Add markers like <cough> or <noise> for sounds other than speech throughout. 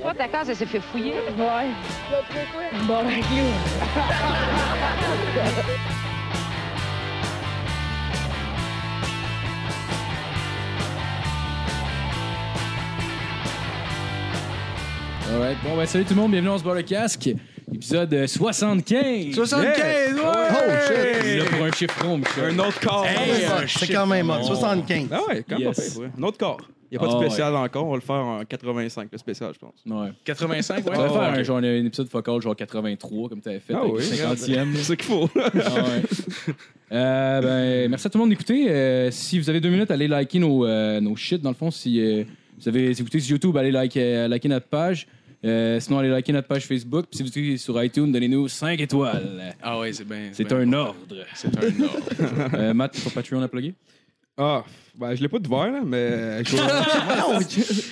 Toi, ta case, elle s'est fait fouiller. Ouais. Bon. Alright. Bon, ben, salut tout le monde, bienvenue dans ce bar le casque. Épisode euh, 75. 75, ouais! Oh shit! Là pour un chiffre rond, Michel. Un autre corps. Hey, C'est quand même hot. rond. 75. Ah ouais, quand même Yes. pas fait, ouais. Un autre corps. Il n'y a pas Ah de spécial encore, on va le faire en 85, le spécial, je pense. Ouais. 85, ouais. On va Oh, faire un, ok. genre, un épisode focal, genre 83, comme tu avais fait, Ah avec oui, le 50e. <laughs> C'est ce qu'il faut. Ah. Euh, ben, merci à tout le monde d'écouter. Euh, si vous avez deux minutes, allez liker nos, euh, nos shit. Dans le fond, si euh, vous avez écouté sur YouTube, allez liker, euh, liker notre page. Euh, sinon, allez liker notre page Facebook. Puis si vous écoutez sur iTunes, donnez-nous 5 étoiles. Ah ouais, c'est bien. C'est un bon. ordre. C'est un ordre. Euh, Matt, ton Patreon à plugger? Ah, ben, je l'ai pas ouvert, là, mais. <laughs>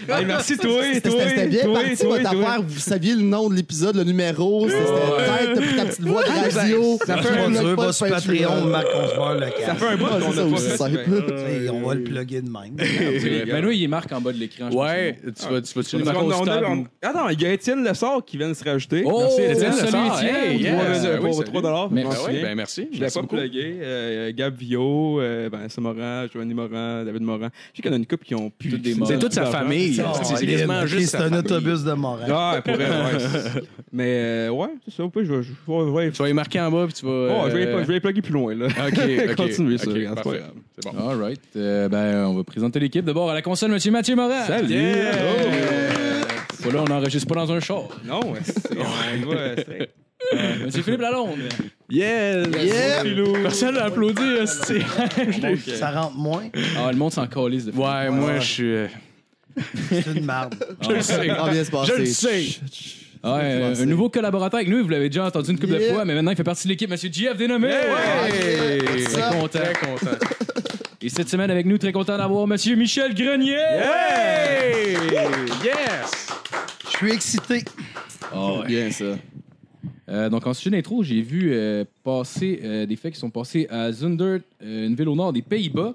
Hey, merci, toi, C'était toi, c'était bien toi, parti, toi, votre toi. affaire. Vous saviez le nom de l'épisode, le numéro. C'était tête, t'as pris ta petite voix de radio. Ça fait un- pas va sur Patreon. Patreon, Marc, on se barre le Ça casque. fait un bout Ah, qu'on c'est ça a pas fait. On va le plugger de même. <laughs> Ben oui, il est marqué en bas de l'écran. je Ouais, pense. tu vas, tu vas tu On- le mettre au on- on- il y a Étienne Lessard qui vient de se rajouter. Oh, Merci, Étienne Étienne. Lessard, hey, Pour yes. trois- Ah oui, Pour salut. 3 dollars. Ah merci ben merci. Je l'ai Merci pas beaucoup. plugué. Euh, Gab Vio, euh, Vincent Morin, Joanny Morin, David Morin. Je sais qu'il y en a une couple qui ont pu. Des. C'est toute sa famille. C'est quasiment juste C'est un famille. autobus de Morin. Ah, pour vrai, ouais. Mais euh, ouais, c'est ça. Je vais, je Tu vas les marquer en bas, puis tu vas. oh, je vais, les- euh, les plugger plus loin, là. Ok, ok. <laughs> Continuez ça, c'est parfait. pas grave. C'est bon. All right. Euh, ben, on va présenter l'équipe. D'abord, à la console, Monsieur Mathieu Morin. Salut! Yeah! Oh. Là, on n'enregistre pas dans un char. Non, c'est- Monsieur Philippe Lalonde. Yeah! Yeah! Personne n'a applaudi. <laughs> Ça rentre moins. Ah, le monde s'en calisse de Ouais, moi, je suis. euh, C'est une marde. <laughs> Je le sais. Ah, bien se passer. Je le sais. Ah ouais, euh, un nouveau collaborateur avec nous, vous l'avez déjà entendu une couple de fois, mais maintenant il fait partie de l'équipe, Monsieur JF Dénommé. Ouais! Très content. Très content. Et cette semaine avec nous, très content d'avoir Monsieur Michel Grenier. Hey! Yes! Je suis excité. Ah ouais. Bien, ça. Euh, donc en sujet d'intro, j'ai vu euh, passer euh, des faits qui sont passés à Zundert, une ville au nord des Pays-Bas.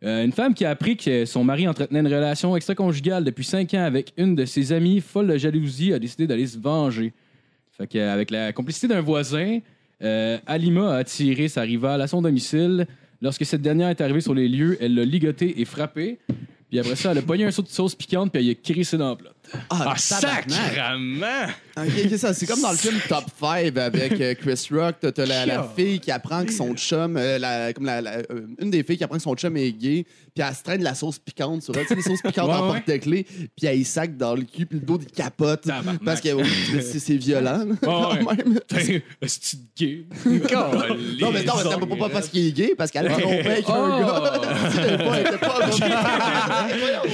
Une femme qui a appris que son mari entretenait une relation extra-conjugale depuis cinq ans avec une de ses amies, folle de jalousie, a décidé d'aller se venger. Fait que, euh, avec la complicité d'un voisin, Alima a attiré sa rivale à son domicile. Lorsque cette dernière est arrivée sur les lieux, elle l'a ligoté et frappé. Puis après ça, elle a pogné un saut de sauce piquante puis elle a crissé dans le plat. Ah, tabarnak. sacrament! Ok, ok, ça, c'est comme dans le film Top 5 avec euh, Chris Rock. T'as t'as la, la fille qui apprend que son chum, euh, la- comme la, la- euh, une des filles qui apprend que son chum est gay, puis elle se traîne de la sauce piquante sur elle. Tu sais, les sauces piquantes Ouais, en ouais. porte-clés, puis elle y sac dans le cul, puis le dos, il capote. Tabarnak. Parce que oh, c'est c'est violent, quand ouais. même. <laughs> Est-ce que tu gay? Non, mais non, mais c'est pas, pas parce qu'il est gay, parce qu'elle a trompé avec un Oh. gars. <laughs> Elle était pas- pas <laughs>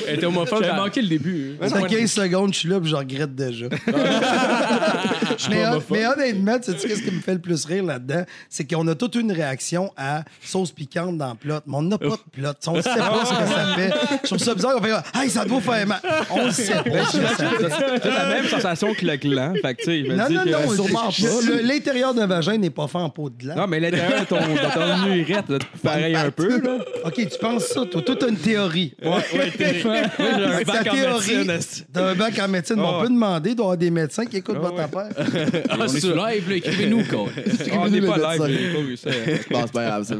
Elle était homophobe. Dans- manqué le début. Ça 15 secondes, je suis là, puis je regrette déjà. <laughs> mais, hon- mais honnêtement, tu sais qu'est-ce qui me fait le plus rire là-dedans? C'est qu'on a toute une réaction à sauce piquante dans le plot, mais on n'a pas de plot. On ne sait pas ce que ça fait. Je trouve ça bizarre. On fait Hey, ça doit faire mal. On ne sait pas ce que ça fait. T'as la même sensation que le gland. Fait que, tu sais, je me Non, non, que- non. sûrement le- pas. le- L'intérieur d'un vagin n'est pas fait en peau de gland. Non, mais l'intérieur de ton, de ton urètre, là, pareil un peu, là. OK, tu penses ça, toi. Toi, t'as une théorie. Ouais, ouais, t'es- <laughs> Moi, j'ai un Avec ta bac en théorie, médecine, esti. t'as un bac en médecine. mais Ah on ouais. peut demander, il doit y avoir des médecins qui écoutent Ah votre ouais. affaire. <laughs> on est sur live, là, écrivez-nous, <laughs> quoi. Ah, on n'est pas live, j'ai pas vu ça. C'est pas grave, ça.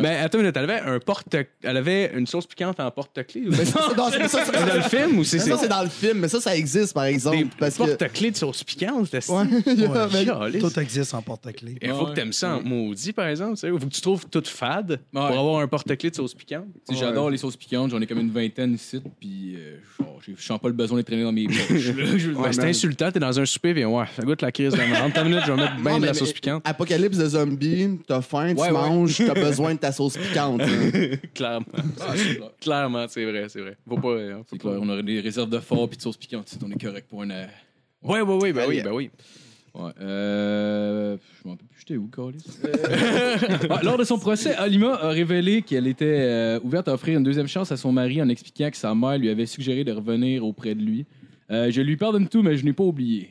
Mais attends une minute, elle avait un porte... Elle avait une sauce piquante en porte-clés. ou- Mais ça, c'est dans, <laughs> le film ou c'est ça, c'est dans le film, mais ça, ça existe, par exemple. des parce que. porte-clés de sauce piquante? c'est- Ouais, Calisse. Tout existe en porte-clés. Il faut Ouais. que t'aimes ça en maudit, par exemple. Il faut que tu trouves toute fade pour avoir un porte-clés de sauce piquante. Tu J'adore les sauces piquantes, j'en ai comme une vingtaine ici, puis euh, genre, j'ai- je sens pas le besoin de les traîner dans mes. Je- Ouais, c'est man. insultant, t'es dans un souper, puis ouais, ça goûte la crise de merde. ta minute, je vais mettre bien Non, de mais- la sauce mais piquante. Apocalypse de zombies, t'as faim, tu Ouais, ouais. manges, t'as <laughs> besoin de ta sauce piquante. hein. <laughs> Clairement. Ah, c'est clair. Clairement, c'est vrai, c'est vrai. Faut pas. euh, faut C'est pas- clair, on aurait des réserves de fort puis de sauces piquantes, si on est correct pour une. euh, Ouais, ouais, ouais, ben oui, ben oui. Ouais, euh. Je m'en rappelle plus, j'étais où, Carlis? <laughs> Ah, lors de son procès, Alima a révélé qu'elle était euh, ouverte à offrir une deuxième chance à son mari en expliquant que sa mère lui avait suggéré de revenir auprès de lui. Euh, je lui pardonne tout, mais je n'ai pas oublié.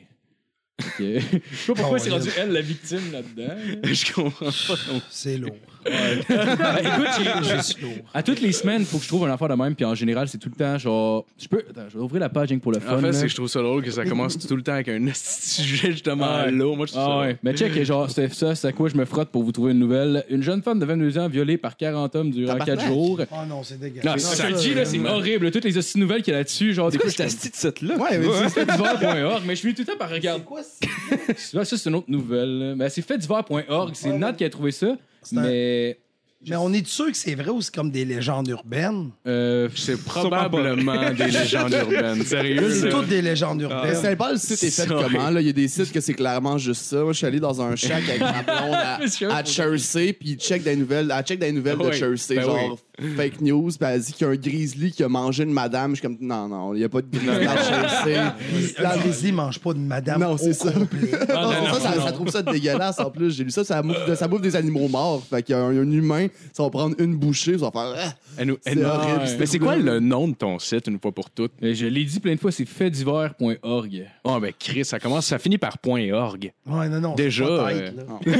<laughs> Que- Je sais pas pourquoi Oh, c'est rendu elle la victime là-dedans. <laughs> Je comprends pas. C'est lourd. <laughs> Écoute, j'ai- lourd. à toutes les semaines, faut que je trouve un affaire de même, puis en général, c'est tout le temps genre. Je peux. Attends, je vais ouvrir la page rien que pour le fun. En fait, là. c'est que je trouve ça drôle que ça commence tout le temps avec un <laughs> esti sujet justement Ouais. lourd. Moi, je trouve Ah ça. ouais. Mais check, genre, c'est ça, c'est à quoi je me frotte pour vous trouver une nouvelle? Une jeune femme de 22 ans violée par 40 hommes durant Tabarnak. 4 jours. Oh non, c'est Non, dégueulasse. ça, je te dis, là, c'est horrible. Toutes les hosties nouvelles qu'il y a là-dessus, genre, des fois, je c'est cette site-là? Ouais, mais c'est faitdivers.org, mais je suis tout le temps par regarde. quoi Ça, <laughs> ça, c'est une autre nouvelle. là. Ben, c'est faitdivers.org. C'est Nat qui a trouvé ça. C'est un- Mais. Mais on est sûr que c'est vrai ou c'est comme des légendes urbaines? Euh, C'est <laughs> probablement des <laughs> légendes urbaines. Sérieux? C'est toutes des légendes Mais urbaines. ça dépend le site est fait C'est comment. Là? Il y a des sites que c'est clairement juste ça. Moi, je suis allé dans un shack avec ma blonde à, <laughs> à Chelsea, puis il check des nouvelles, elle check des nouvelles de. Chelsea, Ben genre fake news, puis elle dit qu'il y a un grizzly qui a mangé une madame. Je suis comme, non, non, il n'y a pas de grizzly à Chelsea. La Grizzly mange pas de madame Non, c'est ça. non, ça, ça, trouve ça dégueulasse en plus. J'ai lu ça, ça bouffe, ça bouffe des animaux morts. Fait qu'il y a un, un humain, <laughs> ça va prendre une bouchée, ça va faire. Ah, Elle nous- elle c'est horrible. Mais c'est quoi le nom de ton site une fois pour toutes? mais je l'ai dit plein de fois, c'est faitdivers.org. Oh, ben, Chris, ça commence, ça finit par .org. Ouais, non, non. Déjà, euh, <laughs>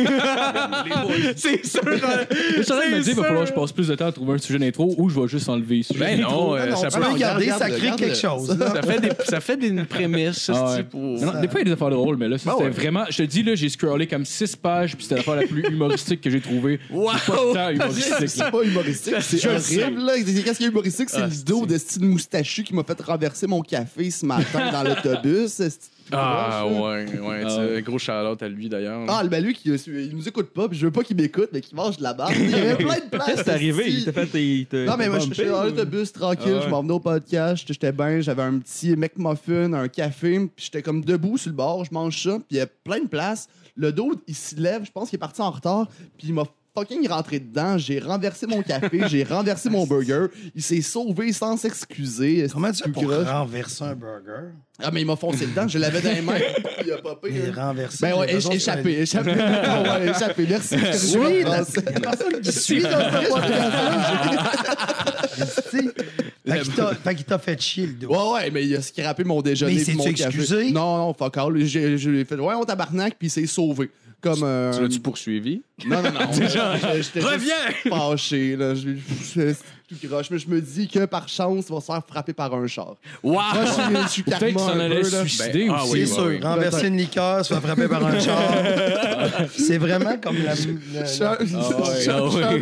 c'est sûr! Je suis en train de me dire, il va falloir que je passe plus de temps à trouver un sujet d'intro ou je vais juste enlever le sujet. Ben non, euh, Non, ça peut regarder, regarde, ça crée regarde, quelque chose. Ça fait, des, ça fait des <laughs> prémices, ça, Ah ouais. c'est pour... Non, non, des fois, il y a des affaires drôles, mais là, ça, Ben c'était ouais. vraiment. Je te dis, là, j'ai scrollé comme 6 pages, puis c'était l'affaire la plus humoristique que j'ai trouvée. Wow! Pas humoristique. C'est pas humoristique, c'est Je horrible. là. Qu'est-ce qui est humoristique? C'est Ah, le dos de style moustachu qui m'a fait renverser mon café ce matin dans l'autobus. <laughs> Ah, ouais, ouais. Ah. Gros shout-out à lui, d'ailleurs. Ah, ben lui, qui, il nous écoute pas, puis je veux pas qu'il m'écoute, mais qu'il mange de la barbe. Il y avait plein de places. Qu'est-ce qui est arrivé? Il t'a fait. il t'a- Non, mais moi, j'étais bumpé, dans l'autobus tranquille, Ah ouais. je m'en venais au podcast, j'étais- j'étais bien, j'avais un petit McMuffin, un café, puis j'étais comme debout sur le bord, je mange ça, puis il y a plein de places. Le dos, il se lève, je pense qu'il est parti en retard, puis il m'a fucking rentré dedans, j'ai renversé mon café, <laughs> j'ai renversé mon burger, il s'est sauvé sans s'excuser. Comment tu fais pour renverser un burger? Ah, mais il m'a foncé dedans, je l'avais dans les mains, il a popé. Et hein. renverser. Ben ouais, échappé, échappé. Ah ouais, échappé, merci. Français. il y a personne qui suit dans ce podcast-là. Fait qu'il t'a- Fait chier le dos. Ouais, ouais, mais il a scrappé mon déjeuner. Mais il café. excusé? Non, non, fuck all. Je lui ai fait, ouais, on tabarnak, puis il s'est sauvé. Comme un. Tu l'as-tu poursuivi? Non, non, non. <laughs> euh, J'étais juste Reviens! fâché, là. Je, je- je- tout croche. Mais je me dis que par chance, il va se faire frapper par un char. Wow! Moi, je suis, je suis Peut-être qu'il s'en allait se suicider Ben, ah aussi. oui, C'est ouais, sûr, renverser une liqueur, se faire frapper par un char. <laughs> C'est vraiment comme la. La- Ah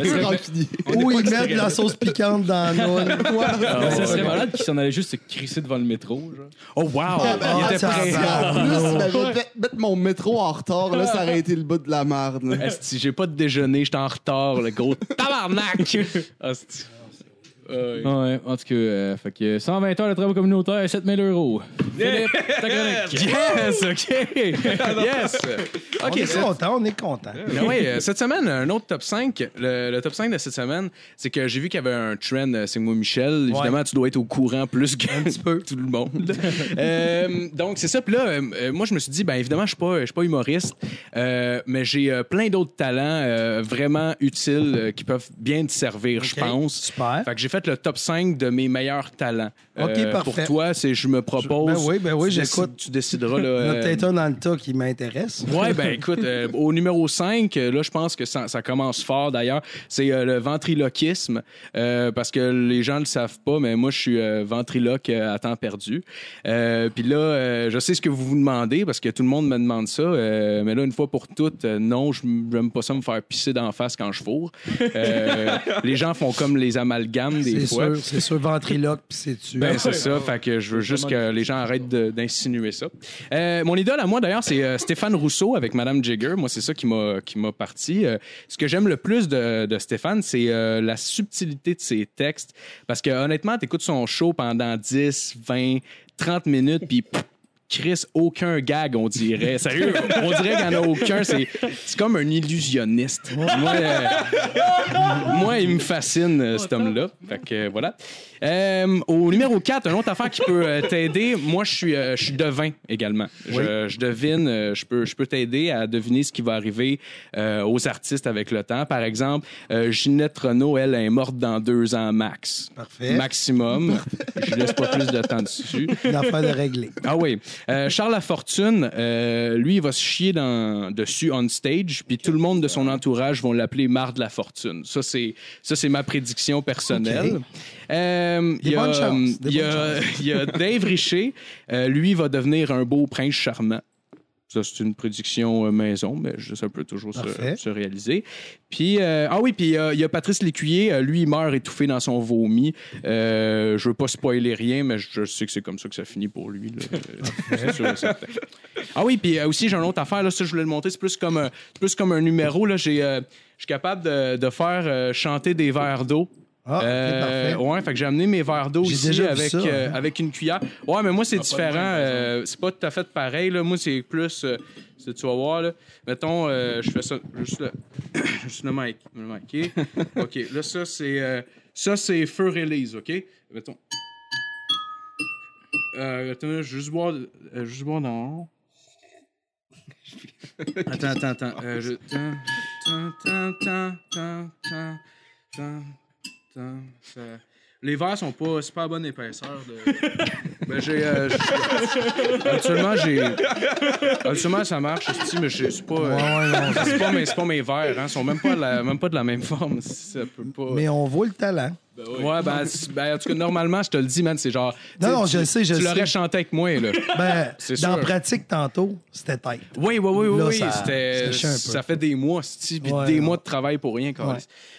peu rancunier. Où ils mettent de la sauce piquante dans la noune. Mais ça serait malade qu'il s'en allait juste se crisser devant le métro. Genre. Oh, wow! Ah, il était prêt. En plus, mettre mon métro en retard. Là, ça aurait été le bout de la merde. Esti, j'ai pas de déjeuner, j'étais en retard, le gros tabarnak! <laughs> Esti. Ouais. Ouais, en tout cas, euh, fait que 120 heures de travaux communautaires, 7000 euros. Philippe, ta chronique. <laughs> Yes, OK! <laughs> Yes! On OK, est c'est- content, on est content. Mais oui, euh, cette semaine, un autre top 5. Le, le top 5 de cette semaine, c'est que j'ai vu qu'il y avait un trend, euh, c'est moi Michel. Évidemment, tu dois être au courant plus que <laughs> tout le monde. Euh, donc, c'est ça. Puis là, euh, euh, moi, je me suis dit, ben évidemment, je suis pas, je suis pas humoriste, euh, mais j'ai euh, plein d'autres talents euh, vraiment utiles euh, qui peuvent bien te servir, je pense. super. Fait que j'ai fait le top 5 de mes meilleurs talents. Euh, OK, parfait. Pour toi, c'est je me propose. Ben oui, ben oui, j'écoute. Tu décideras. Là, Il y en a euh, peut-être un dans le tas qui m'intéresse. Ouais, <laughs> ben écoute, euh, au numéro 5, euh, là, je pense que ça, ça commence fort d'ailleurs. C'est euh, le ventriloquisme. euh, parce que les gens ne le savent pas, mais moi, je suis euh, ventriloque euh, à temps perdu. Euh, Puis là, euh, je sais ce que vous vous demandez, parce que tout le monde me demande ça. euh, mais là, une fois pour toutes, euh, non, je n'aime pas ça me faire pisser d'en face quand je fourre. Euh, <laughs> les gens font comme les amalgames des C'est fois. sûr, c'est sûr, ventriloque, puis c'est tu. Ben, c'est ça. Fait que je veux juste que les gens arrêtent d'insinuer ça. Euh, mon idole à moi, d'ailleurs, c'est euh, Stéphane Rousseau avec Madame Jigger. Moi, c'est ça qui m'a qui m'a parti. Euh, ce que j'aime le plus de, de Stéphane, c'est euh, la subtilité de ses textes. Parce que honnêtement, t'écoutes son show pendant 10, 20, 30 minutes, puis Chris, aucun gag, on dirait. Sérieux, on dirait qu'il n'y en a aucun. C'est c'est comme un illusionniste. Moi, euh, moi, il me fascine, euh, cet homme-là. Fait que euh, voilà. Euh, au numéro 4, une autre affaire qui peut t'aider. Moi, je suis, je suis devin également. Je, je devine, je peux, je peux t'aider à deviner ce qui va arriver aux artistes avec le temps. Par exemple, Ginette Renault, elle, est morte dans deux ans max. Parfait. Maximum. Je laisse pas plus de temps dessus. Une affaire de régler. Ah oui. Euh, Charles Lafortune, euh, lui, il va se chier dans, dessus on stage, puis tout le monde de son entourage vont l'appeler Marde la Fortune. Ça, c'est ça, c'est ma prédiction personnelle. Euh, il y a, il y a- y a Dave Richer. Euh, lui va devenir un beau prince charmant. Ça, c'est une prédiction euh, maison, mais ça peut toujours se, réaliser. Puis, euh, ah oui, puis euh, il y a Patrice Lécuyer. Lui, il meurt étouffé dans son vomi. Euh, je veux pas spoiler rien, mais je, sais que c'est comme ça que ça finit pour lui. là. <laughs> Sûr. Ah oui, puis aussi, j'ai une autre affaire. Là, ça, je voulais le montrer. C'est plus comme un, plus comme un numéro. Là. J'ai, je suis capable de, de faire chanter des verres d'eau. Ah, Euh, parfait. ouais, fait que j'ai amené mes verres d'eau ici déjà avec, ça, euh, hein. avec une cuillère. Ouais, mais moi, c'est Ah, différent. euh, c'est pas tout à fait pareil. Là. Moi, c'est plus. euh, c'est- tu vas voir, là. Mettons, euh, je fais ça juste là. <coughs> juste le mic. Le mic, OK? <laughs> OK, là, ça, c'est. euh, ça, c'est feu release, OK? Mettons. Euh, attends, je vais juste boire. euh, juste boire dans. <laughs> Attends, attends, attends. Euh, je... Ça- Les verres sont pas super bonne épaisseur. De... <laughs> ben, j'ai. euh, j'ai- Actuellement, j'ai. Actuellement, ça marche, mais c'est pas. euh, Ouais, ouais, non. c'est pas, mes, pas mes verres, hein. Ils sont même pas, de la, même pas de la même forme. Ça peut pas. Mais on voit le talent. Ouais, ben, <laughs> c'est- ben, en tout cas, normalement, je te le dis, man, c'est genre. Non, tu non, tu- je le sais, je Tu le l'aurais sais. chanté avec moi, là. <laughs> Ben, <laughs> C'est dans sûr. pratique, tantôt, c'était tête. Oui, oui, oui, oui, Là, oui. ça- C'était, ça chie un peu. ça fait des mois, c'ti, puis Ouais, des ouais. mois de travail pour rien, quand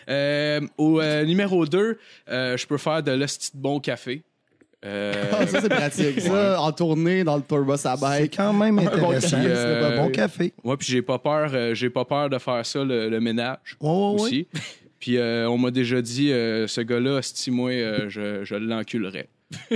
euh, Au euh, numéro 2, je peux faire de l'hostie de bon café. Euh, Ah, ça, c'est pratique. Ça, en tournée dans le tourbus à C'est bike. quand même bon intéressant. café, C'est euh, un bon café. ouais, puis j'ai pas peur, euh, j'ai pas peur de faire ça, le, le ménage Ouais, ouais, ouais. aussi. Puis euh, on m'a déjà dit, euh, ce gars-là, hostie, moi, euh, je, je l'enculerais. <laughs>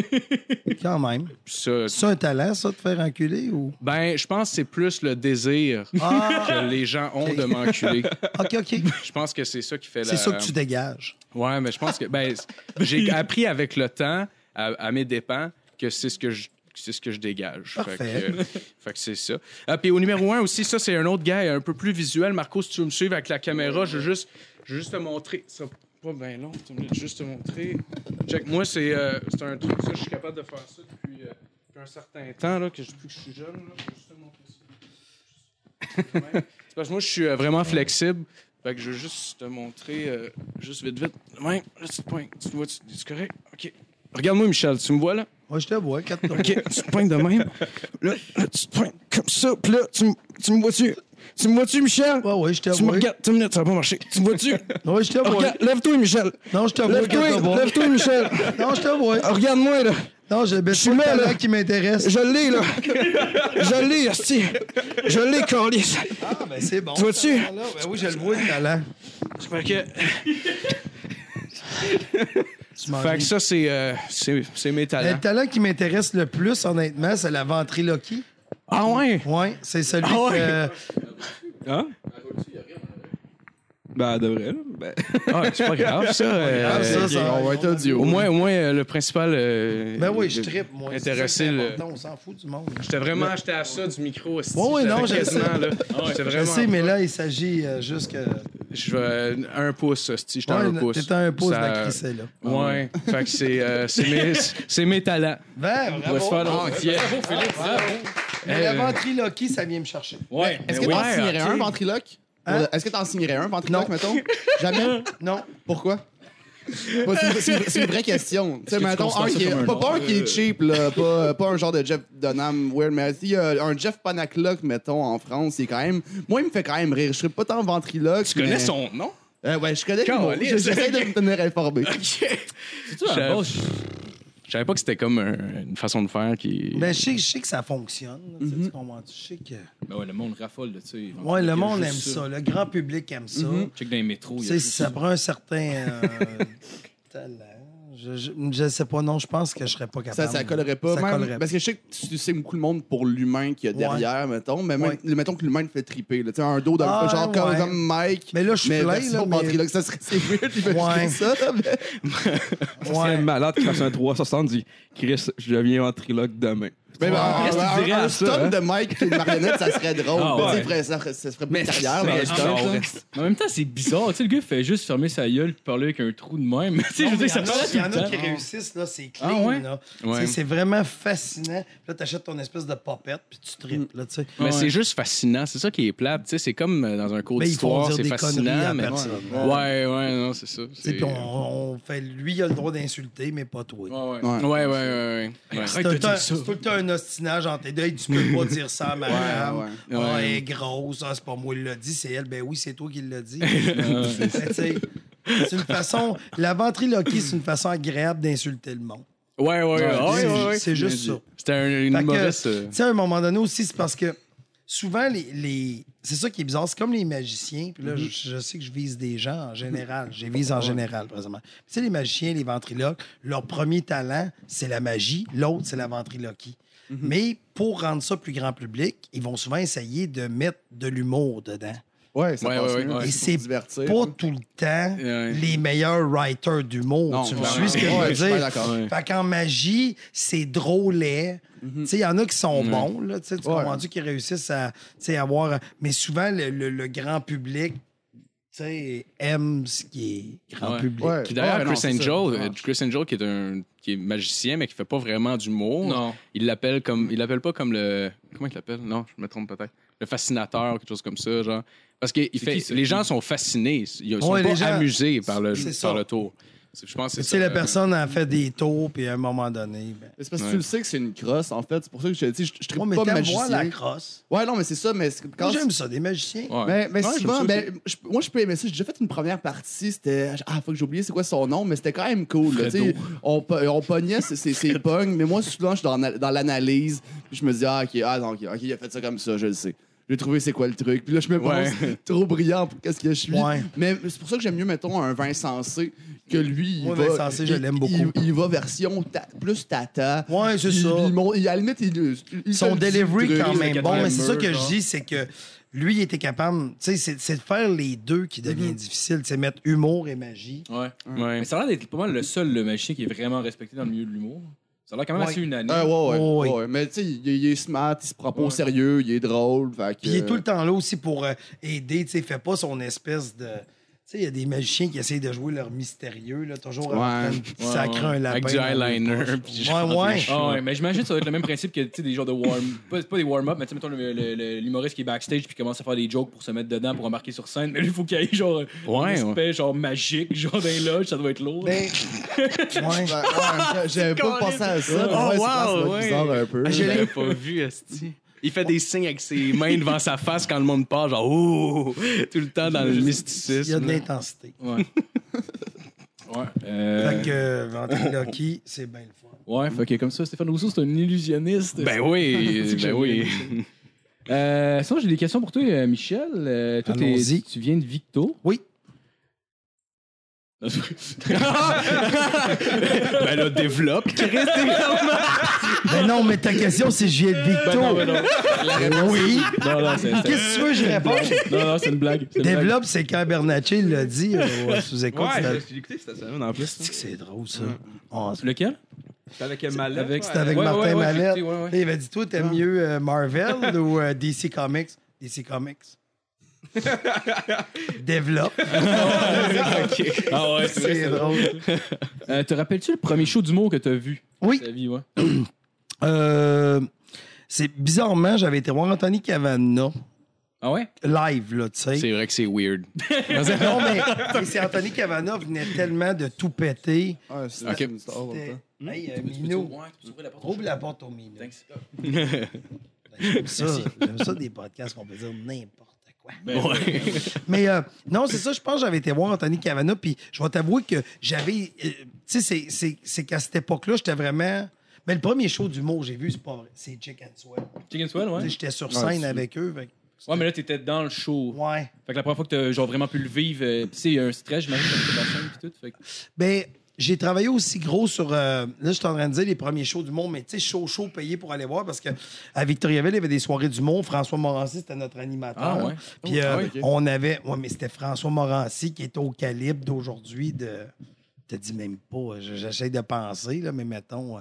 Quand même. Ça, C'est un talent, ça, de faire enculer ou? ben, je pense que c'est plus le désir Ah! que les gens ont de m'enculer. <laughs> OK, OK. Je pense que c'est ça qui fait la... C'est ça que tu dégages. Ouais, mais je pense que ben, j'ai appris avec le temps, à, à mes dépens, que c'est ce que je c'est ce que je dégage. Fait que, Parfait. euh, fait que c'est ça. Ah, puis au numéro un aussi, ça, c'est un autre gars un peu plus visuel. Marco, si tu veux me suivre avec la caméra, je veux juste, je veux juste te montrer. Ça pas bien long, tu me juste te montrer. Check, moi, c'est euh, c'est un truc, ça, je suis capable de faire ça depuis, euh, depuis un certain temps, là, que je- depuis que je suis jeune. Là, je veux juste te montrer ça. C'est parce que moi, je suis euh, vraiment flexible. Fait que je veux juste te montrer, juste vite, vite. Ouais, là, tu te pointes. Tu me vois, c'est correct? OK. Regarde-moi, Michel, tu me vois là? Moi, je te vois, quatre OK, tu te pointes de même. Là, là, tu te pointes comme ça. Puis là, tu, me- tu me vois-tu? Tu me vois-tu, Michel? Ouais, ouais, je te Tu me vois. regardes. Attends une minute, ça va pas marcher. Tu me vois-tu? Ouais, je te vois. Regarde, lève-toi, Michel. Non, je te vois, Lève-toi, vois. lève-toi, Michel. Non, je te vois. Ah, Regarde-moi, là. Non, je suis pas le là, talent là. qui m'intéresse. Je l'ai, là. Je l'ai, hostie. Je l'ai, Carlis. Ah, ben c'est bon. Tu vois-tu? Ben oui, je le vois, le talent. Fait que, Tu m'en fait que ça, c'est euh, c'est c'est mes Le talents. talent qui m'intéresse le plus, honnêtement, c'est la ventriloquie. Ah ouais? Ouais, c'est celui Ah ouais? que... <laughs> Hein? Ben, devrait, là. Ben, Ah, c'est pas grave, ça. <laughs> euh, Ah, ça, ça, On va être audio. Au moins, au moins euh, le principal. euh, Ben oui, je euh, trippe, moi. C'est Intéressé, le- important, On s'en fout du monde. J'étais vraiment acheté à ça du micro. hostie. Ouais, ouais, J'étais non, je quasiment, sais. là. J'étais Je vraiment. sais, mais là, il s'agit euh, juste que... Je vais euh, un pouce, hostie. J'étais à un Ouais, pouce. t'étais à un pouce de Ça- la crissée, là. Ouais. fait que c'est euh, c'est mes, c'est mes talents. Ben, On va se faire bravo. donc. Yeah. Mais la ventriloquie, ça vient me chercher. Ouais. Est-ce que t'en ouais, signerais ok. un ventriloque? Hein? Est-ce que t'en signerais un ventriloque, mettons? Jamais? <laughs> Non. Pourquoi? Bah, c'est une- c'est une, c'est une vraie question. Tu sais, mettons, un qui est, un pas, un qui est cheap, là, pas, pas un genre de Jeff Dunham weird, mais a un Jeff Panaclock, mettons, en France, c'est quand même. Moi, il me fait quand même rire. Je serais pas tant ventriloque. Tu connais son nom? Euh, ouais, je connais le mot. Caliste. J'essaie de me tenir informé. <laughs> C'est-tu Je- base? Je savais pas que c'était comme un- une façon de faire qui. Ben, je sais, je sais que ça fonctionne. là, tu sais. Tu comprends? Je sais que... Ben ouais, le monde raffole, tu sais. Ouais, le monde aime ça. Le grand public aime ça. Check dans les métros. Tu il y a sais, juste ça prend un certain euh, <laughs> talent. Je, je, je sais pas, non, je pense que je serais pas Ça, capable. ça collerait pas. Ça même- collerait Parce que je sais que tu sais beaucoup le monde pour l'humain qu'il y a derrière, mettons. Mais même- Ouais. mettons que l'humain le fait triper. là. Un dos d'un Ah, genre comme, ouais. comme Mike. Mais là, je suis plein, là, mais-. Ça serait c'est weird d'imaginer Ouais. ça. mais- c'est malade qui fasse un 360 dit Chris, je deviens ventriloque demain. Mais ben, Qu'est-ce que tu un- dirais un à ça, stunt hein? de Mike et une marionnette, ça serait drôle. Ah, Mais tu sais, ouais. ferait- ça, ferait- ça serait pas Mais- une carrière dans mais- stunt. là. Mais en même temps, c'est bizarre. Tu sais, le gars fait juste fermer sa gueule et parler avec un trou de même. <laughs> tu sais, je veux dire, ça Il y en a- il y en qui réussissent, là, c'est Ah clean. ouais? là. C'est vraiment fascinant. Puis Là, t'achètes ton espèce de popette, puis tu tripes, là, tu sais. Mais Ouais. c'est juste fascinant. C'est ça qui est plate. Tu sais, c'est comme euh, dans un cours Mais font d'histoire, c'est fascinant. Mais... Ouais, ouais, non, c'est ça. C'est- Puis on, fait, lui, il a le droit d'insulter, mais pas toi. Ouais, ouais. Ouais. Ouais, ouais, ouais, ouais. ouais. C'est tout, le temps- ostinage entre les deux. Tu peux pas dire ça à <laughs> madame. Ouais, Ah, ouais. elle est grosse. Ah, c'est pas moi qui l'a dit, c'est elle. Ben oui, c'est toi qui l'as dit. <laughs> Sais, c'est une façon. La ventriloquie, c'est une façon agréable d'insulter le monde. Ouais, ouais, ouais. C'est- juste ça. C'était un- une Fait humoriste. euh, Tu sais, à un moment donné aussi, c'est parce que souvent, les, les- c'est ça qui est bizarre. C'est comme les magiciens. Puis là, je, je sais que je vise des gens en général. Je vise en général, présentement. Tu sais, les magiciens, les ventriloques, leur premier talent, c'est la magie. L'autre, c'est la ventriloquie. Mais pour rendre ça plus grand public, ils vont souvent essayer de mettre de l'humour dedans. Ouais, ça Ouais, passe ouais, mieux. ouais. Et c'est. Pas tout le temps Ouais. les meilleurs writers d'humour. Non, Tu me suis ce que Ouais, je veux dire? Fait qu'en magie, c'est drôlet. Tu sais, il y en a qui sont bons, là, tu sais, tu Ouais. comprends-tu, qui réussissent à avoir... Mais souvent, le, le- le grand public, sais, aime ce qui est grand Ouais. public. Ouais. Puis d'ailleurs, Ouais, Chris. Angel, euh, Chris Angel qui est un qui est magicien mais qui fait pas vraiment d'humour. Non. Il l'appelle comme il l'appelle pas comme le comment il l'appelle? Non, je me trompe peut-être. Le fascinateur quelque chose comme ça genre parce que il fait qui, les gens sont fascinés, ils sont Ouais, pas gens- amusés par le par le tour. C'est- Je pense c'est la personne a fait des tours, puis à un moment donné... Ben... Mais C'est parce que Ouais. tu le sais que c'est une crosse, en fait. C'est pour ça que je te dis, je, je tripe Moi, mais pas magicien. voir la crosse. Ouais, non, mais c'est ça, mais quand Moi, j'aime ça, des magiciens. Ouais. Mais, mais Ouais, souvent, ben, je- moi, je peux aimer ça. J'ai déjà fait une première partie. C'était. Ah, faut que j'ai oublié c'est quoi son nom, mais c'était quand même cool. là, on, po- on pognait ses, pognes, mais moi, souvent, je suis dans, dans l'analyse. Puis je me dis, ah, ok, ah, non, ok, ok, il a fait ça comme ça, je le sais. J'ai trouvé c'est quoi le truc. Puis là, je me pense Ouais. <laughs> trop brillant pour qu'est-ce que je suis. Ouais. Mais c'est pour ça que j'aime mieux, mettons, un vin sensé que lui. Il Moi, va, Vincent je il- l'aime beaucoup. Il, il va version ta- plus tata. Ouais, c'est Il- ça. il monte- il- à la limite, il, il Son le delivery, truc. quand même bon. Mais c'est ça que je dis, c'est que lui, il était capable. Tu sais, c'est c'est de faire les deux qui devient difficile. Tu sais, mettre humour et magie. Ouais. Ouais. Mais ça a l'air d'être pas mal le seul le magicien qui est vraiment respecté dans le milieu de l'humour. Ça a l'air quand même Ouais. assez unanime. Ah, ouais, ouais, Oh, ouais. Mais tu sais, il, il est smart, il se prend pas au sérieux, il est drôle. Fait que, Puis il est tout le temps là aussi pour euh, aider. Tu sais, il fait pas son espèce de. Tu sais, il y a des magiciens qui essayent de jouer leur mystérieux, là, toujours en train de Ouais, sacrer ouais. un lapin. Avec du eyeliner, puis Ouais, Ah ouais, mais j'imagine que ça va être le même principe que tu sais, des genres de warm. Pas, pas des warm-up, mais tu sais, mettons l'humoriste qui est backstage puis commence à faire des jokes pour se mettre dedans pour embarquer sur scène. Mais lui, il faut qu'il y ait genre Ouais, un aspect genre magique, genre dans les loges, ça doit être lourd. Ben, <laughs> ouais. J'avais pas pensé à ça. Oh, wow, doit bizarre un peu. Je l'avais pas vu, Esti. Il fait des signes avec ses mains devant sa face quand le monde part, genre, ouh, tout le temps dans le Il y a mysticisme. de l'intensité. Ouais. ouais. Euh, Fait que euh, ventriloquie, <laughs> c'est bien le fun. Ouais, fait que comme ça, Stéphane Rousseau, c'est un illusionniste. Ben oui, <laughs> ben oui. Euh, sinon, j'ai des questions pour toi, Michel. Euh, toi, tu viens de Victo. Oui. <laughs> ben là, développe, Chris, Ben non, mais ta question, c'est de Victo. non, ben non. Oui. Non, non, c'est. c'est- Qu'est-ce que tu veux que je réponde? Non, non, c'est une blague. c'est une blague. Développe, c'est quand Bernatchez l'a dit euh, sous écoute. Ouais, j'ai écouté cette semaine en plus. c'est drôle, ça? Ah, Lequel? C'était avec Mallet. Avec- C'était avec Ouais, Martin ouais, ouais, ouais. Il avait dit Toi, t'aimes mieux euh, Marvel ou euh, DC Comics? DC Comics. <laughs> Développe. <laughs> Ah ouais, c'est drôle. Euh, te rappelles-tu le premier show d'humour que t'as vu? Oui. Ta vie, ouais. <clears throat> Euh, c'est bizarrement, j'avais été voir Anthony Cavana Ah ouais? live, là, tu sais. C'est vrai que c'est weird. Non, mais, mais c'est Anthony Cavana venait tellement de tout péter. Ouais, c'est Ok. une star, en C'était- même temps. Hey, euh, tu ouvrir la porte. ouvre la porte au Minou. Thanks. J'aime ça, j'aime ça des podcasts qu'on peut dire n'importe quoi. Ben, Ouais. <laughs> Mais euh, non, c'est ça, je pense que j'avais été voir Anthony Cavana, puis je vais t'avouer que j'avais. euh, tu sais, c'est- c'est- c'est qu'à cette époque-là, j'étais vraiment. Mais le premier show d'humour que j'ai vu, c'est pas vrai. C'est Chicken Swell. Chicken Swell, ouais. J'étais sur scène avec eux. fait Ouais, mais là, t'étais dans le show. Ouais. Fait que la première fois que t'as genre vraiment pu le vivre, euh, pis tu sais, il y a un stress, j'imagine, quand tu fais la scène pis tout. Fait que... Ben, j'ai travaillé aussi gros sur. euh, là, je suis en train de dire les premiers shows du monde, mais tu sais, show, show payé pour aller voir parce qu'à Victoriaville, il y avait des soirées du monde. François Morancy, c'était notre animateur. Ah, ouais. Puis euh, Ah, ok. on avait. Ouais, mais c'était François Morancy qui est au calibre d'aujourd'hui de. Je te dis même pas, je- j'essaie de penser, là, mais mettons.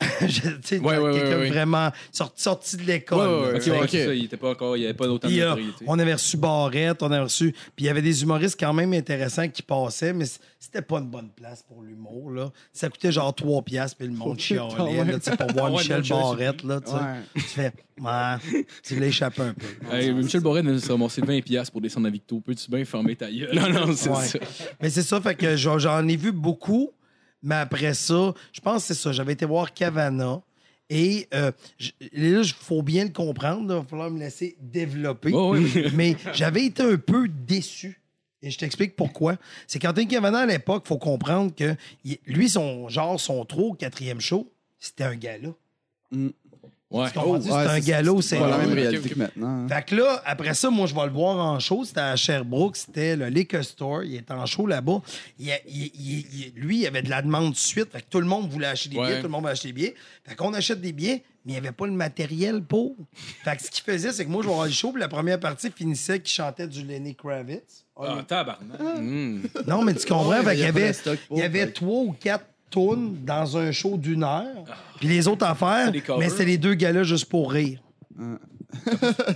<laughs> Je- tu sais, Ouais, ouais, quelqu'un ouais, ouais. vraiment sorti, sorti de l'école. Ça, il était pas encore, il n'y avait pas d'autant de euh, on avait reçu Barrette, on avait reçu. Puis il y avait des humoristes quand même intéressants qui passaient, mais c'était pas une bonne place pour l'humour. Là. Ça coûtait genre 3 piastres, puis le monde chialait là, tu sais, pour voir <laughs> Michel. Barrette. Là, tu sais. Ouais. Tu fais, ouais, tu l'échappes un peu. Hey, Michel de se ramasser 20$ piastres pour descendre à Victo. Peux-tu bien fermer ta gueule? <laughs> Non, non, c'est Ouais. ça. Mais c'est ça, fait que j'en ai vu beaucoup, mais après ça, je pense que c'est ça. J'avais été voir Cavana. Et euh, je- là, il faut bien le comprendre. Il va falloir me laisser développer. Oh, oui. <laughs> mais j'avais été un peu déçu. Et je t'explique pourquoi. C'est qu'Anthony Cavana, à l'époque, il faut comprendre que lui, son genre, son trop quatrième show, c'était un gala. Ouais. Comprends? Ouais, c'était un c'est- galop, C'est c'est pas la même réalité que maintenant. hein. fait que là, après ça, moi, je vais le voir en show. C'était à Sherbrooke. C'était le Liquor Store. Il était en show là-bas. Il, il- lui, il avait de la demande de suite. Fait que tout le monde voulait acheter des Ouais. billets. Tout le monde voulait acheter des billets. Fait qu'on achète des billets, mais il n'y avait pas le matériel pour. Fait que ce qu'il faisait, c'est que moi, je vais voir le show. Puis la première partie finissait qu'il chantait du Lenny Kravitz. Ah, tabarnak. Hmm. Non, mais tu comprends? Ouais, fait mais qu'il y il y avait, il y avait trois ou quatre tunes dans un show d'une heure. Puis les autres affaires, C'est des covers. mais c'était les deux gars-là juste pour rire.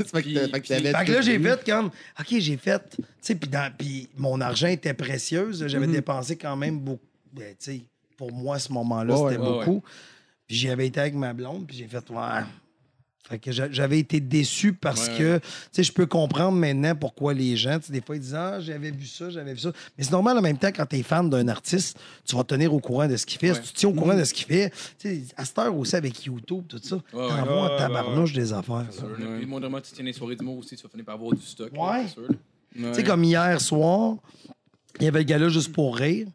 fait que, fait que t'avais Fait que là, tout j'ai vu. fait comme, OK, j'ai fait, tu sais, puis dans- puis mon argent était précieuse. J'avais Mhm. dépensé quand même beaucoup. Ben, tu sais, pour moi, à ce moment-là, Ouais, c'était ouais, beaucoup. Puis j'y avais été avec ma blonde, puis j'ai fait, ouais. Fait que j'a- j'avais été déçu parce Ouais. que, tu sais, je peux comprendre maintenant pourquoi les gens, tu sais, des fois, ils disent, ah, j'avais vu ça, j'avais vu ça. Mais c'est normal en même temps, quand tu es fan d'un artiste, tu vas te tenir au courant de ce qu'il fait. Si tu te tiens au courant de ce qu'il fait, tu sais, à cette heure aussi avec YouTube, tout ça, ouais. t'envoies Ouais, en ouais, tabarnouche des affaires. Sûr. Puis, moindrement, tu tiens les soirées d'humour aussi, tu vas finir par avoir du stock. Ouais. c'est. Tu sais, comme hier soir, il y avait le gala juste pour rire.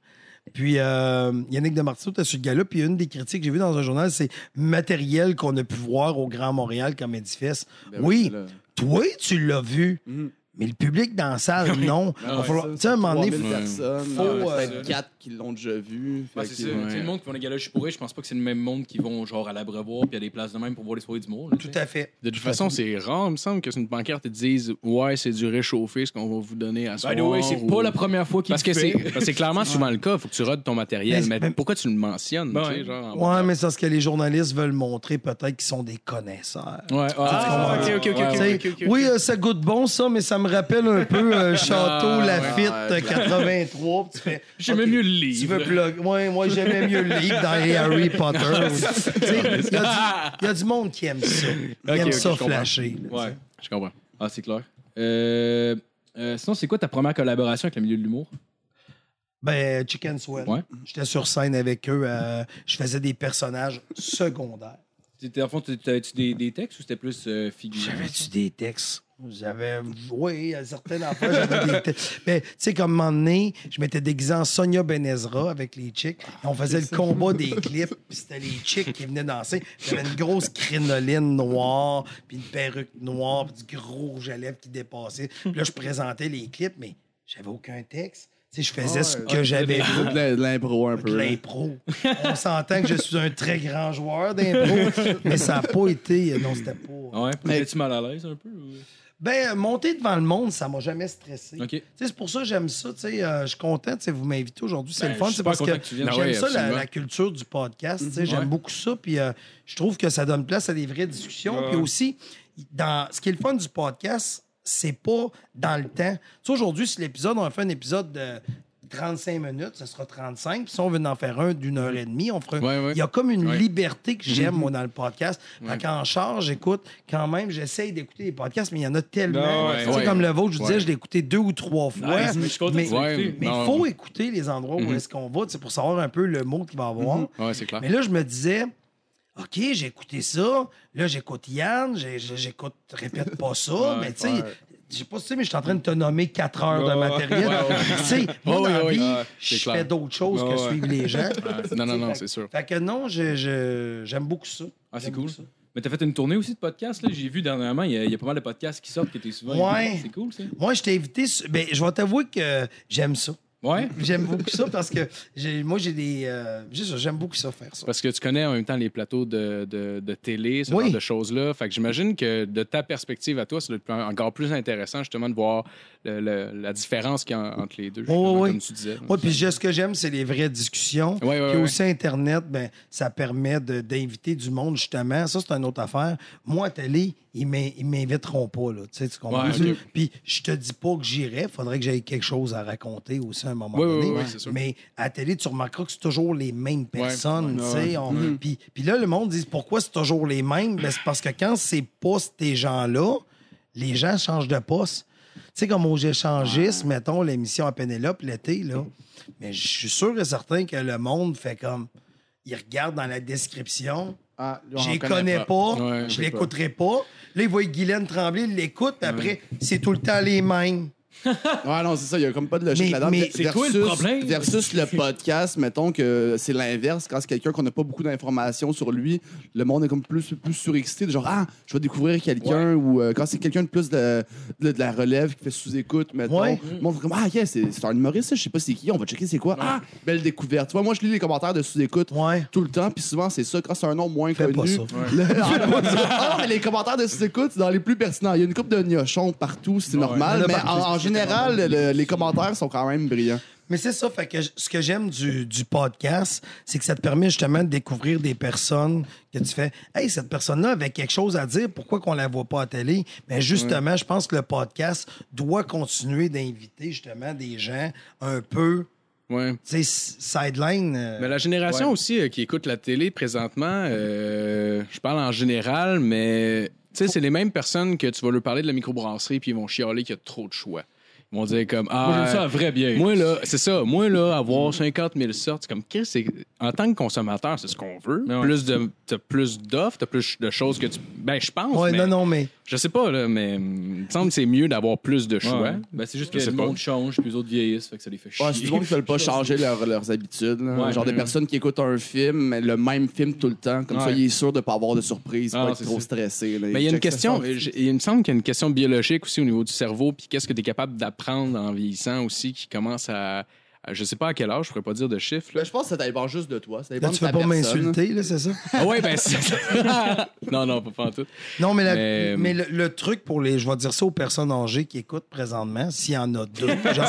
Puis euh, Yannick Demartino était sur le gala. Puis une des critiques que j'ai vues dans un journal, c'est matériel qu'on a pu voir au Grand Montréal comme édifice. Ben oui, toi, tu l'as vu. Mhm. Mais le public dans la salle, <laughs> non. Ah Va falloir- Tu sais, à un moment donné, 3000 faut- faut, euh, euh, peut-être 4 qui l'ont déjà vu. Ouais, c'est que- ça. ouais. Tu sais, le monde qui vont les galas, je suis je pense pas que c'est le même monde qui vont genre à l'abreuvoir puis à des places de même pour voir les soirées là, tu tout sais. à fait. De toute façon, c'est rare, il me semble, que c'est une pancarte et te dise Ouais, c'est du réchauffé, ce qu'on va vous donner à soir. By the way, c'est ou- pas la première fois qu'il Parce que c'est fait. parce que c'est clairement souvent le cas. Il faut que tu rodes ton matériel. Mais- pourquoi tu le mentionnes? Ben tu sais, ouais. genre, en Ouais, mais c'est parce que les journalistes veulent montrer peut-être qu'ils sont des connaisseurs. Ouais, Ah, ok, ok, ok, ouais, ok, Tu ouais. sais, ok, ok. Oui, euh, ça goûte bon, ça, mais ça me rappelle un peu euh, <laughs> Château Ah, Lafitte ouais. euh, 83. puis tu fais, J'aimais OK, mieux le Tu veux plug. Ouais, moi, j'aimais mieux le livre dans les Harry <laughs> Potter. Il y, a du- il y a du monde qui aime ça. Ils Ok, aiment ok, ça flasher. là, Ouais. Je comprends. Ah, c'est clair. Euh, euh, sinon, c'est quoi ta première collaboration avec le milieu de l'humour? Ben, Chicken Sweat. Ouais. J'étais sur scène avec eux. euh, je faisais des personnages secondaires. En fond, t'avais-tu des, des textes ou c'était plus figurant? J'avais-tu des textes? J'avais. Oui, à certaines affaires, j'avais des. <laughs> Mais, tu sais, comme un moment donné, je m'étais déguisé en Sonia Benezra avec les chicks. Et on faisait le combat des <laughs> clips, puis c'était les chicks qui venaient danser. J'avais une grosse crinoline noire, puis une perruque noire, puis du gros rouge à lèvres qui dépassait. Puis là, je présentais les clips, mais j'avais aucun texte. Tu sais, je faisais Ah ce que j'avais <laughs> vu. De de l'impro un De peu. là. l'impro. On s'entend que je suis un très grand joueur d'impro, mais ça n'a pas été. Non, c'était pas. Ouais, étais-tu mal à l'aise un peu? ou- Ben, monter devant le monde, ça m'a jamais stressé. Ok. Tu sais, C'est pour ça que j'aime ça. tu sais, euh, je suis content. tu sais, Vous m'invitez aujourd'hui. C'est Ben, le fun. C'est parce que, que. Ah j'aime ouais, ça, la, culture du podcast. tu sais, J'aime Ouais. beaucoup ça. Puis euh, je trouve que ça donne place à des vraies discussions. Puis aussi, dans, ce qui est le fun du podcast, c'est pas dans le temps. Tu sais, aujourd'hui, si l'épisode, on a fait un épisode de 35 minutes, ce sera 35. Puis si on veut en faire un d'une heure et demie, on fera. Ouais, ouais. Il y a comme une Ouais. liberté que j'aime, moi, dans le podcast. Ouais. Fait qu'en charge, j'écoute quand même, j'essaye d'écouter les podcasts, mais il y en a tellement. Ouais, Tu sais, ouais. comme le vôtre, je vous disais, je l'ai écouté deux ou trois fois. Mais il faut écouter les endroits où Mhm. est-ce qu'on va, tu sais, pour savoir un peu le mot qu'il va avoir. Ouais, c'est clair. Mais là, je me disais, OK, j'ai écouté ça. Là, j'écoute Yann. J'écoute, répète pas ça. Ouais, mais tu sais, ouais. Je sais pas si tu sais, mais je suis en train de te nommer quatre heures de matériel. Tu sais, moi, dans la vie, je fais d'autres choses que suivre les gens. <laughs> Non, non, non, c'est sûr. Fait que non, j'aime beaucoup ça. Ah, c'est cool. Mais t'as fait une tournée aussi de podcasts, là? J'ai vu dernièrement, il y, a- il y a pas mal de podcasts qui sortent que t'es souvent. Ouais. C'est cool, ça. Moi, je t'ai invité. Ben, je vais t'avouer que j'aime ça. Ouais. <laughs> J'aime beaucoup ça parce que moi, j'ai des. euh, j'aime beaucoup ça, faire ça. Parce que tu connais en même temps les plateaux de, de, de télé, ce Oui. genre de choses-là. Fait que j'imagine que de ta perspective à toi, être encore plus intéressant justement de voir le- le- la différence qu'il y a entre les deux, justement, oui. comme tu disais. Oui, puis ce que j'aime, c'est les vraies discussions. Ouais, Puis aussi, Internet, ben, ça permet d'inviter du monde, justement. Ça, c'est une autre affaire. Moi, à télé, ils ils m'inviteront pas, là. Tu comprends? Ouais. Puis je te dis pas que j'irai. Faudrait que j'aie quelque chose à raconter aussi à un moment Oui, donné. oui, oui. Mais à la télé, tu remarqueras que c'est toujours les mêmes personnes. Ouais. On- Puis, puis là, le monde dit pourquoi c'est toujours les mêmes? Ben, c'est parce que quand c'est pas ces gens-là, les gens changent de poste. Tu sais, comme aux échangistes, mettons l'émission à Pénélope l'été, là. Mais je suis sûr et certain que le monde fait comme. Il regarde dans la description. Ah, Je les connaît connais pas, Ouais, je l'écouterai pas. Là, il voit Guylaine Tremblay, il l'écoute, puis après, c'est tout le temps les mêmes. <laughs> Ouais, non, c'est ça. Il y a comme pas de logique Mais- là-dedans. mais c'est quoi le problème? Versus le <laughs> podcast, mettons que c'est l'inverse. Quand c'est quelqu'un qu'on n'a pas beaucoup d'informations sur lui, le monde est comme plus, plus surexcité. de Genre, ah, je vais découvrir quelqu'un. Ou euh, quand c'est quelqu'un de plus de, de, de la relève qui fait sous-écoute, mettons. Ouais. Le monde fait comme, ah, yeah, c'est c'est un humoriste, ça, je sais pas c'est qui. On va checker c'est quoi. Ah, belle découverte. Tu vois, moi, je lis les commentaires de sous-écoute Ouais. tout le temps. Puis souvent, c'est ça. Quand c'est un nom moins Fais pas <laughs> connu. ça. ah, mais les commentaires de sous-écoute, c'est dans les plus pertinents. Il y a une coupe de gnochons partout, c'est normal. Mais en, en général, le- les commentaires sont quand même brillants. Mais c'est ça, fait que j- ce que j'aime du, du podcast, c'est que ça te permet justement de découvrir des personnes que tu fais. Hey, cette personne-là avait quelque chose à dire, pourquoi qu'on la voit pas à télé? Mais justement, je pense que le podcast doit continuer d'inviter justement des gens un peu, Ouais. tu sais, s- sideline. euh, Mais la génération Ouais. aussi euh, qui écoute la télé présentement, euh, je parle en général, mais tu sais, c'est les mêmes personnes que tu vas leur parler de la microbrasserie puis ils vont chialer qu'il y a trop de choix. Ils vont dire comme Moi, ah j'aime ça, bière. moi là, c'est ça, moi là avoir 50 000 sortes, c'est comme Chris, c'est en tant que consommateur, c'est ce qu'on veut. Ouais. Plus de t'as plus d'offres, t'as plus de choses que tu ben je pense ouais, mais non, non, mais. je sais pas là, mais hum, il me semble que c'est mieux d'avoir plus de choix. Ouais. Ben, c'est juste Je que sais le pas. monde change, puis les autres vieillissent, fait que ça les fait chier. Ouais, c'est du monde qui veulent pas <laughs> changer leur- leurs habitudes. là. Ouais. Genre des Mhm. personnes qui écoutent un film, mais le même film tout le temps. Comme ça, Ouais. il est sûr de pas avoir de surprise, Ah, pas être c'est trop ça. stressé. là. Mais il y a une check ça question, sur- il me semble qu'il y a une question biologique aussi au niveau du cerveau, puis qu'est-ce que tu es capable d'apprendre en vieillissant aussi, qui commence à, à- je sais pas à quel âge, je pourrais pas dire de chiffre. là. Ben, je pense que ça dépend juste de toi. Ça dépend Là, de tu veux ta pas personne. m'insulter, là, c'est ça? Ah ouais, ben c'est <laughs> Non, non, pas, pas en tout. Non, mais, la- Mais- mais le, le truc pour les. Je vais dire ça aux personnes âgées qui écoutent présentement, s'il y en a deux. <laughs> genre,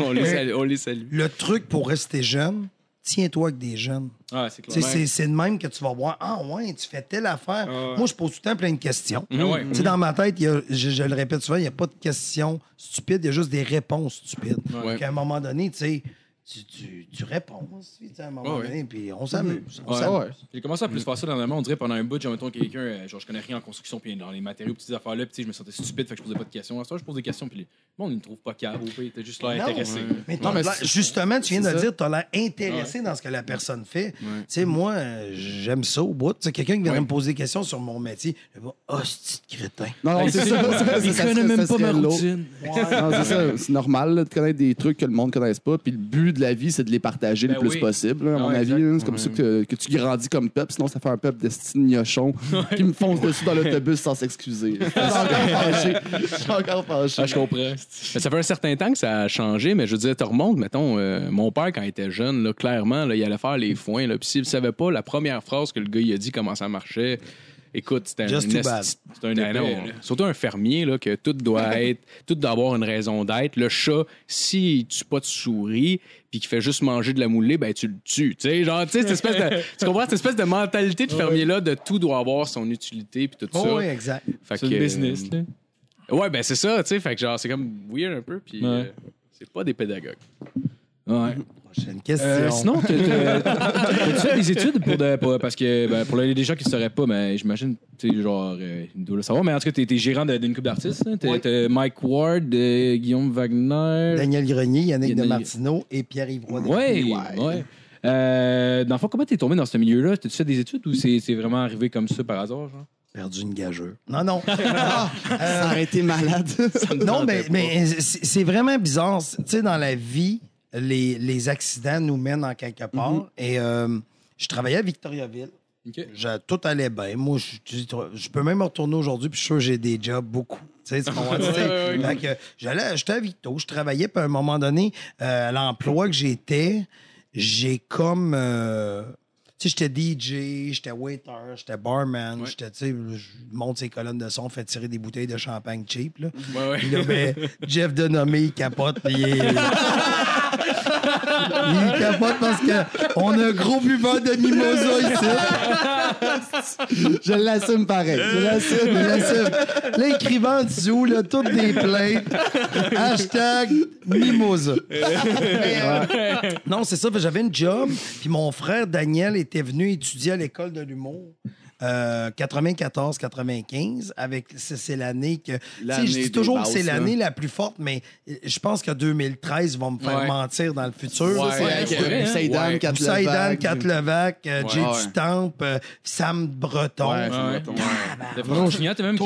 on, les salue, on les salue. le truc pour rester jeune, tiens-toi avec des jeunes. Ouais, c'est clair. C'est c'est de même que tu vas voir. Ah, ouais, tu fais telle affaire. Moi, je pose tout le temps plein de questions. Ah ouais. Dans ma tête, il y a- je, je le répète souvent, il n'y a pas de questions stupides, il y a juste des réponses stupides. Ouais. Qu'à un moment donné, tu sais, tu, tu, tu réponds aussi, à un moment Ouais, donné, puis on s'amuse. on Ouais. s'amuse. Ouais. J'ai commencé à plus faire ça dernièrement. On dirait pendant un bout, j'ai mettons quelqu'un, euh, genre je connais rien en construction, puis dans les matériaux, petites affaires-là, puis tu sais, je me sentais stupide, fait que je posais pas de questions. À je pose des questions, puis le monde, il me trouve pas câble, il était juste là Non, intéressé. Mais, Non, t'as mais justement, tu viens de ça. dire, tu as l'air intéressé dans ce que la personne fait. Tu sais, moi, euh, j'aime ça au bout. Quelqu'un qui viendrait me poser des questions sur mon métier, je vais oh, c'est crétin. Non, non, c'est ça. Il connaît même pas ma routine. C'est ça. C'est normal de connaître des trucs que le monde ne connaisse pas. Puis le but de la vie, c'est de les partager Ben le plus oui. possible, là, à Ah mon avis. là. C'est comme ça que, que tu grandis comme peuple. Sinon, ça fait un peuple de gnochon qui me fonce dessus dans l'autobus sans s'excuser. <laughs> Je suis encore fâché. Je suis encore fâché. Ah, je comprends. Ça fait un certain temps que ça a changé, mais je veux dire, tu remontes, mettons, euh, mon père, quand il était jeune, là, clairement, là, il allait faire les foins. Là, puis s'il ne savait pas, la première phrase que le gars il a dit comment ça marchait, écoute, c'était un, Just une too bad. esti- C'est un non, surtout un fermier, là, que tout doit <laughs> être, tout doit avoir une raison d'être. Le chat, s'il tue pas de souris, puis qu'il fait juste manger de la moulée, ben tu le tues. Tu sais, genre, tu sais, cette espèce de, <laughs> tu comprends? Cette espèce de mentalité de fermier-là, de tout doit avoir son utilité, puis tout Oh, ça. oui, exact. Fait C'est que, le business, euh, là. Ouais, ben c'est ça, tu sais, fait que genre, c'est comme weird un peu, puis Ouais. euh, c'est pas des pédagogues. Ouais. Prochaine question. Euh, sinon, t'as- t'as- tu fait des études pour, de- pour- parce que ben, pour les gens qui ne sauraient pas, mais j'imagine, tu sais, genre, euh, ils doivent le savoir, mais en tout cas, t'es t'es gérant de- d'une couple d'artistes. hein. Oui. t'as Mike Ward, euh, Guillaume Wagner. Daniel Grenier, Yannick Yannick- de Martineau et Pierre-Yves Roy. Ouais, ouais. Euh, dans le fond, comment t'es tombé dans ce milieu-là? T'as-tu fait des études ou c'est c'est vraiment arrivé comme ça par hasard? Genre? Perdu une gageure. Non, non. <laughs> Ah, Ça aurait été malade. <laughs> non, mais, mais c'est c'est vraiment bizarre. Tu sais, dans la vie, les, les accidents nous mènent en quelque part. Et euh, je travaillais à Victoriaville. Je- tout allait bien. Moi, je, peux même retourner aujourd'hui, puis je suis sûr que j'ai des jobs beaucoup <laughs> j'allais, j'étais à Victo, je travaillais, puis à un moment donné, euh, à l'emploi que j'étais, j'ai comme. euh, tu sais, j'étais DJ, j'étais waiter, j'étais barman, j'étais, tu sais, je monte ses colonnes de son, fait tirer des bouteilles de champagne cheap, là. Ouais, ouais. Puis là, ben, <laughs> Jeff Denomé, il capote, puis il est... <laughs> il capote parce qu'on a un gros buveur de mimosa ici. Je l'assume pareil. Je l'assume. Je l'assume. Là, là, toutes des plaintes. Hashtag mimosa. Non, c'est ça. J'avais une job, puis mon frère Daniel était venu étudier à l'école de l'humour. Euh, 94-95, avec c'est c'est l'année que. Je dis toujours que c'est l'année la plus forte, mais euh, je pense que 2013 va me faire Ouais. mentir dans le futur. Ouais, là, Ouais, c'est- avec c'est vrai, hein? Poseidon, Ouais. Kat Poseidon, Levac. Kat Levac, euh, Jay Ouais. Dutampe, euh, Sam Breton. Ouais, Ouais. vraiment chiant. T'avais même,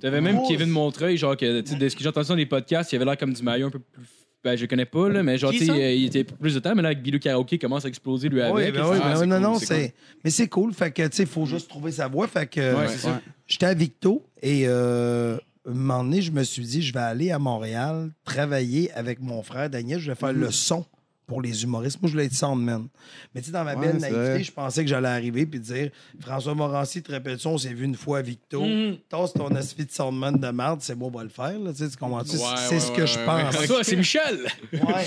t'avais même. Kevin Montreuil, genre, que, tu sais, de ce que j'ai entendu dans les podcasts, il avait l'air comme du maillot un peu plus. Ben, je connais pas, là, mais genre, tu sais, il était plus de temps, mais là, avec Bilou Karaoke, commence à exploser lui Oui, avec. ben oui, Ah, ben c'est oui, non, cool, non, c'est. Mais c'est cool. Fait que, tu sais, il faut juste trouver sa voie. Fait que. Ouais, c'est ça. J'étais à Victo et euh, un moment donné, je me suis dit, je vais aller à Montréal travailler avec mon frère Daniel. Je vais faire le son pour les humoristes. Moi, je voulais être soundman. Mais tu sais, dans ma Ouais, belle naïveté, je pensais que j'allais arriver puis dire François Morancy, te rappelles-tu, on s'est vu une fois à Victo. Tasse ton aspect de soundman de merde, c'est moi, on va le faire. Là, tu sais, tu comprends-tu? Ouais, c'est ouais, ce que ouais, je ouais, pense. C'est Michel! Ouais.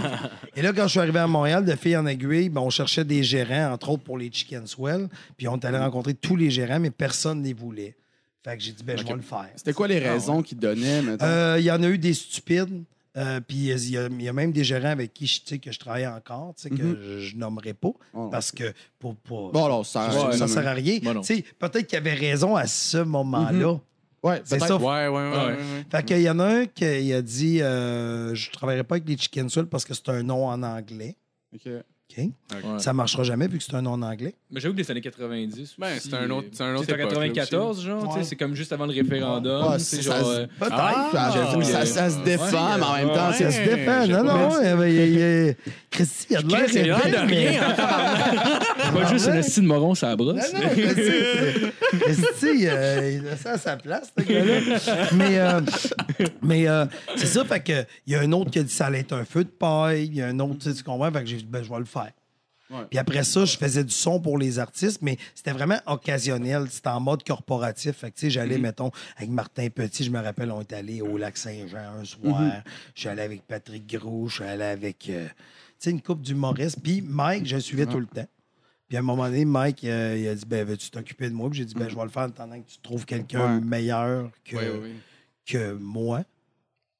<laughs> Et là, quand je suis arrivé à Montréal, de fil en aiguille, ben, on cherchait des gérants, entre autres pour les Chicken Swell. Puis on est allé rencontrer tous les gérants, mais personne ne les voulait. Fait que j'ai dit, ben, je vais le faire. C'était quoi les raisons qu'ils donnaient? Euh, Il y en a eu des stupides. Euh, puis il y, a- y même des gérants avec qui je, que je travaille encore, que je, je nommerai pas, Oh. parce que pour, pour- Bon, alors, ça, ça, Ouais, ça sert à rien. Bon, Peut-être qu'il avait raison à ce moment-là. Ouais, C'est ça. Ouais. Fait qu'il y en a un qui a dit euh, Je travaillerai pas avec les Chicken Swell parce que c'est un nom en anglais. Ok. OK? Ouais. Ça marchera jamais vu que c'est un nom en anglais. Mais j'avoue que des années 90. Ben, c'est un autre- c'est un autre tu sais, en époque, là, 94, genre, Ouais. c'est comme juste avant le référendum. Ouais, ça genre, se- Peut-être. Ah, j'avoue, ça, ça se défend, ouais, mais en même temps, Ça se défend. Non, non. Y y Christy, il y a de l'air il a de rien, pas juste un style moron, ça brosse. Non, non, euh, il a ça à sa place, ce gars-là. <laughs> Mais, euh, mais euh, c'est ça, fait que il y a un autre qui a dit ça allait être un feu de paille. Il y a un autre, tu sais, tu comprends? Fait que j'ai dit, ben, je vais le faire. Puis après ça, je faisais du son pour les artistes, mais c'était vraiment occasionnel. C'était en mode corporatif. Fait que, tu sais, j'allais, mettons, avec Martin Petit, je me rappelle, on est allé au lac Saint-Jean un soir. Je suis allé avec Patrick Gros, je suis allé avec, euh, tu sais, une coupe d'humoristes. Puis Mike, je le suivais tout le temps. Puis à un moment donné, Mike, euh, il a dit, ben, veux-tu t'occuper de moi? Puis j'ai dit, ben, je vais le faire en attendant que tu trouves quelqu'un Ouais. meilleur que, Ouais, ouais. que moi.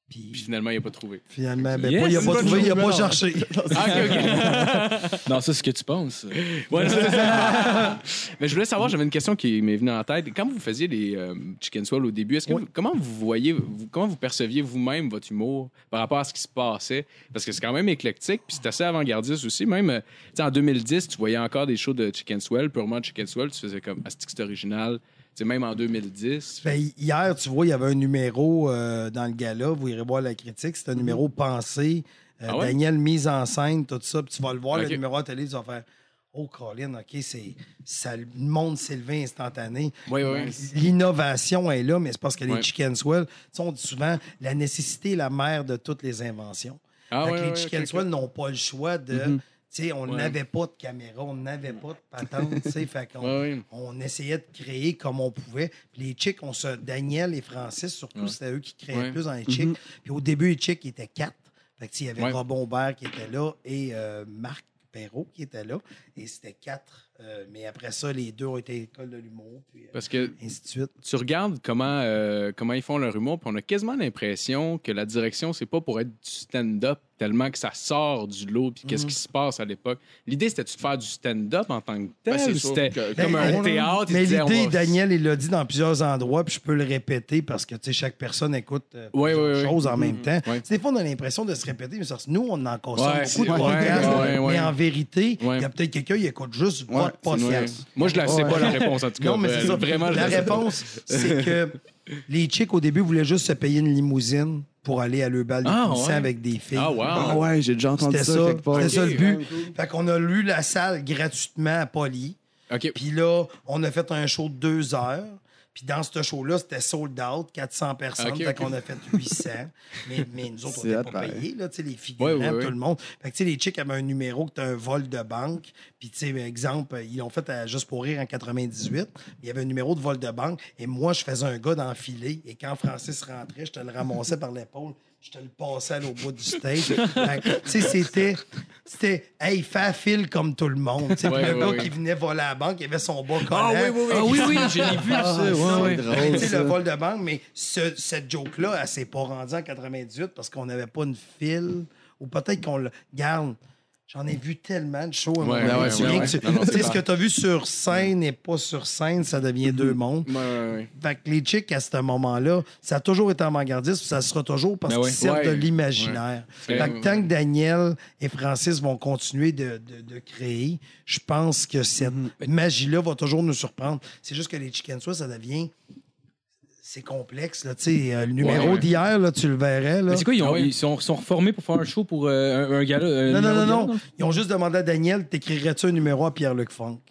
Puis Puis finalement, il n'a pas trouvé. finalement, ben, Yes, pas, il a c'est pas trouvé, il a bonne pas cherché. <laughs> Ah, ok, ok. <laughs> Non, ça, c'est ce que tu penses. <laughs> Ouais, c'est ça. Mais je voulais savoir, j'avais une question qui m'est venue en tête. Quand vous faisiez les euh, Chicken Swell au début, est-ce que vous- comment vous voyez, vous- comment vous perceviez vous-même votre humour par rapport à ce qui se passait? Parce que c'est quand même éclectique, puis c'est assez avant-gardiste aussi. Même, euh, tu sais, en 2010, tu voyais encore des shows de Chicken Swell, purement de Chicken Swell, tu faisais comme Astic, c'est original? Même en 2010. Ben, hier, tu vois, il y avait un numéro euh, dans le gala, vous irez voir la critique, c'est un numéro pensé, euh, Ah ouais? Daniel mise en scène, tout ça, puis tu vas le voir, le numéro à télé, tu vas faire Oh, Colin, OK, c'est ça, le monde s'est levé instantané. Oui, oui. L'innovation est là, mais c'est parce que les. Chicken Swell, on dit souvent la nécessité est la mère de toutes les inventions. Ah, que les Chicken ok, Swell n'ont pas le choix de. Tu on Ouais. n'avait pas de caméra, on n'avait pas de patente. Fait Ouais, ouais. on essayait de créer comme on pouvait. Puis les chicks, on se. Daniel et Francis, surtout, c'était eux qui créaient plus dans les chicks. Puis au début, les chicks étaient quatre. Fait que, il y avait Ouais. Robin Aubert qui était là et euh, Marc Perrault qui était là. Et c'était quatre. Euh, mais après ça, les deux ont été à l'école de l'humour, puis euh, Parce que ainsi de suite. tu regardes comment, euh, comment ils font leur humour, puis on a quasiment l'impression que la direction, c'est pas pour être du stand-up, tellement que ça sort du lot, puis qu'est-ce qui se passe à l'époque. L'idée, c'était-tu de faire du stand-up en tant que tel? Ben, c'était que- comme Ben, un théâtre? Mais l'idée, va- Daniel, il l'a dit dans plusieurs endroits, puis je peux le répéter parce que tu sais, chaque personne écoute euh, Ouais, plusieurs ouais, ouais. choses en même temps. Ouais. Tu sais, Des fois, on a l'impression de se répéter, mais ça, nous, on en consomme Ouais, beaucoup de podcasts. ouais, ouais. Mais en vérité, il Ouais. y a peut-être quelqu'un qui écoute juste Ouais, votre podcast. Moi, je la sais pas, la réponse, en tout cas. Non, mais c'est ça. Vraiment, la réponse, c'est que <laughs> les chicks, au début, voulaient juste se payer une limousine pour aller à leur bal de Ah, ouais? avec des filles. Ah, wow. Ah ouais, j'ai déjà entendu C'était ça, ça, quelque part. c'était ça le but. Fait qu'on a lu la salle gratuitement à Poly. OK. Puis là, on a fait un show de deux heures. Puis dans ce show-là, c'était sold out, 400 personnes. Ok, fait ok. qu'on a fait 800. <laughs> mais, mais nous autres, on n'était pas payés, là, tu sais, les figurants, Ouais, ouais, ouais. tout le monde. Fait que, tu sais, les chicks avaient un numéro que tu un vol de banque. Puis, tu sais, exemple, ils l'ont fait à Juste pour rire en 98. Il y avait un numéro de vol de banque. Et moi, je faisais un gars d'enfiler. Et quand Francis rentrait, je te le ramassais par l'épaule. Je te le passais à l'autre bout du stage. Tu sais, c'était, c'était, hey, fais fil comme tout le monde. Tu sais, Ouais, puis le ouais, gars ouais. qui venait voler à la banque, il avait son bas collant. Ah oui, oui, je l'ai vu, ça. Ouais, ouais. C'est drôle, Mais tu sais, ça. le vol de banque, mais ce- cette joke-là, elle s'est pas rendue en 98 parce qu'on n'avait pas une file. Ou peut-être qu'on le garde. J'en ai vu tellement de shows. Ouais, ouais, ouais, Tu sais ce que tu as vu sur scène et pas sur scène, ça devient deux mondes. Ouais, ouais. Fait que les chicks, à ce moment-là, ça a toujours été avant-gardiste, puis ça sera toujours parce Ben qu'ils servent de l'imaginaire. Fait que tant que Daniel et Francis vont continuer de, de- de créer, je pense que cette magie-là va toujours nous surprendre. C'est juste que les Chicken Swiss, ça devient... C'est complexe, là. Tu sais, euh, le numéro ouais. d'hier, là, tu le verrais, là. Mais c'est quoi, ils, ont- Ah ils sont, sont reformés pour faire un show pour euh, un, un Non, non, non, non. gala, Ils ont juste demandé à Daniel, t'écrirais-tu un numéro à Pierre-Luc Funk?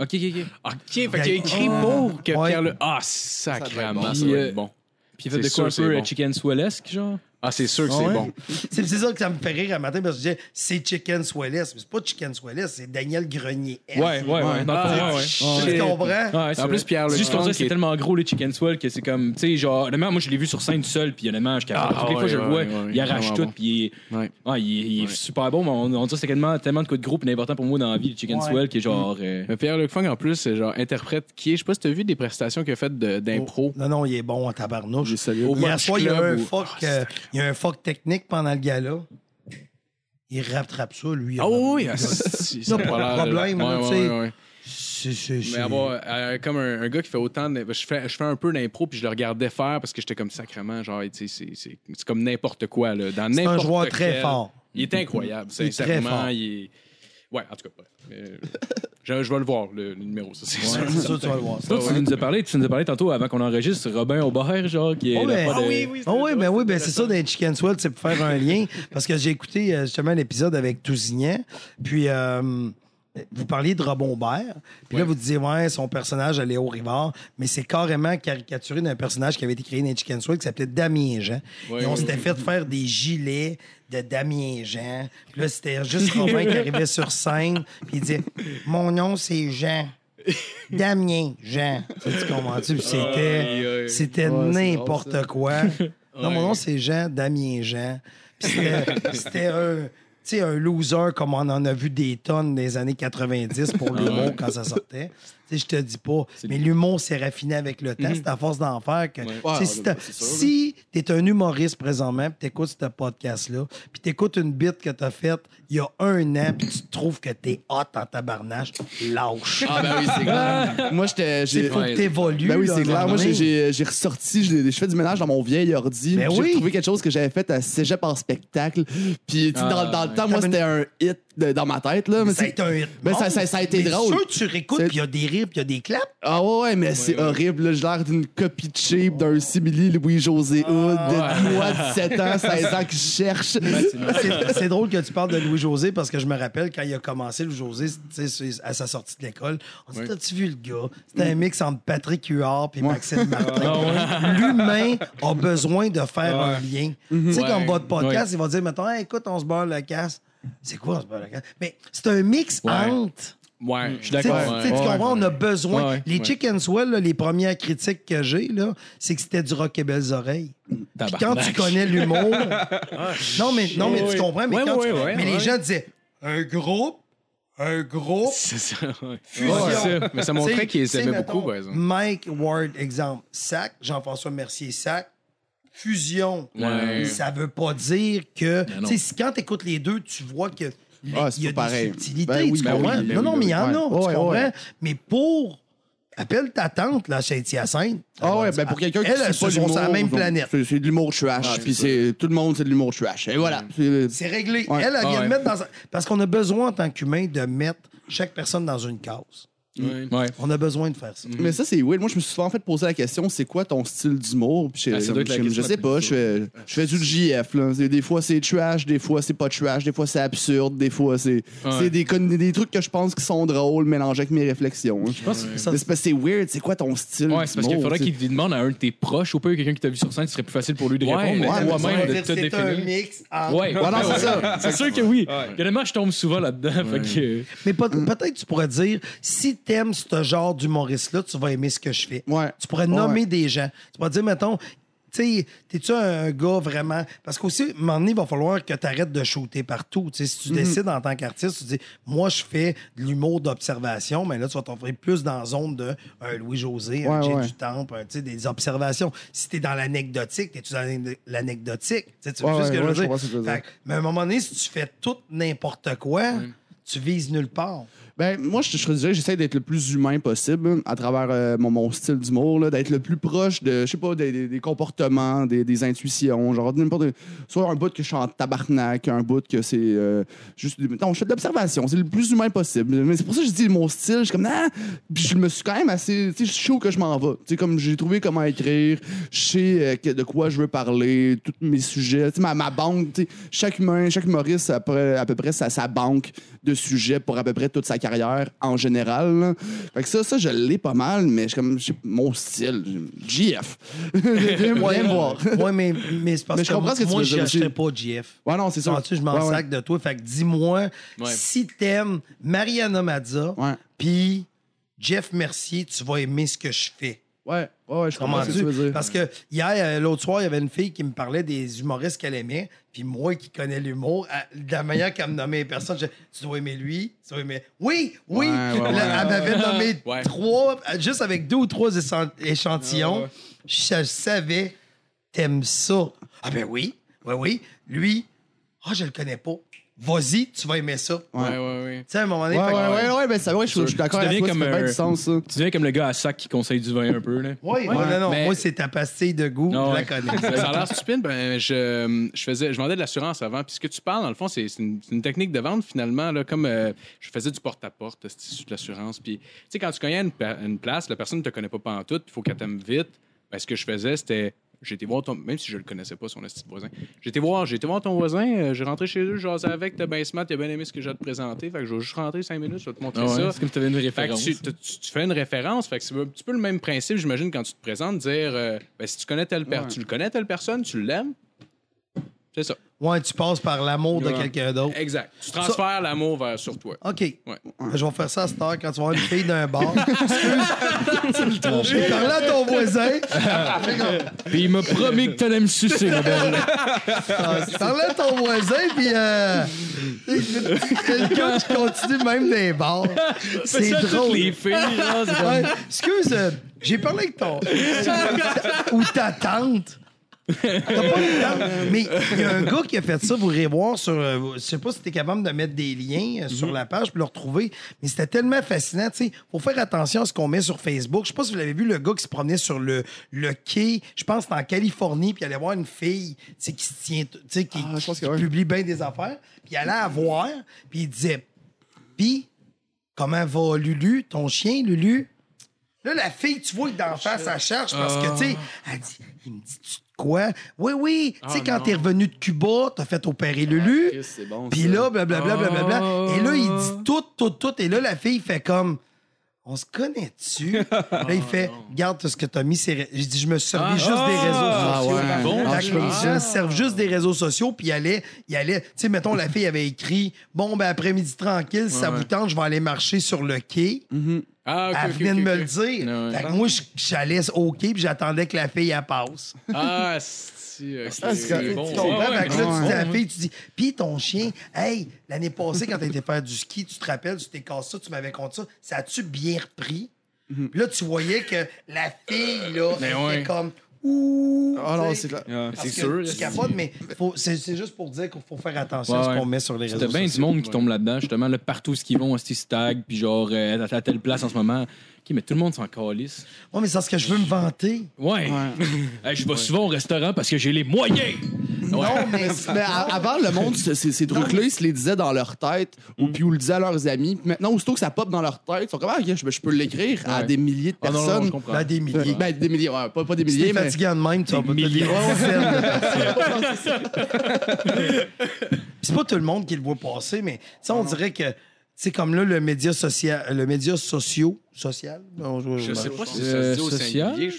Ok, ok, ok. OK, fait qu'il a écrit pour que Ouais. Pierre le. Ah, sacrément, ça Puis, va euh, être bon. Puis il fait de quoi un peu euh, bon. chicken swellesque, genre? Ah, c'est sûr que Ah c'est ouais? bon. <laughs> C'est c'est ça que ça me fait rire un matin parce que je disais, c'est Chicken Swelless. Mais c'est pas Chicken Swelless, c'est Daniel Grenier. S. Ouais, ouais, ouais. Dans le Ah, ouais, ouais. shit. Tu comprends? Ouais, c'est En vrai. plus, Pierre C'est juste qu'on Leclerc dirait que qui c'est est- tellement gros, les chicken swell, que c'est comme, tu sais, genre, honnêtement, moi, je l'ai vu sur scène seul, puis honnêtement, je capote. Ah, Toutes les fois, ouais, je le ouais, vois, ouais, ouais, il arrache vraiment tout, bon. puis il est, Ouais. ouais, il est, il est Ouais. super bon, mais on, on dirait que c'est tellement, tellement de coups de groupe et important pour moi dans la vie, le chicken Ouais. swell, qui est genre, euh, Mais Pierre-Luc Funk, en plus, c'est genre interprète qui est. Je sais pas si t'as vu des prestations qu'il a faites de- d'impro. Non, non, il est bon en tabarnouche. Hier soir, il y a Club un fuck, Ah, euh, il y a un fuck technique pendant le gala. Il rattrape ça, lui. Ah oui, oui, <laughs> c'est pas problème, Ouais, ouais, tu sais. ouais. C'est, c'est, Mais avoir euh, comme un, un gars qui fait autant de. Je fais, je fais un peu d'impro, puis je le regardais faire parce que j'étais comme sacrément, genre, c'est- c'est c'est comme n'importe quoi, là. Dans C'est un n'importe joueur très fort. Il est incroyable, Il est très sincèrement. fort. Il est... Ouais, en tout cas, bref. Euh, je, je vais le voir, le, le numéro, ça, c'est sûr, tu vas le voir. Toi, tu nous as parlé, tu nous as parlé tantôt avant qu'on enregistre Robin Aubert, genre, qui est Oh, ben, fois de- Ah oui, ben oui, ben c'est ça dans Chicken Swell, c'est pour faire un lien. Parce que j'ai écouté euh, justement l'épisode avec Tousignan. Puis euh, vous parliez de Robin Aubert. Puis là, vous disiez, ouais, son personnage, Léo Rivard. Mais c'est carrément caricaturé d'un personnage qui avait été créé dans Chicken Swell qui s'appelait Damien Jean. Ouais, Et on ouais, s'était fait faire des gilets de Damien Jean. Puis là, c'était juste Robin qui arrivait sur scène. Puis il disait, mon nom, c'est Jean. Damien Jean. Tu comprends-tu? Puis c'était, c'était n'importe quoi. Non, mon nom, c'est Jean, Damien Jean. Puis c'était, c'était un, sais, un loser comme on en a vu des tonnes des années 90 pour l'humour quand ça sortait. <laughs> Tu sais, je te dis pas. Mais l'humour s'est raffiné avec le temps. C'est à force d'en faire que. tu Ouais, si ben, c'est sûr, si t'es un humoriste présentement, puis t'écoutes ce podcast-là, puis t'écoutes une bite que t'as faite il y a un an, puis tu trouves que t'es hot en tabarnache, lâche. Ah, ben oui, c'est clair. <laughs> Moi, j'étais. Il j'ai- faut que t'évolues. Ben oui, c'est clair. Moi, j'ai- ressorti, j'ai- je fais du ménage dans mon vieil ordi. Ben j'ai oui. retrouvé quelque chose que j'avais fait à Cégep en spectacle. Puis, tu sais, dans, dans le temps, moi, c'était un hit de- dans ma tête. Là, mais Ça a c'est- été un hit. Ben, ça- ça- ça a été Mais drôle. sûr, tu réécoutes, C'est- puis il y a des rires, puis il y a des claps. Ah ouais, ouais, mais c'est horrible. là. J'ai l'air d'une copie de shape d'un simili Louis-José Hood de moi, 17 ans, 16 ans qui cherche. C'est- C'est drôle que tu parles de Louis-José parce que je me rappelle quand il a commencé, Louis-José, tu sais, c'est- à sa sortie de l'école, on dit T'as-tu vu le gars? C'était un mix entre Patrick Huard et Maxime Martin. L'humain a besoin de faire un lien. Tu sais, Ouais. comme votre podcast, il va dire Mettons, Hey, écoute, on se barre le casse. C'est quoi, casse Mais c'est un mix entre. Ouais, je suis d'accord. tu ouais. comprends, on a besoin. Ouais, ouais, les Chicken Swell, là, les premières critiques que j'ai, là, c'est que c'était du rock et belles oreilles. Puis quand tu connais l'humour. <laughs> non, mais, non, mais tu comprends, mais Ouais, quand ouais, tu- ouais, Mais ouais. les gens disaient un groupe, un groupe. C'est ça, ouais. Fusion. Ouais, ça. Mais ça montrait qu'ils aimaient beaucoup, par exemple. Mike Ward, exemple, sac. Jean-François Mercier, sac. Fusion. Ouais. Ça veut pas dire que. non. Tu sais, si quand tu écoutes les deux, tu vois que. Ah, il y a des pareil. subtilités, Ben oui, tu ben comprends? oui, ben non, non, mais il y en ouais. a, tu Ouais, comprends? ouais. Mais pour. Appelle ta tante, là, chez Hyacinthe. Ah ouais, ben pour quelqu'un qui Elle, pas sont sur la même planète. C'est c'est de l'humour trash. puis c'est tout le monde, c'est de l'humour trash. Et voilà. C'est- C'est réglé. Ouais. Elle, elle vient Ah de mettre dans. un- Parce qu'on a besoin, en tant qu'humain, de mettre chaque personne dans une case. Ouais. On a besoin de faire ça. Mais ça, c'est weird. Moi, je me suis souvent fait poser la question c'est quoi ton style d'humour? Puis je, Ah, ça doit être la je- question je la sais plus pas. Je fais, je fais du JF. Là. C'est- Des fois, c'est trash, des fois, c'est pas trash, des fois, c'est absurde, des fois, c'est Ouais. c'est des, con- des trucs que je pense qui sont drôles mélangés avec mes réflexions. Je pense que Ça, Mais c'est parce que c'est weird. C'est quoi ton style Ouais, c'est parce qu'il d'humour, faudrait qu'il demande à un de tes proches, ou pas quelqu'un qui t'a vu sur scène, ce serait plus facile pour lui de Ouais, répondre, mais ouais, toi-même mais de te c'est un définir. mix entre- Ouais, Ouais, non, c'est ça. C'est sûr que oui. Honnêtement, je tombe souvent là-dedans. fait que- Mais peut- peut-être tu pourrais dire, si t'aimes ce genre d'humoriste-là, tu vas aimer ce que je fais. Ouais. Tu pourrais nommer ouais. des gens. Tu pourrais dire, mettons, t'es-tu un gars vraiment? Parce qu'aussi, à un moment donné, il va falloir que tu arrêtes de shooter partout. Si Mhm. tu décides en tant qu'artiste, tu dis, moi, je fais de l'humour d'observation, mais là, tu vas t'offrir plus dans la zone de un Louis-José, un Jay ouais. du Temple, un, des observations. Si t'es dans l'anecdotique, t'es-tu dans l'ane- l'anecdotique? Tu sais, ce que je veux dire? que veux. Fait mais à un moment donné, si tu fais tout n'importe quoi, tu vises nulle part. Ben, moi, je, je dirais, j'essaie d'être le plus humain possible à travers euh, mon, mon style d'humour, d'être le plus proche de, je sais pas, des, comportements, des, des intuitions. Genre, n'importe. Soit un bout que je suis en tabarnak, un bout que c'est euh, juste. Non, je fais de l'observation. C'est le plus humain possible. Mais c'est pour ça que je dis mon style. Je suis comme, ah! Puis je me suis quand même assez. Tu sais, je suis que je m'en vais. Tu sais, comme j'ai trouvé comment écrire, je sais euh, de quoi je veux parler, tous mes sujets. Tu sais, ma, ma banque, tu sais, chaque humain, chaque humoriste a à peu près sa, sa banque de sujets pour à peu près toute sa carrière en général. là. Fait que ça, ça, je l'ai pas mal, mais je suis comme, je sais, mon style, JF. Viens viens me voir. Ouais, mais, mais c'est parce Mais je que comprends ce que tu moi veux dire je n'achèterais pas GF. Ouais, non, c'est ça. Sens-tu, je m'en Ouais, ouais. sac de toi? Fait que dis-moi, Ouais. si t'aimes Mariana Mazza, Ouais. puis Jeff Mercier, tu vas aimer ce que je fais. Ouais, ouais, ouais, je comprends ce que tu veux dire. Parce que hier, euh, l'autre soir, il y avait une fille qui me parlait des humoristes qu'elle aimait. Puis moi qui connais l'humour, elle- de la manière qu'elle me nommait les personnes, je, tu dois aimer lui, tu dois aimer. Oui, oui! Ouais, ouais, Là, ouais. elle m'avait nommé Ouais. trois, juste avec deux ou trois échan- échantillons. Ouais, ouais. Je, savais, t'aimes ça. Ah ben oui, oui, oui. Lui, ah, je le connais pas. Vas-y, tu vas aimer ça. Tu Ouais, ouais, ouais. sais, à un moment donné, Ouais, fait ouais, ouais, ouais, ben c'est vrai, je, je suis d'accord Tu avec toi, ça comme fait bien un- du sens, ça. Tu deviens comme le gars à sac qui conseille du vin un peu. Là. Oui, Ouais. non, non, Mais- moi, c'est ta pastille de goût, je ouais. la connais. Ça a l'air stupide. Ben, je, je, faisais, je vendais de l'assurance avant. Puis ce que tu parles, dans le fond, c'est c'est une, c'est une technique de vente, finalement. Là, comme euh, je faisais du porte-à-porte, c'était sur de l'assurance. Puis, tu sais, quand tu connais une, place, la personne ne te connaît pas pantoute, il faut qu'elle t'aime vite. Ben, ce que je faisais, c'était. J'ai été voir ton. Même si je le connaissais pas, son petit voisin. J'ai été voir, j'ai été voir ton voisin, euh, j'ai rentré chez eux, jasé avec, t'as bien smart, t'as bien aimé ce que j'ai à te présenter. Fait que je vais juste rentrer cinq minutes, je vais te montrer Ah ouais, ça. c'est comme tu une Fait que référence. tu, tu- tu- tu fais une référence, fait que c'est un petit peu le même principe, j'imagine, quand tu te présentes, dire euh, ben, si tu connais telle personne, Ouais. tu le connais telle personne, tu l'aimes. C'est ça. Ouais, tu passes par l'amour de quelqu'un d'autre. Exact. Tu transfères l'amour vers sur toi. OK. Ouais. Je vais faire ça à cette heure quand tu vas avoir une fille d'un bar. <laughs> Excuse. J'ai parlé à ton voisin. Puis il m'a promis que t'allais me sucer, ma belle. J'ai parlé à ton voisin, puis euh, quelqu'un qui continue même des bars. C'est drôle. les filles, là, c'est comme- Ouais, excuse, euh, j'ai parlé avec ton. <laughs> ou ta tante. Pas. Mais il y a un gars qui a fait ça, vous irez voir sur. euh, je sais pas si t'es capable de mettre des liens euh, sur la page pour le retrouver. Mais c'était tellement fascinant. Tu sais, faut faire attention à ce qu'on met sur Facebook. Je sais pas si vous l'avez vu, le gars qui se promenait sur le, le quai, je pense que c'est en Californie, puis il allait voir une fille tu sais, qui se tient, tu sais, qui, Ah, je pense que qui ouais. publie bien des affaires. Puis il allait la voir, puis il disait Puis, comment va Lulu, ton chien, Lulu? Là, la fille, tu vois que d'en face, elle cherche parce que, tu sais, elle dit Il me dit tu quoi? Oui, oui. Tu sais, quand t'es revenu de Cuba, t'as fait opérer Lulu. Chris, c'est bon. Puis là, blablabla, blablabla. Oh. Et là, il dit tout, tout, tout. Et là, la fille fait comme. On se connaît-tu? <laughs> là, il fait, regarde tout ce que t'as mis. J'ai dit, je me suis servi juste des réseaux Ah, sociaux. ouais. Bon, Ah, les gens se servent juste des réseaux sociaux, puis il allait, il allait, tu sais, mettons, la fille avait écrit, bon, ben, après-midi tranquille, si ça vous tente, je vais aller marcher sur le quai. Ah, ok, Elle ok, venait de ok, me ok. le dire. Fait que moi, je- j'allais quai, puis j'attendais que la fille, elle passe. Ah, si, ok. Ah, c'est- bon. Tu comprends? Ouais, ouais, Fait que là, tu dis à la fille, tu dis, pis ton chien, hey, l'année passée, quand t'étais faire du ski, tu te rappelles, tu t'es cassé ça, tu m'avais conté ça, ça a-tu bien repris? Puis là, tu voyais que la fille, là, Mais était ouais. comme, ouh. Ah non, c'est clair. C'est sûr. Tu capotes, mais c'est juste pour dire qu'il faut faire attention à ce qu'on met sur les réseaux T'as bien du sociaux. monde qui tombe là-dedans, justement, là, partout où ils vont, c'est stag, puis genre, euh, à à telle place en ce moment. OK, mais tout le monde s'en calisse. Ouais, mais c'est parce que je veux me vanter. Ouais. <laughs> Hey, je vais souvent au restaurant parce que j'ai les moyens. Non, mais, <laughs> mais a- avant, le monde, ce- ces, ces trucs-là, ils se les disaient dans leur tête ou puis ou le disaient à leurs amis. Puis maintenant, aussitôt que ça pop dans leur tête, ils sont comme, ah, ok, je, je peux l'écrire à Ouais. des milliers de Ah, non, non, personnes. comprends. Là, des milliers. Ben, des milliers, ouais, pas, pas des Si milliers, mais. fatigué de même, tu vas pas milliers. <laughs> c'est pas tout le monde qui le voit passer, mais tu sais, on dirait que c'est comme là le média social, le média socio, social? Non, Je sais pas si ça Euh, se dit au social? singulier,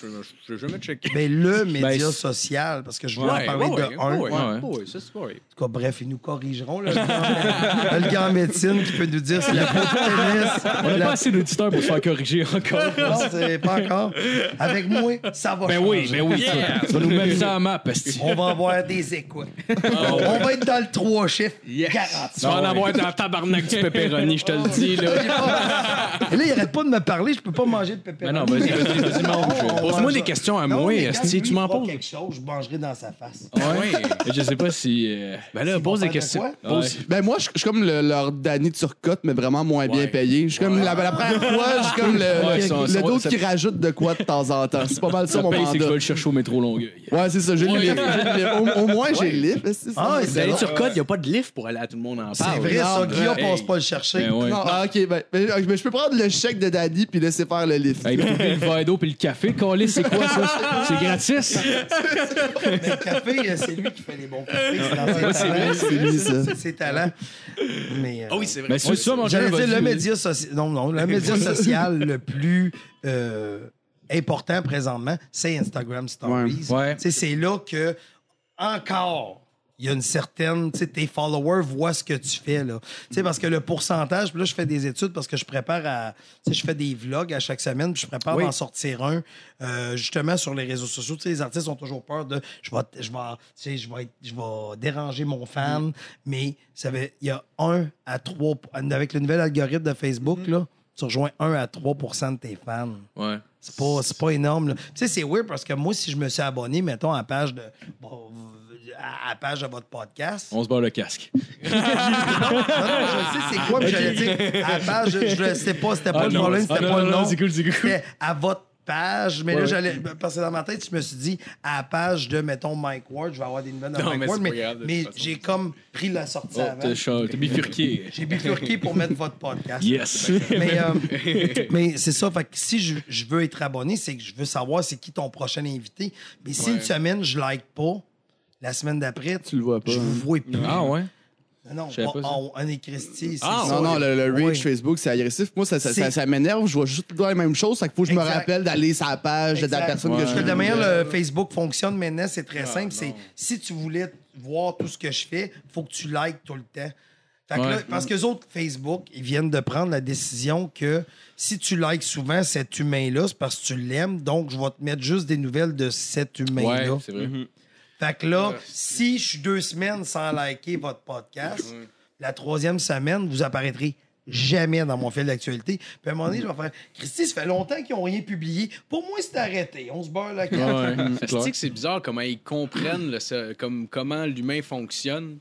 je n'ai jamais checké. Mais le média Ben, social, parce que je voulais Ouais, en parler ouais, de ouais, un. ouais, ça, c'est. En tout cas, bref, ils nous corrigeront. là, le, gars, le gars en médecine qui peut nous dire si la peau de. On n'a la- pas assez d'auditeurs pour se faire corriger encore. Non, c'est pas encore. Avec moi, ça va Ben changer. oui, ben oui. Tu vas nous mettre ça en map, esti. On va avoir des écoutes. Ah On va être dans le trois chiffres. Garanti. Tu vas en avoir dans tabarnak du pepperoni, je te le dis. Là. <laughs> Et là, il arrête pas de me parler, je peux pas manger de pépé. Non, vas-y, vas-y, vas-y, mange. Pose-moi des questions à moi, esti, tu m'en poses? quelque chose, je mangerai dans sa face. Ouais. Je sais pas si. euh, Ben là, pose des de questions. quoi? Pose- Ben moi, je je suis comme le, leur Danny Turcotte, mais vraiment moins bien payé. Je suis comme la, la première fois, je suis comme le, Ouais, le, son- le son- d'autre ça- qui rajoute de quoi de temps en temps. C'est pas mal ça, Ça mon paye, c'est que je mandat. vais le chercher au métro Longueuil. Ouais, c'est ça, j'ai le livre. j'ai le livre. Au, au moins, j'ai le livre. c'est ça. Ah, c'est sur code, il n'y a pas de lift pour aller à tout le monde en C'est parle. vrai, ça. Guillaume passe pas le chercher. Ben ouais. Non, ah, ok, ben, ben, mais je peux prendre le chèque de Danny puis laisser faire le livre. Hey, puis le verre d'eau puis le café, Calais, c'est quoi ça? C'est gratis? <laughs> Mais le café, c'est lui qui fait les bons cafés. C'est Ouais, c'est c'est lui, ça. C'est ses talents. Mais, euh, Ah oui, c'est vrai. Tu veux ça, un dire le média social. Non, non, le média social le plus euh, important présentement, c'est Instagram Stories. Ouais. Ouais. C'est là que, encore, il y a une certaine. Tu sais, tes followers voient ce que tu fais, là. Tu sais, parce que le pourcentage, puis là, je fais des études parce que je prépare à. Tu sais, je fais des vlogs à chaque semaine, puis je prépare Oui. d'en sortir un, euh, justement, sur les réseaux sociaux. Tu sais, les artistes ont toujours peur de. Je vais, je vais, tu sais, je vais, être- je vais déranger mon fan, mais ça veut- il y a 1 à 3. Avec le nouvel algorithme de Facebook, là, tu rejoins 1 à 3% de tes fans. Ouais. C'est pas, c'est pas énorme. Tu sais, c'est weird parce que moi, si je me suis abonné, mettons, à la page de. bon, à la page de votre podcast. On se barre le casque. <laughs> Non, non, je sais c'est quoi, mais j'allais dire à la page, je, le sais pas, c'était pas Ah, le non. problème, Ah, c'était non, pas non, le non, nom. c'est cool, c'est cool. C'était à votre page, mais là, j'allais. Parce que dans ma tête, je me suis dit, à la page de, mettons, Mike Ward, je vais avoir des nouvelles de Non, Mike mais Ward, mais, grave, j'ai comme pris la sortie Oh, avant. t'as bifurqué. J'ai bifurqué pour mettre votre podcast. Yes. Mais, euh, <laughs> mais c'est ça. Fait que si je, je veux être abonné, c'est que je veux savoir c'est qui ton prochain invité. Mais si Ouais. une semaine, je like pas, la semaine d'après, Tu le vois pas. je hein. vous vois plus. Ah ouais? Non, on, on, on est Christy. Ah, ça. Non, non, le, le reach Oui. Facebook, c'est agressif. Moi, ça, ça, C'est- ça, ça m'énerve. Je vois juste la même chose. Ça qu'il faut que je me rappelle d'aller sur la page de la personne Ouais. que je Parce que suis. de la manière le Facebook fonctionne maintenant, c'est très simple. non. C'est si tu voulais voir tout ce que je fais, faut que tu likes tout le temps. Fait que Ouais. là, parce que les autres Facebook, ils viennent de prendre la décision que si tu likes souvent cet humain-là, c'est parce que tu l'aimes. Donc, je vais te mettre juste des nouvelles de cet Ouais, humain-là. c'est vrai. Fait que là, si je suis deux semaines sans liker votre podcast, la troisième semaine, vous apparaîtrez jamais dans mon fil d'actualité. Puis à un moment donné, je vais faire Christy, ça fait longtemps qu'ils n'ont rien publié. Pour moi, c'est arrêté. On se beurre la gueule. <laughs> Ouais, c'est bizarre comment ils comprennent le- comme, comment l'humain fonctionne?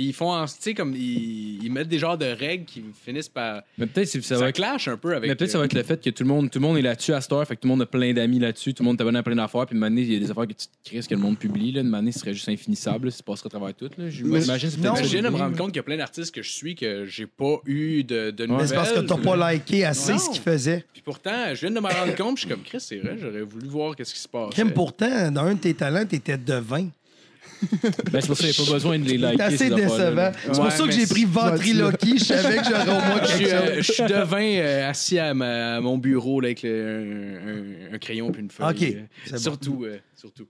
Puis ils font, tu sais, comme ils, ils mettent des genres de règles qui finissent par. Mais peut-être ça Ça, va être clash un peu avec. Mais peut-être ça va être le fait que tout le monde, tout le monde est là-dessus à cette heure, fait que tout le monde a plein d'amis là-dessus, tout le monde t'abonne à plein d'affaires, puis une année, il y a des affaires que tu te crises que le monde publie, là, une année, ce serait juste infinissable, là, ça passerait à travers tout. J'imagine c'est Non, peut-être Je viens de me rendre compte qu'il y a plein d'artistes que je suis que j'ai pas eu de, de nouvelles. Mais c'est parce que t'as pas liké assez Non. ce qu'il faisait. Puis pourtant, je viens de me rendre compte, je suis comme Chris, c'est vrai, j'aurais voulu voir qu'est-ce qui se passe. Kim, pourtant, dans un de tes talents, t'étais devin. Ben, c'est pour ça qu'il n'y a pas besoin de les C'est liker. assez ces affaires-là, décevant. C'est pour Ouais, ça que mais j'ai pris ventriloquie. Je savais que j'aurais au moins Je suis, quelque euh, chose. je suis devin euh, assis à, ma- à mon bureau là, avec le- un, un- un crayon puis une feuille. OK, euh, c'est bon. surtout, euh, surtout.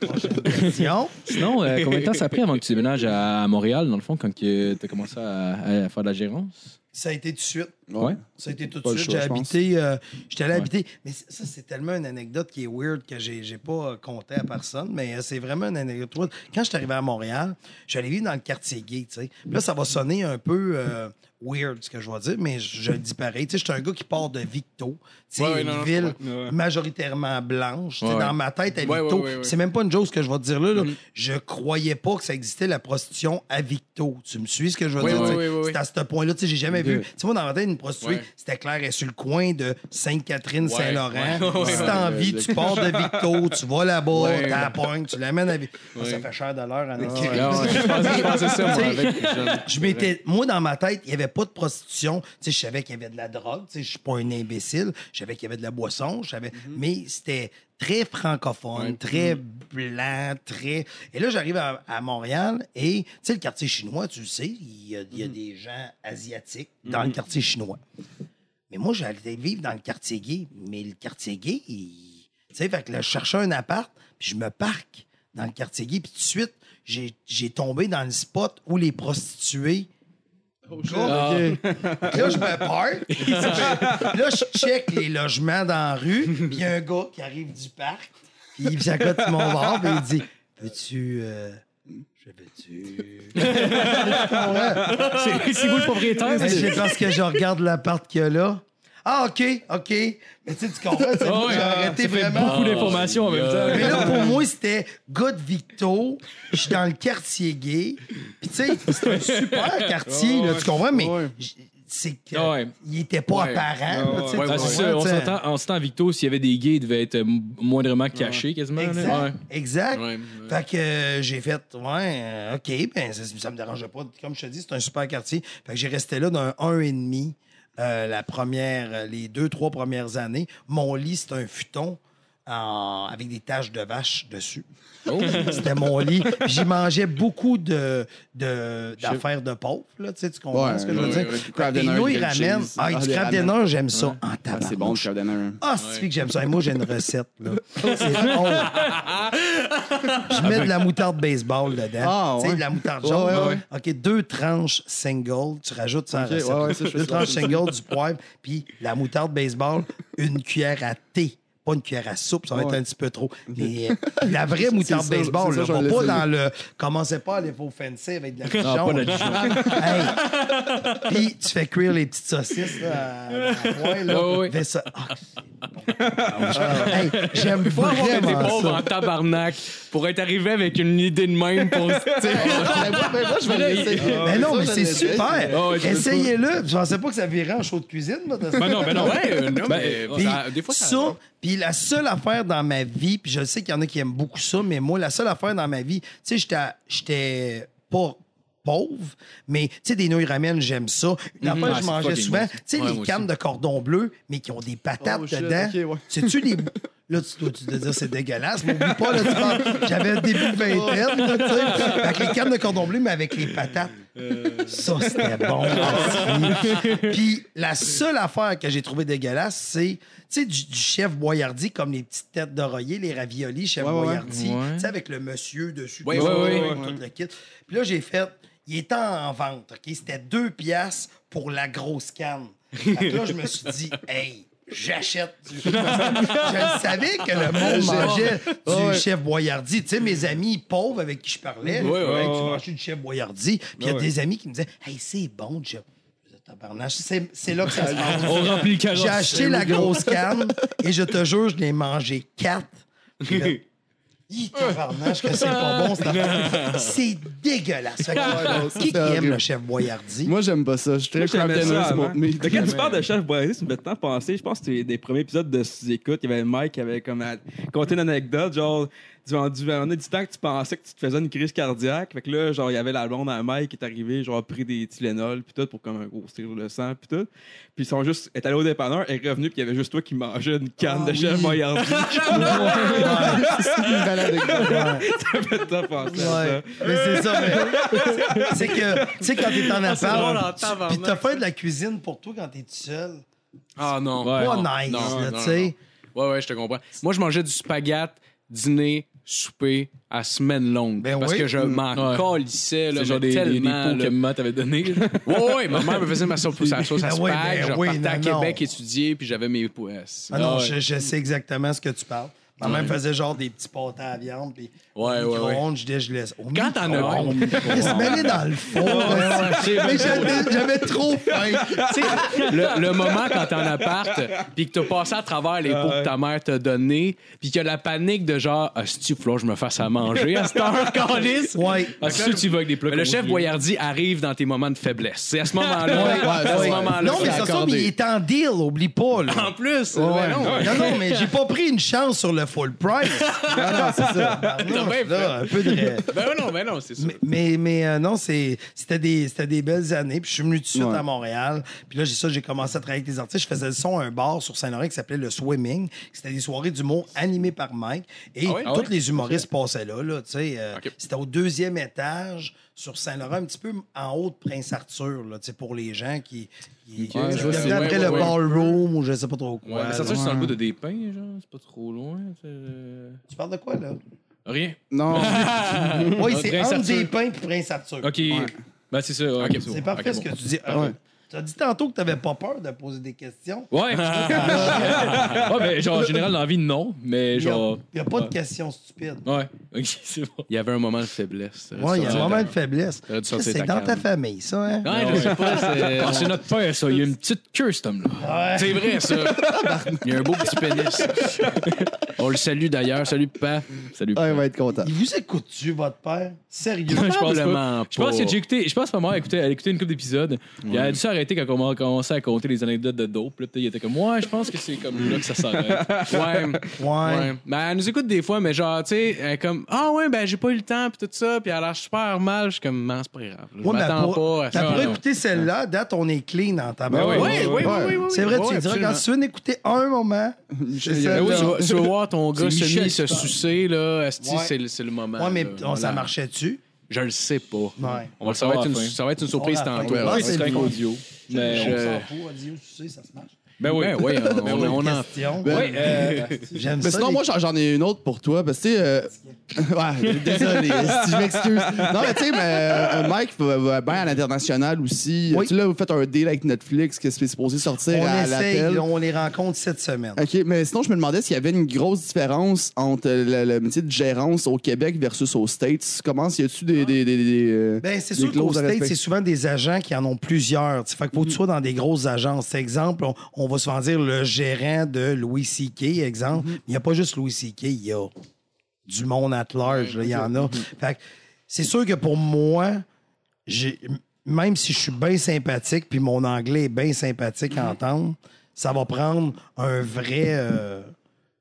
Prochaine question. <laughs> Sinon, euh, combien de temps ça a pris avant que tu déménages à Montréal, dans le fond, quand tu as commencé à, à faire de la gérance? Ça a été tout de suite. Ouais. Ça a été tout de suite. J'ai habité. euh, J'étais allé habiter. Mais ça, c'est tellement une anecdote qui est weird que j'ai j'ai pas euh, conté à personne. Mais euh, c'est vraiment une anecdote. weird. Quand je suis arrivé à Montréal, j'allais vivre dans le quartier gay. tu sais. Puis Là, ça va sonner un peu euh, weird, ce que je vais dire, mais je, je le dis pareil. Tu sais, Je suis un gars qui part de Victo. Tu sais, Ouais, ouais, une non, ville. Ouais. majoritairement blanche. Ouais, Dans ma tête, à Victo, c'est même pas une chose que je vais te dire là. là. Mhm. Je croyais pas que ça existait la prostitution à Victo. Tu me suis ce que je veux dire? C'est à ce point-là. Tu sais, J'ai jamais vu. Tu sais, moi, dans ma tête, une prostituée, c'était clair, elle est sur le coin de Sainte-Catherine, Saint-Laurent. Ouais, ouais, si t'as envie, tu pars de Victo, tu vas là-bas, Ouais. t'as la pogne, tu l'amènes à Victo. Ça Ouais. fait cher de l'heure en. Ah je ça, m'étais, moi, dans ma tête, il n'y avait pas de prostitution. Tu sais, je savais qu'il y avait de la drogue. Tu sais, je suis pas un imbécile. Je savais qu'il y avait de la boisson. Je savais, mais c'était très francophone, très blanc, très. Et là, j'arrive à, à Montréal et, tu sais, le quartier chinois, tu le sais, il y a, il y a des gens asiatiques dans le quartier chinois. Mais moi, j'allais vivre dans le quartier gay. Mais le quartier gay, il- tu sais, fait que là, je cherchais un appart, puis je me parque dans le quartier gay, puis tout de suite, j'ai j'ai tombé dans le spot où les prostituées. Puis Là, je me. <laughs> Puis là, je check les logements dans la rue, puis il y a un gars qui arrive du parc, puis il vient à côté de mon bar, puis il dit Veux-tu. euh, Je veux-tu? <laughs> C'est c'est vous le propriétaire? C'est parce que je regarde l'appart qu'il y a là. Ah, OK, OK. Mais tu sais, tu comprends, j'ai arrêté vraiment. beaucoup d'informations en même temps. Mais là, pour moi, c'était gars de Victo. Je suis dans le quartier gay. Puis, tu sais, c'est un super <laughs> quartier, là, tu comprends? Mais c'est qu'il ouais. était pas Ouais. apparent. là, tu sais, Ouais, ça, on s'entend, on s'entend, Victo, s'il y avait des gays, ils devaient être euh, moindrement cachés quasiment. Exact. Ouais. Exact. Ouais, ouais. Fait que euh, j'ai fait, ouais, euh, OK, ben ça, ça me dérangeait pas. Comme je te dis, c'est un super quartier. Fait que j'ai resté là d'un un et demi euh, la première, euh, les deux, trois premières années. Mon lit, c'est un futon en- avec des taches de vache dessus. Oh. C'était mon lit. Puis J'y mangeais beaucoup de, de, d'affaires de pauvres, là, tu sais, tu comprends Ouais, ce que je veux ouais, dire? ouais. Fait que dinner, nouilles grilled ramènent. cheese. Ah, Ah, du des crab ramen. dinner, j'aime ça en Ah, tabac. c'est bon, le crab dinner. Ah, c'est que j'aime ça. Et moi, j'ai une recette. Là. C'est <laughs> bon. Je mets de la moutarde baseball dedans. Ah, Tu sais, ouais. de la moutarde jaune. ouais, là. ouais. OK, deux tranches single. Tu rajoutes ça en Ok, recette. ouais, ouais, ça, je fais deux ça. tranches single, du poivre, puis la moutarde baseball, une cuillère à thé. Pas une cuillère à soupe, ça va être un petit peu trop. Mais <laughs> euh, la vraie moutarde ça, baseball, ça, là, je va vais pas dans le. Commencez pas à aller au fancy avec de la <laughs> Dijon. pas de la <laughs> Hey. Puis tu fais cuire les petites saucisses là, à- à la poêle, là. Fais ça. Ah, bon. Hey, J'aime Faut avoir été vraiment pauvre ça. en tabarnak pour être arrivé avec une idée de même pour. Ben, <laughs> moi, je vais l'essayer. Mais non, mais c'est super. Ah Essayez-le. Je pensais pas que ça virait en show de cuisine. Ben non, ben non. Mais des fois, ça. ça, puis la seule affaire dans ma vie, puis je sais qu'il y en a qui aiment beaucoup ça, mais moi, la seule affaire dans ma vie, tu sais, j'étais, j'étais pas pauvre, mais tu sais, des nouilles ramen, j'aime ça. Une affaire Ah, que je mangeais souvent, tu sais, Ouais, les cannes aussi. de cordon bleu, mais qui ont des patates Oh, dedans. ouais. Sais-tu les. <laughs> Là, tu dois dois dire c'est dégueulasse, mais oublie pas, là, tu parles- j'avais un début de vingtaine, là, tu sais, avec les cannes de cordon bleu, mais avec les patates. Ça, c'était bon. Puis la seule affaire que j'ai trouvé dégueulasse, c'est tu sais, du, du chef Boyardi, comme les petites têtes d'oreiller, les raviolis chef Ouais. Boyardi, Ouais. tu sais, avec le monsieur dessus, Ouais, tout, ouais, ça, ouais, tout le kit. Puis là, j'ai fait, il était en vente, OK? C'était deux piastres pour la grosse canne. Fait que là, je me suis dit, hey, j'achète du... <laughs> je savais que le monde mangeait du Ouais. chef Boyardi. Tu sais, mes amis pauvres avec qui je parlais, Ouais, ouais, ouais. manges du chef Boyardi. Puis il y a Ouais. des amis qui me disaient, hey, c'est bon, chef. Je C'est là que ça se <laughs> passe. On remplit. J'ai acheté la grosse canne et je te jure, je l'ai mangé quatre. Puis <laughs> Hi, tabarnache, que c'est pas bon, cette. <laughs> C'est dégueulasse. Fait que, non, ça, qui aime le chef Boyardi? Moi, j'aime pas ça. Je suis très avant. bon. Mais Mais quand tu parles de Chef Boisé, ça me fait tant penser. Je pense que c'était des premiers épisodes de sous-écoute. Il y avait Mike qui avait comme à- conté une anecdote, genre, a du temps que tu pensais que tu te faisais une crise cardiaque. Fait que là, genre, il y avait la blonde à Mike qui est arrivée, genre, a pris des Tylenol, puis tout, pour comme un gros style le sang, puis tout. Puis ils sont juste, elle est allée au dépanneur, elle est revenue, puis il y avait juste toi qui mangeais une canne Ah Oh, de Chef oui. Boyardee. <laughs> c'est une belle anecdote. ça fait Ouais. ça. Mais c'est ça, mais c'est que, tu sais, quand t'es en en appart, puis t'as fait de la cuisine pour toi quand t'es tout seul. Ah non. Ouais. Pas non, nice, tu sais. Ouais, ouais, je te comprends. Moi, je mangeais du spaghette, dîner, souper à semaine longue. Ben parce oui. que je m'en Ouais. calissais, là, C'est genre des, des, des tellement, pots là. que maman t'avait donné. <laughs> Ouais, ouais, ma mère me faisait ma sauce, sa <laughs> sauce à Ben spag. oui, ben je oui, repartais à non, non. Québec étudier, puis j'avais mes poisses. Ah non, Ah ouais. je, je sais exactement ce que tu parles. Ma mère me faisait genre des petits pâtés à viande, puis Ouais, au ouais, ouais. micro-ondes, je disais, je laisse. Au Quand t'en as bon. Chris, mets-les dans le four. Mais j'avais- J'avais trop faim. Tu sais, le, le moment quand t'es en appart, puis que t'as passé à travers les pots que ta mère t'a donné, puis qu'il y a la panique de genre, ah, si tu que je me fasse à manger à cette heure, <laughs> calice. Ouais. Ah, c'est sûr que tu vas avec des plats Mais le chef Boyardi arrive dans tes moments de faiblesse. C'est à ce moment-là. Ouais, à ce ouais. moment-là. Non, mais ça, accordé. mais il est en deal, oublie pas. Là. En plus, Ouais. ouais, non. non, non, mais j'ai pas pris une chance sur le full price. <laughs> Non, non, c'est ça. Bien là, un peu de. <laughs> Ben non, ben non, c'est ça. Mais, mais, mais, euh, non, c'est- c'était des, c'était des belles années. Puis je suis venu tout de suite Ouais. à Montréal. Puis là, j'ai ça, j'ai commencé à travailler avec des artistes. Je faisais le son à un bar sur Saint-Laurent qui s'appelait Le Swimming. C'était des soirées d'humour animées par Mike. Et Ah ouais? tous les humoristes passaient là. là tu sais, euh, Ok. C'était au deuxième étage sur Saint-Laurent, un petit peu en haut de Prince-Arthur, pour les gens qui. qui Ouais, venaient c'est- après ouais, le ouais, ballroom ou je sais pas trop quoi. Ouais, mais ça, là. ça, c'est dans le bout de des genre. C'est pas trop loin. c'est- euh, Tu parles de quoi, là? Rien. Non. <laughs> Oui, Ah, c'est Prince entre Arthur. des pins et Prince-Arthur. Ok. Ben, c'est ça. C'est bon. parfait ce bon. que tu dis. Ah, Tu as dit tantôt que tu n'avais pas peur de poser des questions. Ouais. ouais, <laughs> mais genre, en général, dans la vie, non. Mais Il n'y a, genre. il y a pas de questions stupides. Ouais. <laughs> Ok, c'est bon. Il y avait un moment de faiblesse. Oui, il y a un moment de faiblesse. C'est dans ta famille, ça, hein? Ouais, je sais pas. c'est- <laughs> Ah, c'est notre père, ça. Il y a une petite queue, cet homme-là. C'est vrai, ça. Il y a un beau petit pénis. On le salue d'ailleurs. Salut, papa. Salut. Ah, il va être content. Il vous écoute-tu, votre père? Sérieux? Je pense pas. Je pense que j'ai écouté. Je pense que ma mère a écouté, elle a écouté une couple d'épisodes. Il a dû s'arrêter quand on a commencé à compter les anecdotes de dope. Là, il était comme, ouais, je pense que c'est comme là que ça s'arrête. <laughs> Ouais. Ouais. Ouais. Ben, elle nous écoute des fois, mais genre, tu sais, elle est comme, ah ouais, ben, j'ai pas eu le temps, pis tout ça, pis elle a l'air super mal. Je suis comme, non, c'est pas grave. Je Ouais, mais m'attends pour- pas à T'as ça. pour non. écouter celle-là, date, on est clean en tabac. Ben Oui, oui, oui, oui, oui, C'est vrai, tu diras, quand tu veux écouter un moment, <laughs> c'est Ben ça. Ben tu vas, voir ton gars se sucer, là. Ouais. c'est le- moment. Ouais, mais ça marchait-tu? Je le sais pas. Ouais. On va, ça, va être une, ça va être une surprise tantôt. Ouais, c'est un audio. Mais. On je- s'en fout, Adieu, tu sais, ça se marche. Ben oui. Ben oui, on, on, on en Question. Ouais, euh, <laughs> J'aime Mais ça. sinon, les- moi, j'en- j'en ai une autre pour toi. Parce que, tu sais. euh, ouais, désolé, si je m'excuse. Non, mais tu sais, mais, euh, Mike va, va bien à l'international aussi. Oui. Tu sais, là, vous faites un deal avec Netflix qui est supposé sortir on à l'appel? on les rencontre cette semaine. OK, mais sinon, je me demandais s'il y avait une grosse différence entre le, le métier de gérance au Québec versus aux States. Comment, y a-tu des. des, des, des, euh, Ben, c'est sûr qu'au clauses à States, c'est souvent des agents qui en ont plusieurs. Tu sais, Fait qu'il faut que tu sois dans des grosses agences. Exemple, on, on va souvent dire le gérant de Louis C.K., exemple. Mais il n'y a pas juste Louis C.K., il y a du monde at large. Il y en a. Fait que c'est sûr que pour moi, j'ai- même si je suis bien sympathique, puis mon anglais est bien sympathique à entendre, ça va prendre un vrai. euh,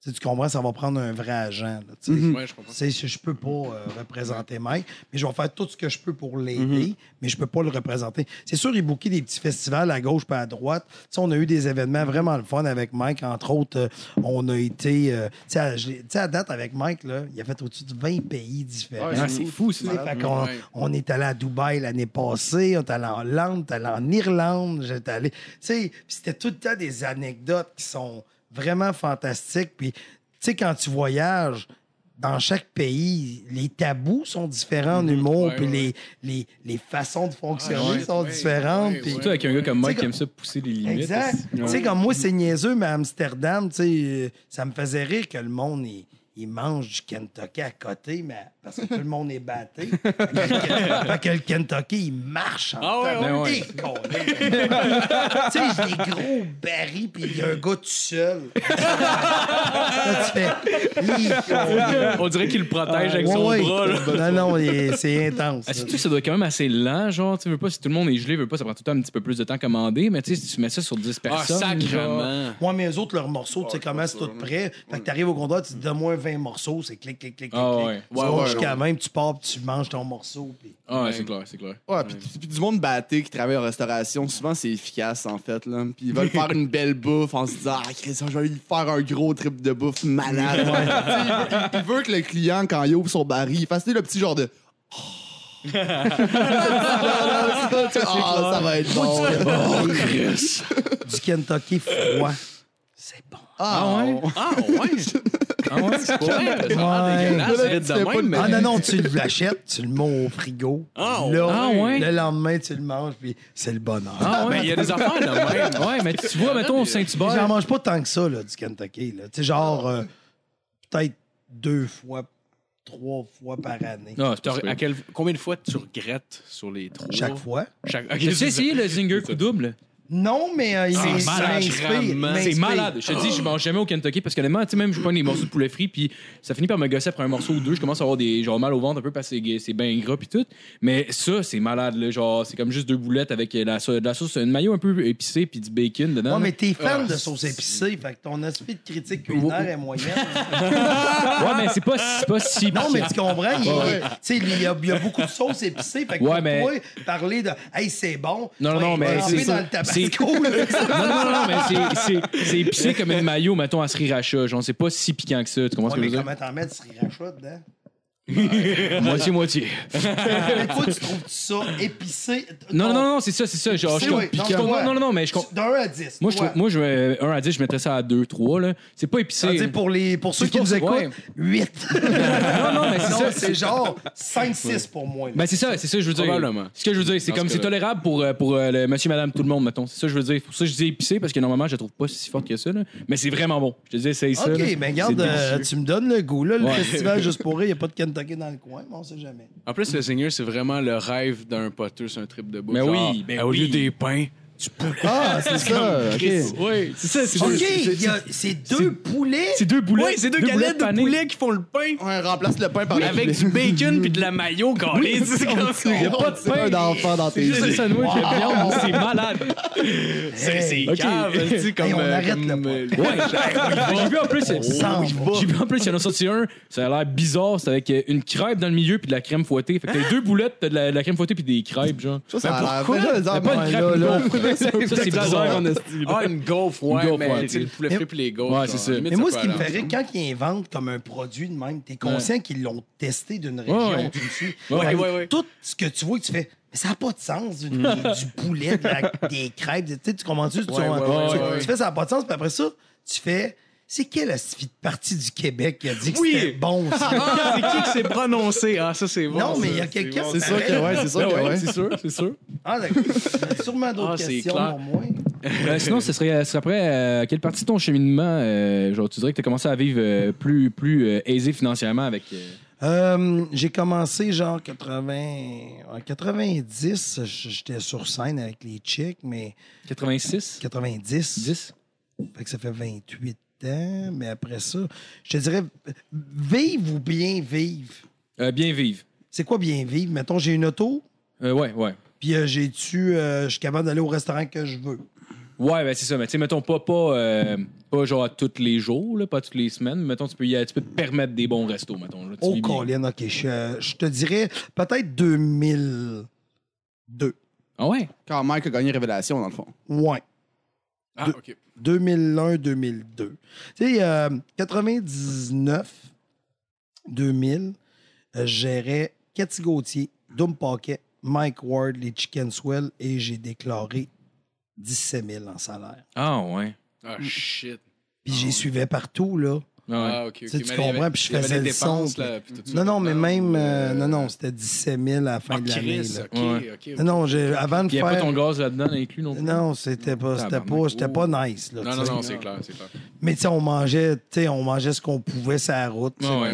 tu sais, tu comprends, ça va prendre un vrai agent. là, tu sais. Ouais, je comprends. Tu sais, je, peux pas euh, représenter Mike, mais je vais faire tout ce que je peux pour l'aider, mais je peux pas le représenter. C'est sûr, il booké des petits festivals à gauche pas à droite. Tu sais, on a eu des événements vraiment le fun avec Mike. Entre autres, euh, on a été... euh, tu sais, à, je l'ai- tu sais, à date, avec Mike, là, il a fait au-dessus de 20 pays différents. c'est fou, qu'on- Ouais. on est allé à Dubaï l'année passée, on est allé en Hollande, on est allé en Irlande, j'étais allé. Tu sais, c'était tout le temps des anecdotes qui sont vraiment fantastiques. Puis, tu sais, quand tu voyages, dans chaque pays, les tabous sont différents en humour, Ouais, puis ouais. Les, les, les façons de fonctionner Ah, ouais, sont ouais, différentes. ouais, puis- Surtout avec un gars comme sais, qui aime ça pousser les limites. Exact. Tu sais, comme moi, c'est niaiseux, mais à Amsterdam, tu sais, euh, ça me faisait rire que le monde, il, il mange du Kentucky à côté, mais parce que tout le monde est batté. fait, que, fait que le Kentucky, il marche en Ah ouais. Tu sais, j'ai des gros barils, puis il y a un gars tout seul. <laughs> On dirait qu'il le protège avec Ouais, son ouais. bras. Là. Non, non, c'est intense. Ah, surtout, ça doit être quand même assez lent, genre, tu veux pas, si tout le monde est gelé, veux pas, ça prend tout le temps un petit peu plus de temps à commander, mais tu sais, si tu mets ça sur 10 Ah, personnes. genre- sacrement. Moi, mais eux autres, leurs morceaux, tu sais comment c'est tout prêt. Fait que t'arrives au comptoir, tu dis donne-moi 20 morceaux, c'est clic, clic, clic, clic. Jusqu'à même, tu pars, puis tu manges ton morceau. Puis... Ah, ouais, c'est clair, c'est clair. Ouais, puis, puis du monde batté qui travaille en restauration, souvent c'est efficace en fait. Là. Puis ils veulent <laughs> faire une belle bouffe en se disant Ah, Christian, je vais lui faire un gros trip de bouffe malade. <laughs> Il, veut, il- veut que le client, quand il ouvre son baril, il fasse le petit genre de. Oh. <laughs> Ah, ça va être bon. Oh, du Kentucky froid. C'est bon. Ah, ouais? Ah, ouais? <laughs> Ah, ouais, c'est pas vrai. Ça a l'air Ouais. dégueulasse, Là, vite tu de fais pas même, le- mais- Ah non, non, tu l'achètes, tu le mets au frigo. Ah, Là, ah ouais? Le lendemain, tu le manges, puis c'est le bonheur. Ah, Mais ouais. il y a des affaires de même. <laughs> Ouais, mais tu vois, mettons, au J'en Saint-Hubert. mange pas tant que ça, là, du Kentucky. Là. Tu sais, genre, euh, peut-être deux fois, trois fois par année. Ah, c'est à quel- combien de fois tu regrettes sur les trois? Chaque fois. Chaque... ok, T'as-tu c'est ça. essayé le Zinger coup double? Non, mais euh, il C'est malade, m'inspire, vraiment. m'inspire. C'est malade. Je te dis, je mange jamais au Kentucky parce que honnêtement, tu sais, même je prends des morceaux de poulet frit, puis ça finit par me gosser après un morceau ou deux. Je commence à avoir des genre mal au ventre un peu parce que c'est- c'est bien gras puis tout. Mais ça, c'est malade. Là. Genre, c'est comme juste deux boulettes avec la, sau- de la sauce, une maillot un peu épicé puis du bacon dedans. Ouais, mais t'es fan Ah, de sauce épicée, fait que ton aspect de critique culinaire est moyenne. ouais, mais c'est pas, c'est pas si. Non, mais tu comprends, il, Ouais. tu sais, il y, a, il y a beaucoup de sauces épicées, fait que Ouais, pour mais- toi, parler de « Hey, c'est bon », Non, non, mais c'est dans le là. Non, non, non, non, mais c'est- c'est- c'est épicé comme une maillot, mettons, à sriracha. Genre, c'est pas si piquant que ça. Tu comprends ce que je veux dire? comment t'en mets du sriracha dedans? Moitié-moitié. mais toi, tu trouves ça épicé? Non, non, non, non, c'est ça, c'est ça. Genre, je ouais. Non, non, ouais. non, non, mais je. De 1 à 10. Moi, je, toi. trouve- moi, je, mets- 1 à 10, je mettrais ça à 2, 3. Là. C'est pas épicé. Ça veut dire pour, les, pour ceux qui nous écoutent, ouais. 8. <laughs> Non, non, mais c'est Non, ça. c'est genre 5-6 pour moi. là. Ben c'est ça, c'est ça que je veux dire. Probablement. Ce que je veux dire, c'est Dans comme ce c'est cas-là. tolérable pour, euh, pour euh, le monsieur, madame, tout le monde, mettons. C'est ça que je veux dire. Pour ça, je dis épicé parce que normalement, je la trouve pas si forte que ça. Là. Mais c'est vraiment bon. Je te dis, c'est ça. OK, mais regarde, C'est euh, délicieux. tu me donnes le goût. Là, le Ouais. festival Juste pour rire, il n'y a pas de Dans le coin, mais on sait jamais. En plus, le Zinger, c'est vraiment le rêve d'un poteur sur un trip de bouffe. Ben oui, Genre, ben Au oui. lieu des pains, du poulet. Ah, <laughs> c'est ça. OK. Oui, c'est ça. C'est OK, il y a- c'est deux poulets. C'est deux boulets. Oui, c'est deux, galettes de panées. poulet qui font le pain. Ouais, remplace le pain par le Avec du bacon puis de la mayo, calé. C'est comme ça. Il y a pas de C'est pain. un enfant dans tes C'est juste yeux. un sandwich de viande. C'est malade. C'est c'est Ok. cave, comme... Hey, on euh, arrête comme, le euh, Ouais, j'ai vu en plus. J'ai vu en plus, il y en a sorti un. Ça a l'air bizarre. C'est avec euh, une crêpe dans le milieu puis de la crème fouettée. Fait que t'as deux boulettes, t'as de la, de la crème fouettée puis des crêpes, genre. Ça, ça a l'air pourquoi? pas une Ouais, crêpe, là. <laughs> c'est bizarre. <laughs> Ah, une gaufre, ouais, Une gaufre, mais ouais, tu sais, le poulet Et- frit puis les gaufres. Ouais, genre, c'est ça. limite, Mais moi, ce qui me rire, quand ils inventent comme un produit de même, t'es conscient qu'ils l'ont testé d'une région. Tu me suis? Tout ce que tu vois, que tu fais, mais ça n'a pas de sens, du, du poulet, de la- des crêpes. Tu, sais, tu comprends-tu? Tu- Ouais, ouais, tu, ouais, tu ouais. fais, ça n'a pas de sens, puis après ça, tu fais, c'est quelle astuce partie du Québec qui a dit que Oui. c'était bon, <laughs> ça? Ah, c'est qui qui s'est prononcé? Ah, ça, c'est bon. non, mais il y a quelqu'un. C'est sûr que ouais, c'est sûr Ben que ouais, ouais. c'est sûr, c'est sûr. Ah, d'accord. Il y a sûrement d'autres Ah, c'est questions clair. pour moi. Euh, sinon, ce serait, ce serait après euh, quelle partie de ton cheminement, euh, genre, tu dirais que tu as commencé à vivre euh, plus, plus euh, aisé financièrement avec. euh, Euh, j'ai commencé genre 80... En 90, j- j'étais sur scène avec les chicks, mais 86? 90. 10? Fait que ça fait 28 mais après ça, je te dirais, vivre ou bien vivre? Euh, bien vivre. C'est quoi bien vivre? Mettons, j'ai une auto, Euh, ouais, ouais. puis euh, j'ai tu, euh, je suis capable d'aller au restaurant que je veux. Ouais, ben c'est ça. Mais tu sais, mettons pas, pas, euh, pas genre tous les jours, là, pas toutes les semaines. mais Mettons, tu peux, y aller- tu peux te permettre des bons restos, mettons. Là, Oh. Colin, OK, je, je te dirais peut-être 2002. Ah ouais? Quand Mike a gagné Révélation, dans le fond. Ouais. Ah, OK. 2001-2002. Tu sais, euh, 99, 2000, euh, je gérais Cathy Gauthier, Doom Pocket, Mike Ward, les Chicken Swell et j'ai déclaré 17 000 en salaire. Ah ouais. Ah, shit. Puis j'y suivais partout, là. Ah ouais. Ah, OK, OK. Tu sais, tu avait- comprends, puis je avait faisais des le son, là, puis tout. Non, non, mais même. euh, non, non, c'était 17 000 à la fin Ah, de l'année. Chris, là. OK, Ouais. OK. Non, non, j'ai- avant de Puis il n'y a pas faire. ton gaz là-dedans inclus non plus? Non, c'était pas, c'était pas, c'était pas nice. Là, Non, non, non, c'est clair, c'est clair. Mais tu sais, on mangeait, tu sais, on mangeait ce qu'on pouvait sur la route. Ah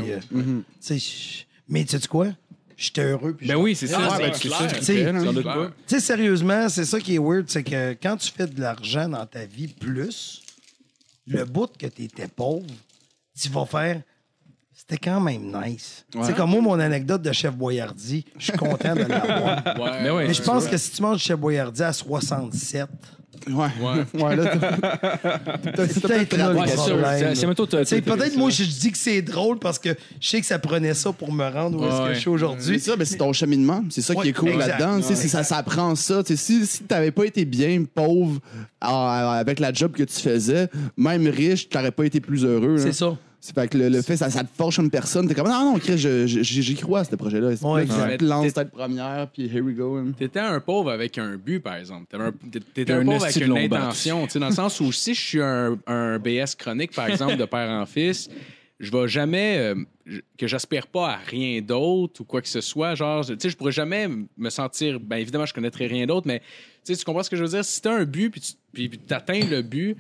mais tu sais quoi? J'étais heureux. puis Ben oui, c'est ça. Ah. Tu sais, sérieusement, c'est ça qui est weird, c'est que quand tu fais de l'argent dans ta vie plus, le bout que tu étais pauvre, tu vas faire. C'était quand même nice. C'est comme moi, mon anecdote de Chef Boyardi, je suis content de l'avoir. <laughs> Ouais, Mais ouais, Mais je pense que si tu manges Chef Boyardi à 67, Ouais. Ouais. Ouais, là, t'as- peut-être là Ouais. C'est- peut-être moi, je dis que c'est drôle parce que je sais que ça prenait ça pour me rendre où est-ce que Ouais. je suis aujourd'hui. C'est ça, mais c'est ton cheminement. C'est ça Ouais, qui est cool là-dedans. Tu sais, c'est- Ça, ça prend ça. Si, si t'avais pas été bien pauvre avec la job que tu faisais, même riche, t'aurais pas été plus heureux. C'est ça. C'est fait que le, le fait, ça, ça te forge une personne. T'es comme, non, non, Chris, je- je- j'y crois à ce projet-là. C'est Ouais, exact. tu te lances tête première, puis here we go. hein. T'étais un pauvre avec un but, par exemple. T'avais un- t'étais- un un pauvre avec esti de une intention. tu sais, Dans le sens où si je suis un, un BS chronique, par exemple, de père en fils, je vais jamais euh, que j'aspire pas à rien d'autre ou quoi que ce soit. Genre, tu sais, je pourrais jamais me sentir. Ben évidemment, je connaîtrais rien d'autre, mais tu sais, tu comprends ce que je veux dire? Si t'as un but puis tu puis, le but,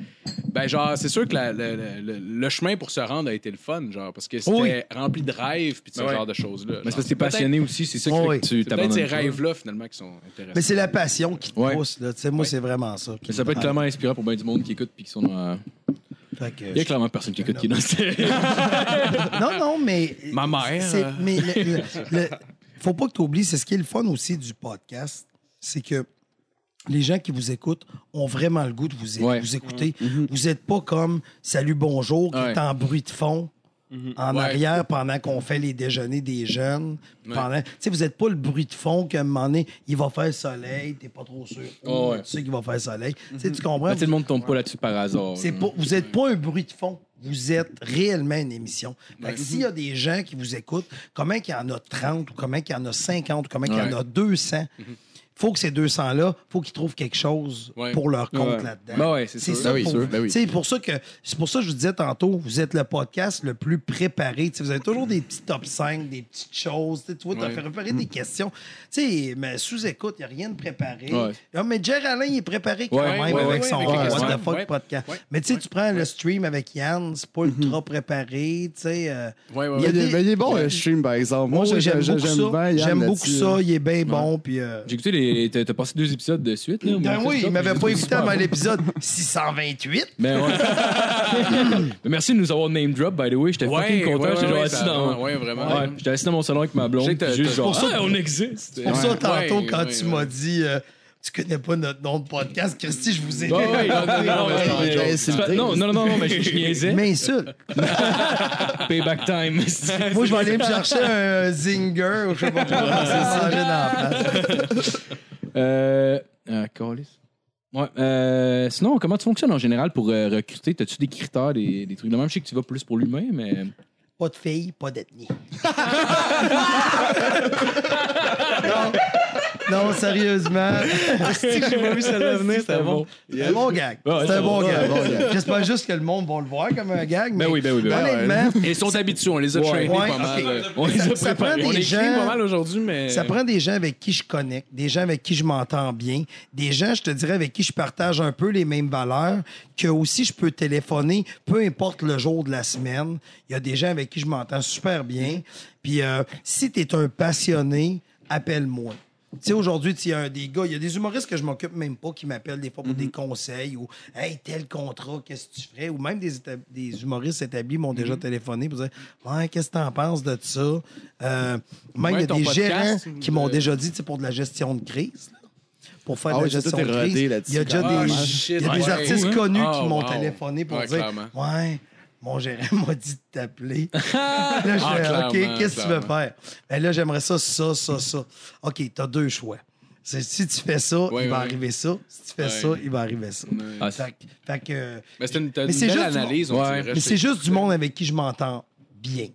ben genre, c'est sûr que la- la- la- le, chemin pour se rendre a été le fun, genre, parce que c'était Oui. rempli de rêves puis de ce Ouais. genre de choses-là. Mais c'est parce que t'es passionné aussi, c'est ça qui Oh, fait oui. que tu C'est peut-être ces pas. rêves-là, finalement, qui sont intéressants. Mais c'est la passion qui te Ouais. pousse. Là. Tu sais, Moi, c'est vraiment ça. Mais ça peut être clairement inspirant pour bien du monde qui écoute puis qui sont dans. Il y a clairement personne qui écoute qui est dans cette. Non, non, mais. Ma mère, euh. Mais le- le- le- faut pas que tu oublies, c'est ce qui est le fun aussi du podcast, c'est que les gens qui vous écoutent ont vraiment le goût de vous, é- Ouais. vous écouter. Vous n'êtes pas comme Salut, bonjour, qui Ouais. est en bruit de fond. En Ouais. arrière, pendant qu'on fait les déjeuners des jeunes. Ouais. Pendant... Tu sais, vous n'êtes pas le bruit de fond qu'à un moment donné, il va faire soleil, t'es pas trop sûr. Oh, ouais. Tu sais qu'il va faire soleil. Tu tu comprends? Ben, le monde tombe pas là-dessus par hasard. C'est pas, vous n'êtes pas un bruit de fond. Vous êtes réellement une émission. Fait que s'il y a des gens qui vous écoutent, comment qu'il y en a 30 ou comment qu'il y en a 50 ou comment qu'il y en a 200, faut que ces 200-là, faut qu'ils trouvent quelque chose Ouais. pour leur compte Ouais. là-dedans. Ben ouais, c'est ça Ben pour- ben oui. Pour ça que c'est pour ça que je vous disais tantôt, vous êtes le podcast le plus préparé. Vous avez toujours des petits top 5, des petites choses. Tu vois, tu as fait préparer des questions. Tu sais, mais sous-écoute, il n'y a rien de préparé. Ouais. Ah, mais Jerry Alain, il est préparé quand Ouais, même ouais, avec ouais, son avec What the questions. fuck Ouais. podcast. Ouais. Mais tu sais, tu prends le stream avec Yann, c'est pas ultra préparé. Tu sais, euh, Ouais, ouais, Il a. Il est, des- il est bon, le stream, par exemple. moi, j'aime j'ai- beaucoup ça. J'aime beaucoup ça. Il est bien bon. Puis, euh, J'ai écouté les. T'as t'as passé deux épisodes de suite, là. Ben oui, il m'avait pas écouté avant l'épisode 628. Ben ouais. <laughs> Ben merci de nous avoir name drop, by the way. J'étais Ouais, fucking content. ouais, J'étais assis ça- dans. ouais, vraiment. Ouais, J'étais assis dans mon salon avec ma blonde. juste genre, pour ça- ah, on existe. C'est pour ça, tantôt, quand tu m'as dit euh, Tu connais pas notre nom de podcast, Christy, je vous ai Ouais, ouais, non, non, non, non, mais- non, non, non, non, mais je je niaisais. Mais insulte. <laughs> Payback time. <laughs> Moi, je vais aller me chercher un zinger ou je sais pas quoi. <laughs> C'est dans la place. Euh. Ah. Ouais. Euh, sinon, comment tu fonctionnes en général pour euh, recruter? T'as-tu des critères, des, des trucs de même? Je sais que tu vas plus pour l'humain, mais. Pas de filles, pas d'ethnie. non, non, sérieusement. <laughs> J'ai pas vu celle-là venir, c'était bon. C'est un bon gag. Ouais, c'est un bon bon. gag. Bon gag. J'espère juste que le monde va le voir comme un gag. Mais Ben oui, ben oui, ben oui. Honnêtement, <laughs> Ils sont habitués, on les a trainés Ouais, pas mal. On les ça, a ça prend préparés. On gens. pas mal aujourd'hui, mais. Ça prend des gens avec qui je connecte, des gens avec qui je m'entends bien, des gens, je te dirais, avec qui je partage un peu les mêmes valeurs, que aussi je peux téléphoner, peu importe le jour de la semaine. Il y a des gens avec qui je m'entends super bien. Puis euh, si tu es un passionné, appelle-moi. Tu sais, aujourd'hui, il y a des gars, il y a des humoristes que je m'occupe même pas qui m'appellent des fois pour des conseils ou Hey, tel contrat, qu'est-ce que tu ferais? Ou même des, des humoristes établis m'ont déjà téléphoné pour dire Ouais, qu'est-ce que tu en penses de ça? Euh, même il y a des gérants qui m'ont déjà dit, pour de la gestion de crise. là, Pour faire Ah de la gestion de crise. là-dessus, Il y a déjà quand des, même. Ah, shit, il y a des ouais. artistes Hein? connus Ah, qui m'ont wow. téléphoné pour Ouais, dire clairement. Ouais, mon gérant m'a dit de t'appeler. <laughs> là, je Ah, fais, OK, qu'est-ce que tu veux faire? Ben là, j'aimerais ça, ça, ça, ça. OK, t'as deux choix. C'est- Si tu fais ça, Ouais, il va ouais. arriver ça. Si tu fais Ouais. ça, il va arriver ça. Ah, Fait, que- fait que, Mais c'est une, Mais c'est belle analyse, monde. Ouais. mais c'est juste du monde avec qui je m'entends bien.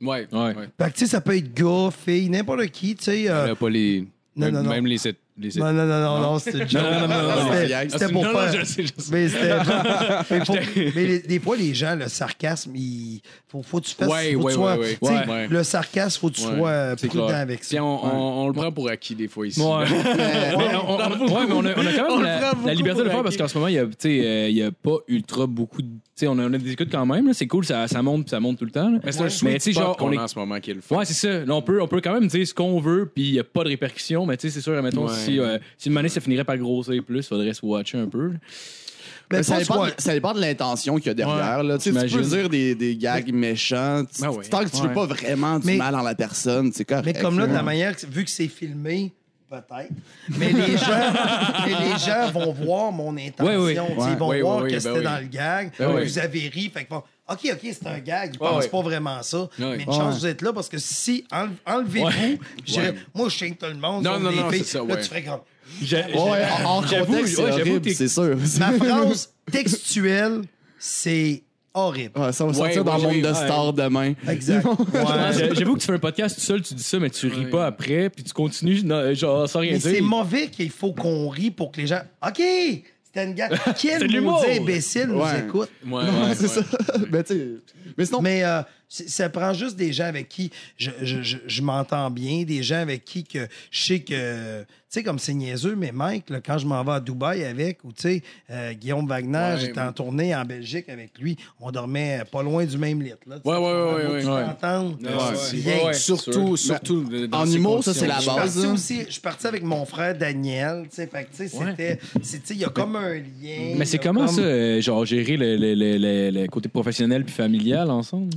Ouais. Ouais. ouais. Fait que, tu sais, ça peut être gars, fille, n'importe qui, tu sais. euh, pas les. Non, même, non, non. même les. Les Non, non, non, non, non, c'était <laughs> une joke. non, non, non, non, C'était- pour non, non, faire. je sais, je sais. Mais c'était. <laughs> mais, faut- mais les- des fois, les gens, le sarcasme, il faut, faut que tu fasses. Ouais, faut que ouais, tu sois- ouais, tu sais, ouais. Ouais. Le sarcasme, faut que tu Ouais, sois prudent clair. avec Puis ça. on, on, on le prend pour acquis des fois ici. Ouais. <laughs> Mais on, a, on a quand même la, liberté de le faire parce qu'en ce moment, il y a, tu sais, euh, il y a pas ultra beaucoup de. tu sais, on, a, on a des écoutes quand même, là, c'est cool, ça, ça monte puis ça monte tout le temps. là. Mais c'est un Mais sweet tu sais, spot genre, qu'on on est- a en ce moment qui est le fun. Ouais, c'est ça. Là, on, peut, on peut quand même dire ce qu'on veut, puis il n'y a pas de répercussions. Mais tu sais, c'est sûr, mettons, Ouais. Si, euh, si une année ça finirait par grossir plus, il faudrait se watcher un peu. Ben, ça, pas dépend, de- ça dépend de l'intention qu'il y a derrière. là. Tu sais, tu peux j'imagine. dire des, des gags méchants. Tu- Ben. Tant que tu Ouais. veux pas vraiment du Mais- mal en la personne, c'est correct. Mais comme là, de la manière, que- vu que c'est filmé, peut-être. Mais les <laughs> gens, mais les gens vont voir mon intention. Ouais. Ils vont Oui, voir oui, que c'était ben dans le gag. Ben oui. Vous avez ri. Fait qu'ils font OK, OK, c'est un gag. Ils Ouais, pensent ouais. pas vraiment ça. Ouais. Mais une Ouais. chance, vous êtes là parce que si enle- enlevez-vous, moi, je chante tout le monde. Non, non, non, c'est ça, Là, ouais. tu ferais comme. Ouais, en, en J'avoue, contexte, c'est ouais, horrible, c'est sûr. Ma phrase textuelle, c'est horrible. Ouais, ça va Ouais, sortir dans ouais, le monde de ouais. stars demain. Exact. <laughs> J'avoue que tu fais un podcast tout seul, tu dis ça, mais tu ris Ouais. pas après, puis tu continues non, genre, sans rien Mais dire. c'est mauvais qu'il faut qu'on rie pour que les gens. OK! C'était une gars. C'est Quel maudit imbécile nous Ouais. écoute? Ouais, Non, ouais, <laughs> c'est ouais. ça. Mais tu sais, Mais sinon, Mais euh, ça prend juste des gens avec qui je, je, je, je m'entends bien, des gens avec qui que je sais que. Tu sais, comme c'est niaiseux, mais Mike, là, quand je m'en vais à Dubaï avec, ou tu sais, euh, Guillaume Wagner, Ouais, j'étais ouais. en tournée en Belgique avec lui, on dormait pas loin du même lit. Là. Ouais, ouais, ouais, ouais, Tu ouais. t'entends? Ouais. Surtout, surtout dans en humour, ça, c'est la Je suis base. parti hein. aussi, je suis parti avec mon frère Daniel, tu sais, fait que, tu sais, c'était, il y a comme un lien. Mais c'est comment comme- ça, euh, genre gérer le, le- le- le- le côté professionnel puis familial? Ensemble?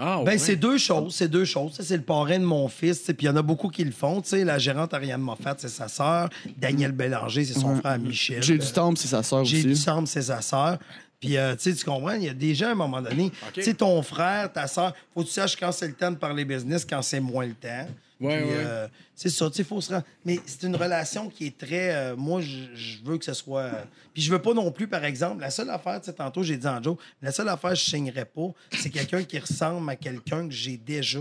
Ah, Ben, ouais. c'est deux choses, c'est deux choses. Ça, c'est le parrain de mon fils, puis il y en a beaucoup qui le font. tu sais. La gérante Ariane Moffat, c'est sa sœur. Daniel Bélanger, c'est son frère Michel. J'ai du temps, c'est sa sœur J'ai du aussi. semble, c'est sa sœur. Puis, euh, tu sais, tu comprends, il y a déjà un moment donné, tu sais, ton frère, ta sœur, faut que tu saches quand c'est le temps de parler business, quand c'est moins le temps. Ouais, Puis, ouais. euh, c'est ça, tu sais, faut se rendre. Mais c'est une relation qui est très. euh, moi, je, veux que ce soit. euh, Puis je veux pas non plus, par exemple, la seule affaire, tu sais, tantôt, j'ai dit en Joe, la seule affaire que je signerais pas, c'est quelqu'un qui ressemble à quelqu'un que j'ai déjà.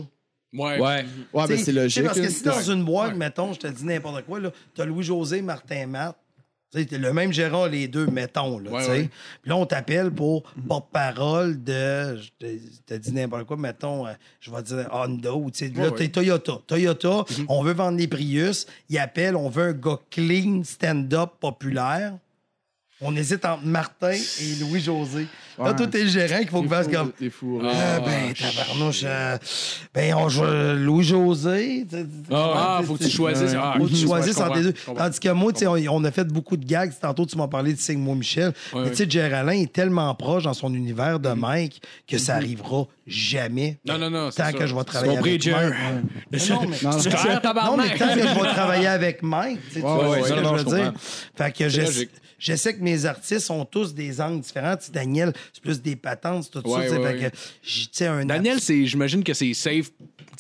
Ouais. Ouais. Ouais, ben T'sais, c'est t'sais, logique. Parce que hein. si dans une boîte, mettons, je te dis n'importe quoi, là, t'as Louis-José, Martin Matt, t'sais, le même gérant, les deux, mettons, là, Ouais, t'sais. ouais. Puis là, on t'appelle pour porte-parole de, je te- dis n'importe quoi, mettons, euh, je vais dire Honda, ou tu sais, là, t'es. Toyota. Toyota, on veut vendre des Prius, ils appellent, on veut un gars clean, stand-up, populaire. On hésite entre Martin et Louis-José. Là, Ouais. toi, t'es le gérant qu'il faut que fasse comme... T'es fou. Ah, ben, tabarnouche. euh, ben, on joue euh, Louis-José. tu sais, Ah, tu faut que tu choisisses. Ah, faut que tu ouais, choisisses je entre les deux. comprends, je comprends. Tandis que moi, tu sais, on, on a fait beaucoup de gags. Tantôt, tu m'as parlé de Signe-moi Michel. Ouais, mais tu sais, Jerry Alain est tellement proche dans son univers de Mike que ça arrivera jamais. Non, non, non, c'est Tant ça. que je vais travailler compris, avec Jer. Mike. <laughs> Mais Non, mais, Non, C'est clair, non, tabarnak. mais tant que je vais travailler avec Mike, tu sais, tu Ouais, vois ouais, ce que non, je veux dire. comprends. Fait que je, logique. Je sais que mes artistes ont tous des angles différents. Tu sais, Daniel, c'est plus des patentes, c'est tout Ouais, ça. ouais, ouais. que, un Daniel, c'est, j'imagine que c'est safe.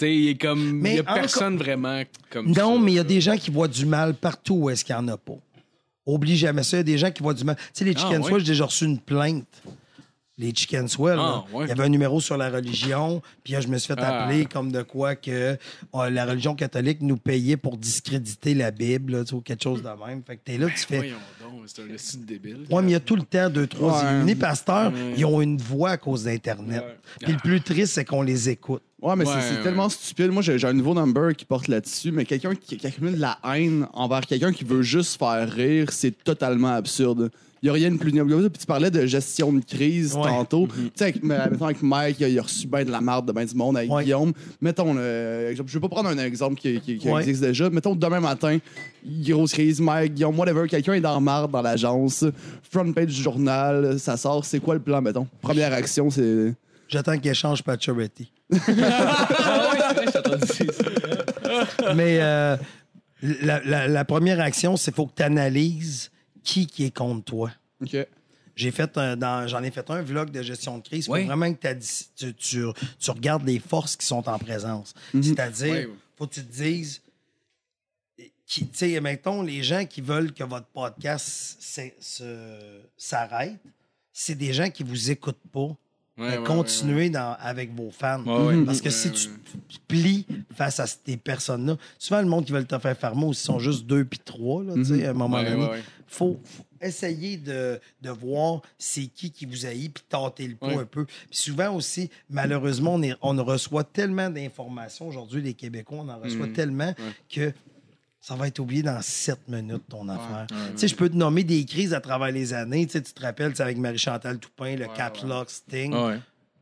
Il est comme. Mais il y a personne vraiment comme ça. Non, mais il y a des gens qui voient du mal partout où est-ce qu'il n'y en a pas. Oublie jamais ça. Il y a des gens qui voient du mal. Tu sais, les Ah, Chicken? Swell, j'ai déjà reçu une plainte. Les Chicken Swell, Ah, ouais. il y avait un numéro sur la religion, puis là, je me suis fait Ah. appeler comme de quoi que euh, la religion catholique nous payait pour discréditer la Bible, là, tu ou quelque chose de même. Fait que t'es là, tu fais... Voyons donc, c'est un site débile. Ouais, mais il y a tout le temps deux, trois Ouais. illuminés pasteurs, ils ont une voix à cause d'Internet. Puis le plus triste, c'est qu'on les écoute. Ouais, mais c'est- Ouais, c'est ouais. tellement stupide. Moi, j'ai un nouveau number qui porte là-dessus, mais quelqu'un qui, qui accumule de la haine envers quelqu'un qui veut juste faire rire, c'est totalement absurde. Il n'y a rien de plus noble que ça. Puis tu parlais de gestion de crise Ouais. tantôt. Tu sais, avec, mettons avec Mike, il a, reçu bien de la marde de ben du monde. Avec Ouais. Guillaume, mettons, euh, exemple, je vais pas prendre un exemple qui, qui- qui Ouais. existe déjà. Mettons, demain matin, grosse crise, Mike, Guillaume, whatever, quelqu'un est dans la marde dans l'agence, front page du journal, ça sort. C'est quoi le plan, mettons? Première action, c'est. J'attends qu'ils échangent Paturity. <laughs> Ah. Mais euh, la, la- la première action, c'est faut que tu analyses qui, qui est contre toi. OK. J'ai fait un- dans- j'en ai fait un vlog de gestion de crise. Il faut vraiment que tu, tu, tu regardes les forces qui sont en présence. C'est-à-dire, Ouais. faut que tu te dises, qui- tu sais, mettons, les gens qui veulent que votre podcast s'arrête, c'est des gens qui vous écoutent pas. Ouais, continuez dans- avec vos fans. Parce que si tu plies face à ces personnes-là, souvent le monde qui veulent te faire faire mot, ils sont juste deux puis trois, là, à un moment Ouais, donné. Faut, faut essayer de, de voir c'est qui qui vous haït puis tâter le Ouais. un peu. Puis souvent aussi, malheureusement, on, est- on reçoit tellement d'informations aujourd'hui, les Québécois, on en reçoit Mhm. tellement que ça va être oublié dans sept minutes, ton affaire. Tu sais, je peux te nommer des crises à travers les années. Tu sais, tu te rappelles, tu sais, avec Marie-Chantal Toupin, le Lock Sting.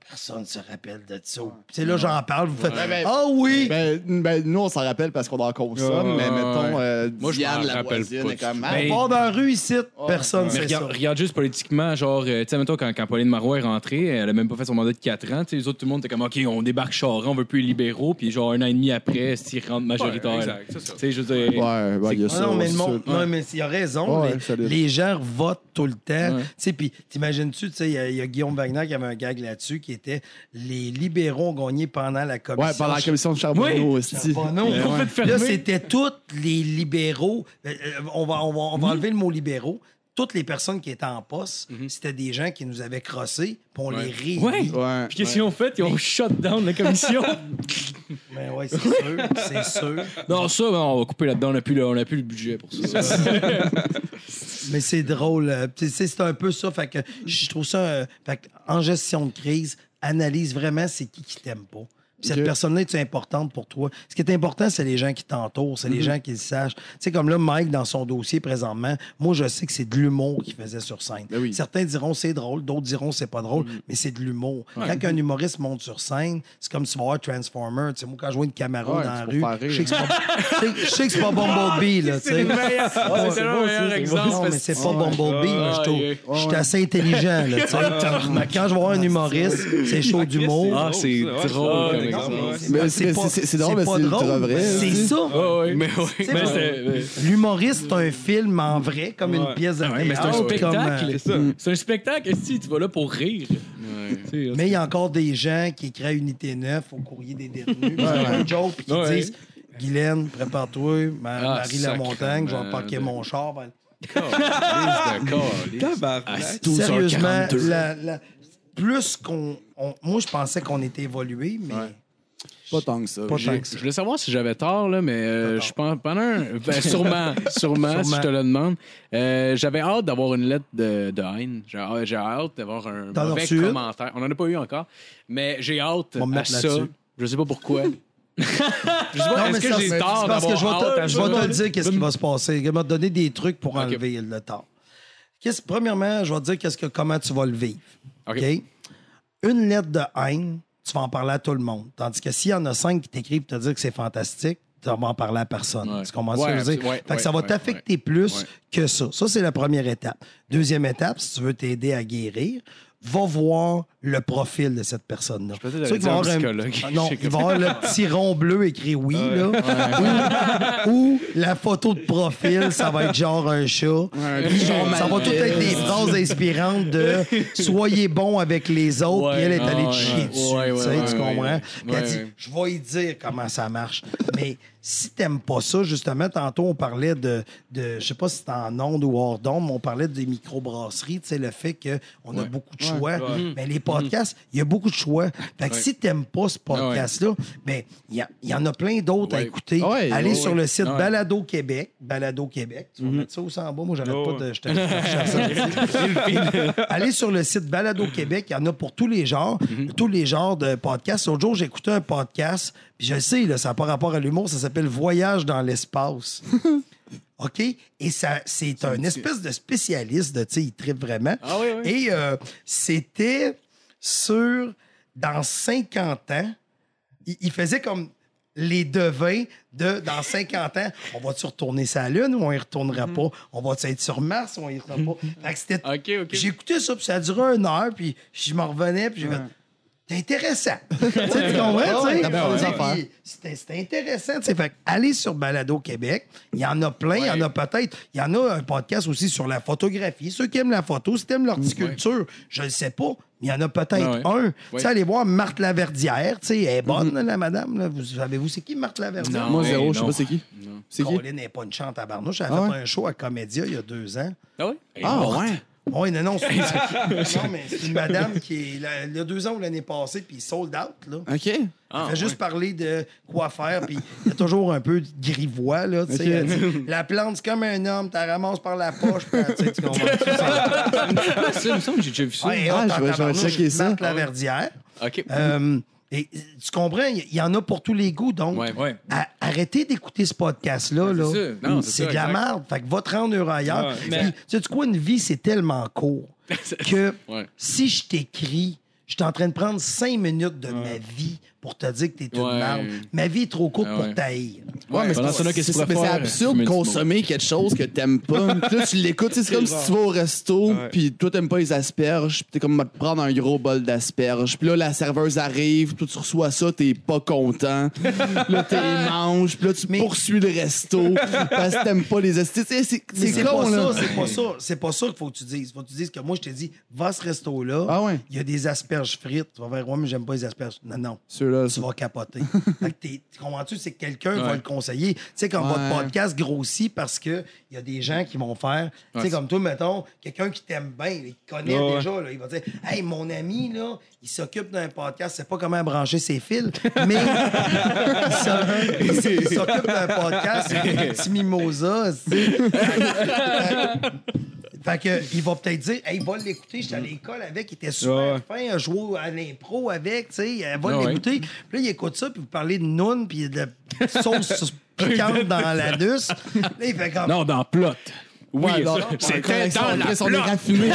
Personne ne se rappelle de ça. Tu sais, là, j'en parle, vous faites ben, Ah oui! Ben, ben, nous, on s'en rappelle parce qu'on en consomme, mais mettons, ouais. euh, Moi, je Diane, m'en la rappelle voisine, pas est comme, du ah, Ben, On part dans la rue ici, personne ne Mais sait regarde, ça. regarde juste politiquement, genre, euh, tu sais, mettons, quand, quand Pauline Marois est rentrée, elle a même pas fait son mandat de 4 ans. Tu sais, les autres, tout le monde était comme, OK, on débarque Charon, on veut plus les libéraux, puis genre, un an et demi après, s'ils rentrent majoritaire? Là. exact, c'est ça. Tu sais, je veux dire. Ouais, ouais, il y a Ah ça. non, mais le c'est non, mais il a raison. Ouais, les, gens votent tout le temps. Tu sais, puis t'imagines-tu, tu sais, il y a- il y, a Guillaume Wagner qui avait un gag là-dessus qui était les libéraux ont gagné pendant la commission. Ouais, pendant la commission de Charbonneau Oui. aussi. Charbonneau. Fermer. Là, c'était tous les libéraux. euh, euh, on va, on va, on va enlever le mot libéraux. Toutes les personnes qui étaient en poste, c'était des gens qui nous avaient crossés, puis on Ouais. les réélit. Ouais. Ouais. Puis qu'est-ce qu'ils ont fait? Ils ont shut down la commission. Mais <laughs> ouais, c'est sûr, c'est sûr. non, ça, ben, on va couper là-dedans. On n'a plus, le- on a plus le budget pour ça. <laughs> Mais c'est drôle. euh, C'est un peu ça. Fait que je trouve ça. fait que en gestion de crise, analyse vraiment c'est qui qui t'aime pas. Cette personne-là est importante pour toi. Ce qui est important, c'est les gens qui t'entourent, c'est les Mhm. gens qui le sachent. Tu sais, comme là, Mike, dans son dossier présentement, moi, je sais que c'est de l'humour qu'il faisait sur scène. Ben oui. Certains diront c'est drôle, d'autres diront c'est pas drôle, Mhm. mais c'est de l'humour. Quand un humoriste monte sur scène, c'est comme si tu vas voir Transformer. Tu sais, moi, quand je vois une caméra Ouais, dans la rue, <laughs> je sais que c'est pas, Bumblebee, là, tu sais. C'est le meilleur, c'est le meilleur exemple. Non, mais c'est pas Bumblebee, je suis assez intelligent, là, <laughs> Quand je voir un humoriste, c'est chaud d'humour. Ah, c'est drôle c'est drôle, mais c'est ultra vrai, C'est ça. L'humoriste, c'est un film en vrai, comme une pièce de Ouais, mais c'est un théâtre, spectacle. euh, C'est un spectacle, si tu vas là pour rire. Mais il y a encore des gens qui écrivent à Unité 9 au courrier des détenus. <laughs> Un joke, puis qui Ouais. disent Guylaine, prépare-toi, Ma- Ah, Marie Lamontagne, je vais parquer mon char. Ben. <laughs> Sérieusement, la- la- plus qu'on. on- moi, je pensais qu'on était évolué, mais Pas tant que ça. pas tant que ça. Je voulais savoir si j'avais tort, là, mais euh, je pense pendant un. <laughs> Ben, sûrement, sûrement, si je te le demande. Euh, j'avais hâte d'avoir une lettre de, de haine. J'ai hâte, j'ai hâte d'avoir un T'en mauvais reçu une? commentaire. On en a pas eu encore, mais j'ai hâte On va me à mettre ça. là-dessus. Je sais pas pourquoi. <laughs> je sais pas, Non, mais est-ce que ça, j'ai c'est- tort c'est parce que je vais d'avoir hâte? te, à je vais ça? te le dire qu'est-ce qui va se passer. Il va te donner des trucs pour enlever le tort. Qu'est-ce- premièrement, je vais te dire qu'est-ce que, comment tu vas le vivre. OK. OK? Une lettre de haine, tu vas en parler à tout le monde. Tandis que s'il y en a cinq qui t'écrivent pour te dire que c'est fantastique, tu vas en parler à personne. Ouais. Tu Ouais, je veux dire? absolument. Ouais, fait que ça va t'affecter plus que ça. Ça, c'est la première étape. Deuxième étape, si tu veux t'aider à guérir, va voir le profil de cette personne-là. pensais que C'est t'allais sûr qu'il va dire un y avoir psychologue. Ah <laughs> non, Je sais il va y avoir le petit rond bleu écrit oui, là. Ou, ou la photo de profil, ça va être genre un chat. Puis ça va tout être des phrases inspirantes de <laughs> soyez bon avec les autres, puis elle est allée te chier dessus. tu sais, tu comprends? Puis elle dit je vais y dire comment ça marche. Mais si t'aimes pas ça, justement, tantôt on parlait de, de je sais pas si c'était en onde ou hors d'onde, mais on parlait des microbrasseries, tu sais, le fait qu'on a beaucoup de choix. Mais les podcasts, il y a beaucoup de choix. Fait que si t'aimes pas ce podcast-là, ben, il y, en a plein d'autres à écouter. Allez sur le site. Balado Québec. Balado Québec. Tu vas mettre ça aussi en bas. Moi, j'arrête pas de. Je. <laughs> Allez sur le site Balado Québec. Il y en a pour tous les genres. Tous les genres de podcasts. L'autre jour, j'écoutais un podcast. Puis je sais, là, ça n'a pas rapport à l'humour. Ça s'appelle Voyage dans l'espace. <laughs> OK? Et ça, c'est un espèce de spécialiste de, tu sais, il tripe vraiment. Ah oui, oui. Et euh, c'était sur, dans 50 ans, il, il faisait comme les devins de, dans 50 ans, on va-tu retourner sur la Lune ou on y retournera pas? On va-tu être sur Mars ou on y retournera pas? <laughs> OK. J'ai écouté ça, puis ça a duré une heure, puis je m'en revenais, puis j'ai fait... C'est intéressant. <laughs> tu comprends? C'était c'était intéressant. tu sais. Fait que allez sur Balado Québec. Il y en a plein. Il y en a peut-être. Il y en a un podcast aussi sur la photographie. Ceux qui aiment la photo, si tu aimes l'horticulture, je ne sais pas. mais Il y en a peut-être Ah ouais. un. Tu sais, allez voir Marthe Laverdière. Tu sais, elle est bonne, la madame. là. Vous savez-vous, c'est qui Marthe Laverdière? Non. Moi, zéro, je sais pas c'est qui. C'est qui? Colin n'est pas une chante à barnouche. Elle a Ah fait ouais? un show à Comédia il y a deux ans. Ah oui? Ah, ouais? Oui, non, non, c'est une, <laughs> non, mais c'est une madame qui est là, il y a deux ans ou l'année passée, puis sold out. Là. OK. Elle Ah, fait juste parler de quoi faire, puis il y a toujours un peu de grivois. Là, tu sais. Elle dit, la plante, c'est comme un homme, tu la ramasses par la poche, puis tu sais, tu comprends. Ah, ça, il me semble que j'ai déjà vu ça. Ouais, Ah, je vais- en je vais tabarnouche, checker ça. Marthe Laverdière. OK. Euh, et, tu comprends, il y, y en a pour tous les goûts, donc Ouais. Ouais. a- arrêtez d'écouter ce podcast-là. là. c'est de la merde. Fait que va te rendre heureux ailleurs. Ouais, mais- tu sais quoi, une vie, c'est tellement court <laughs> que si je t'écris, je suis en train de prendre cinq minutes de ma vie pour te dire que t'es une Ouais. merde. Ma vie est trop courte Ah pour ouais. t'haïr. Ouais, mais pendant c'est ce temps-là, pas- qu'est-ce que c'est- tu mais c'est absurde Fumer de du consommer quelque chose que t'aimes pas. <laughs> Puis là, tu l'écoutes. tu sais, C'est comme si tu vas au resto, Ouais. puis toi, t'aimes pas les asperges, puis t'es comme te prendre un gros bol d'asperges. Puis là, la serveuse arrive, toi, tu reçois ça, t'es pas content. <laughs> là, t'es manges, puis là, tu poursuis le resto parce que t'aimes pas les asperges. C'est c'est- Mais c'est con, pas là. ça, c'est pas ça. C'est pas ça qu'il faut que tu dises. Faut que tu dises que moi, je te dis, va à ce resto-là. Ah ouais? Il y a des asperges frites. Tu vas faire, ouais, mais j'aime pas les asperges. Non, non. Ceux-là, tu vas capoter. <laughs> fait que tu comprends-tu? C'est que quelqu'un va le conseiller. Tu sais, quand Ouais. votre podcast grossit parce qu'il y a des gens qui vont faire. Tu sais, comme toi, mettons, quelqu'un qui t'aime bien, il connaît déjà. là, il va dire Hey, mon ami, là, il s'occupe d'un podcast, c'est pas comment brancher ses fils, mais <laughs> il s'occupe d'un podcast, c'est un petit mimosa. tu sais. <laughs> Fait que, il va peut-être dire, hey, va l'écouter, j'étais à l'école avec, il était super Ouais. fin, joué à l'impro avec, tu sais, va ouais. l'écouter. Puis là, il écoute ça, puis vous parlez de noun, puis de la sauce <laughs> piquante dans la douce. Là, il fait comme. Non, dans plot. Oui, alors, c'était dans la Chris, on est plot. raffiné.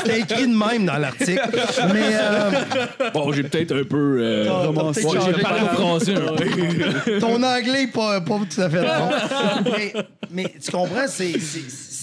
C'était écrit de même dans l'article. Mais. euh, Bon, j'ai peut-être un peu. euh, romancé. Ouais, j'ai parlé français un peu. Ton anglais n'est pas, pas tout à fait bon. mais, mais tu comprends, c'est,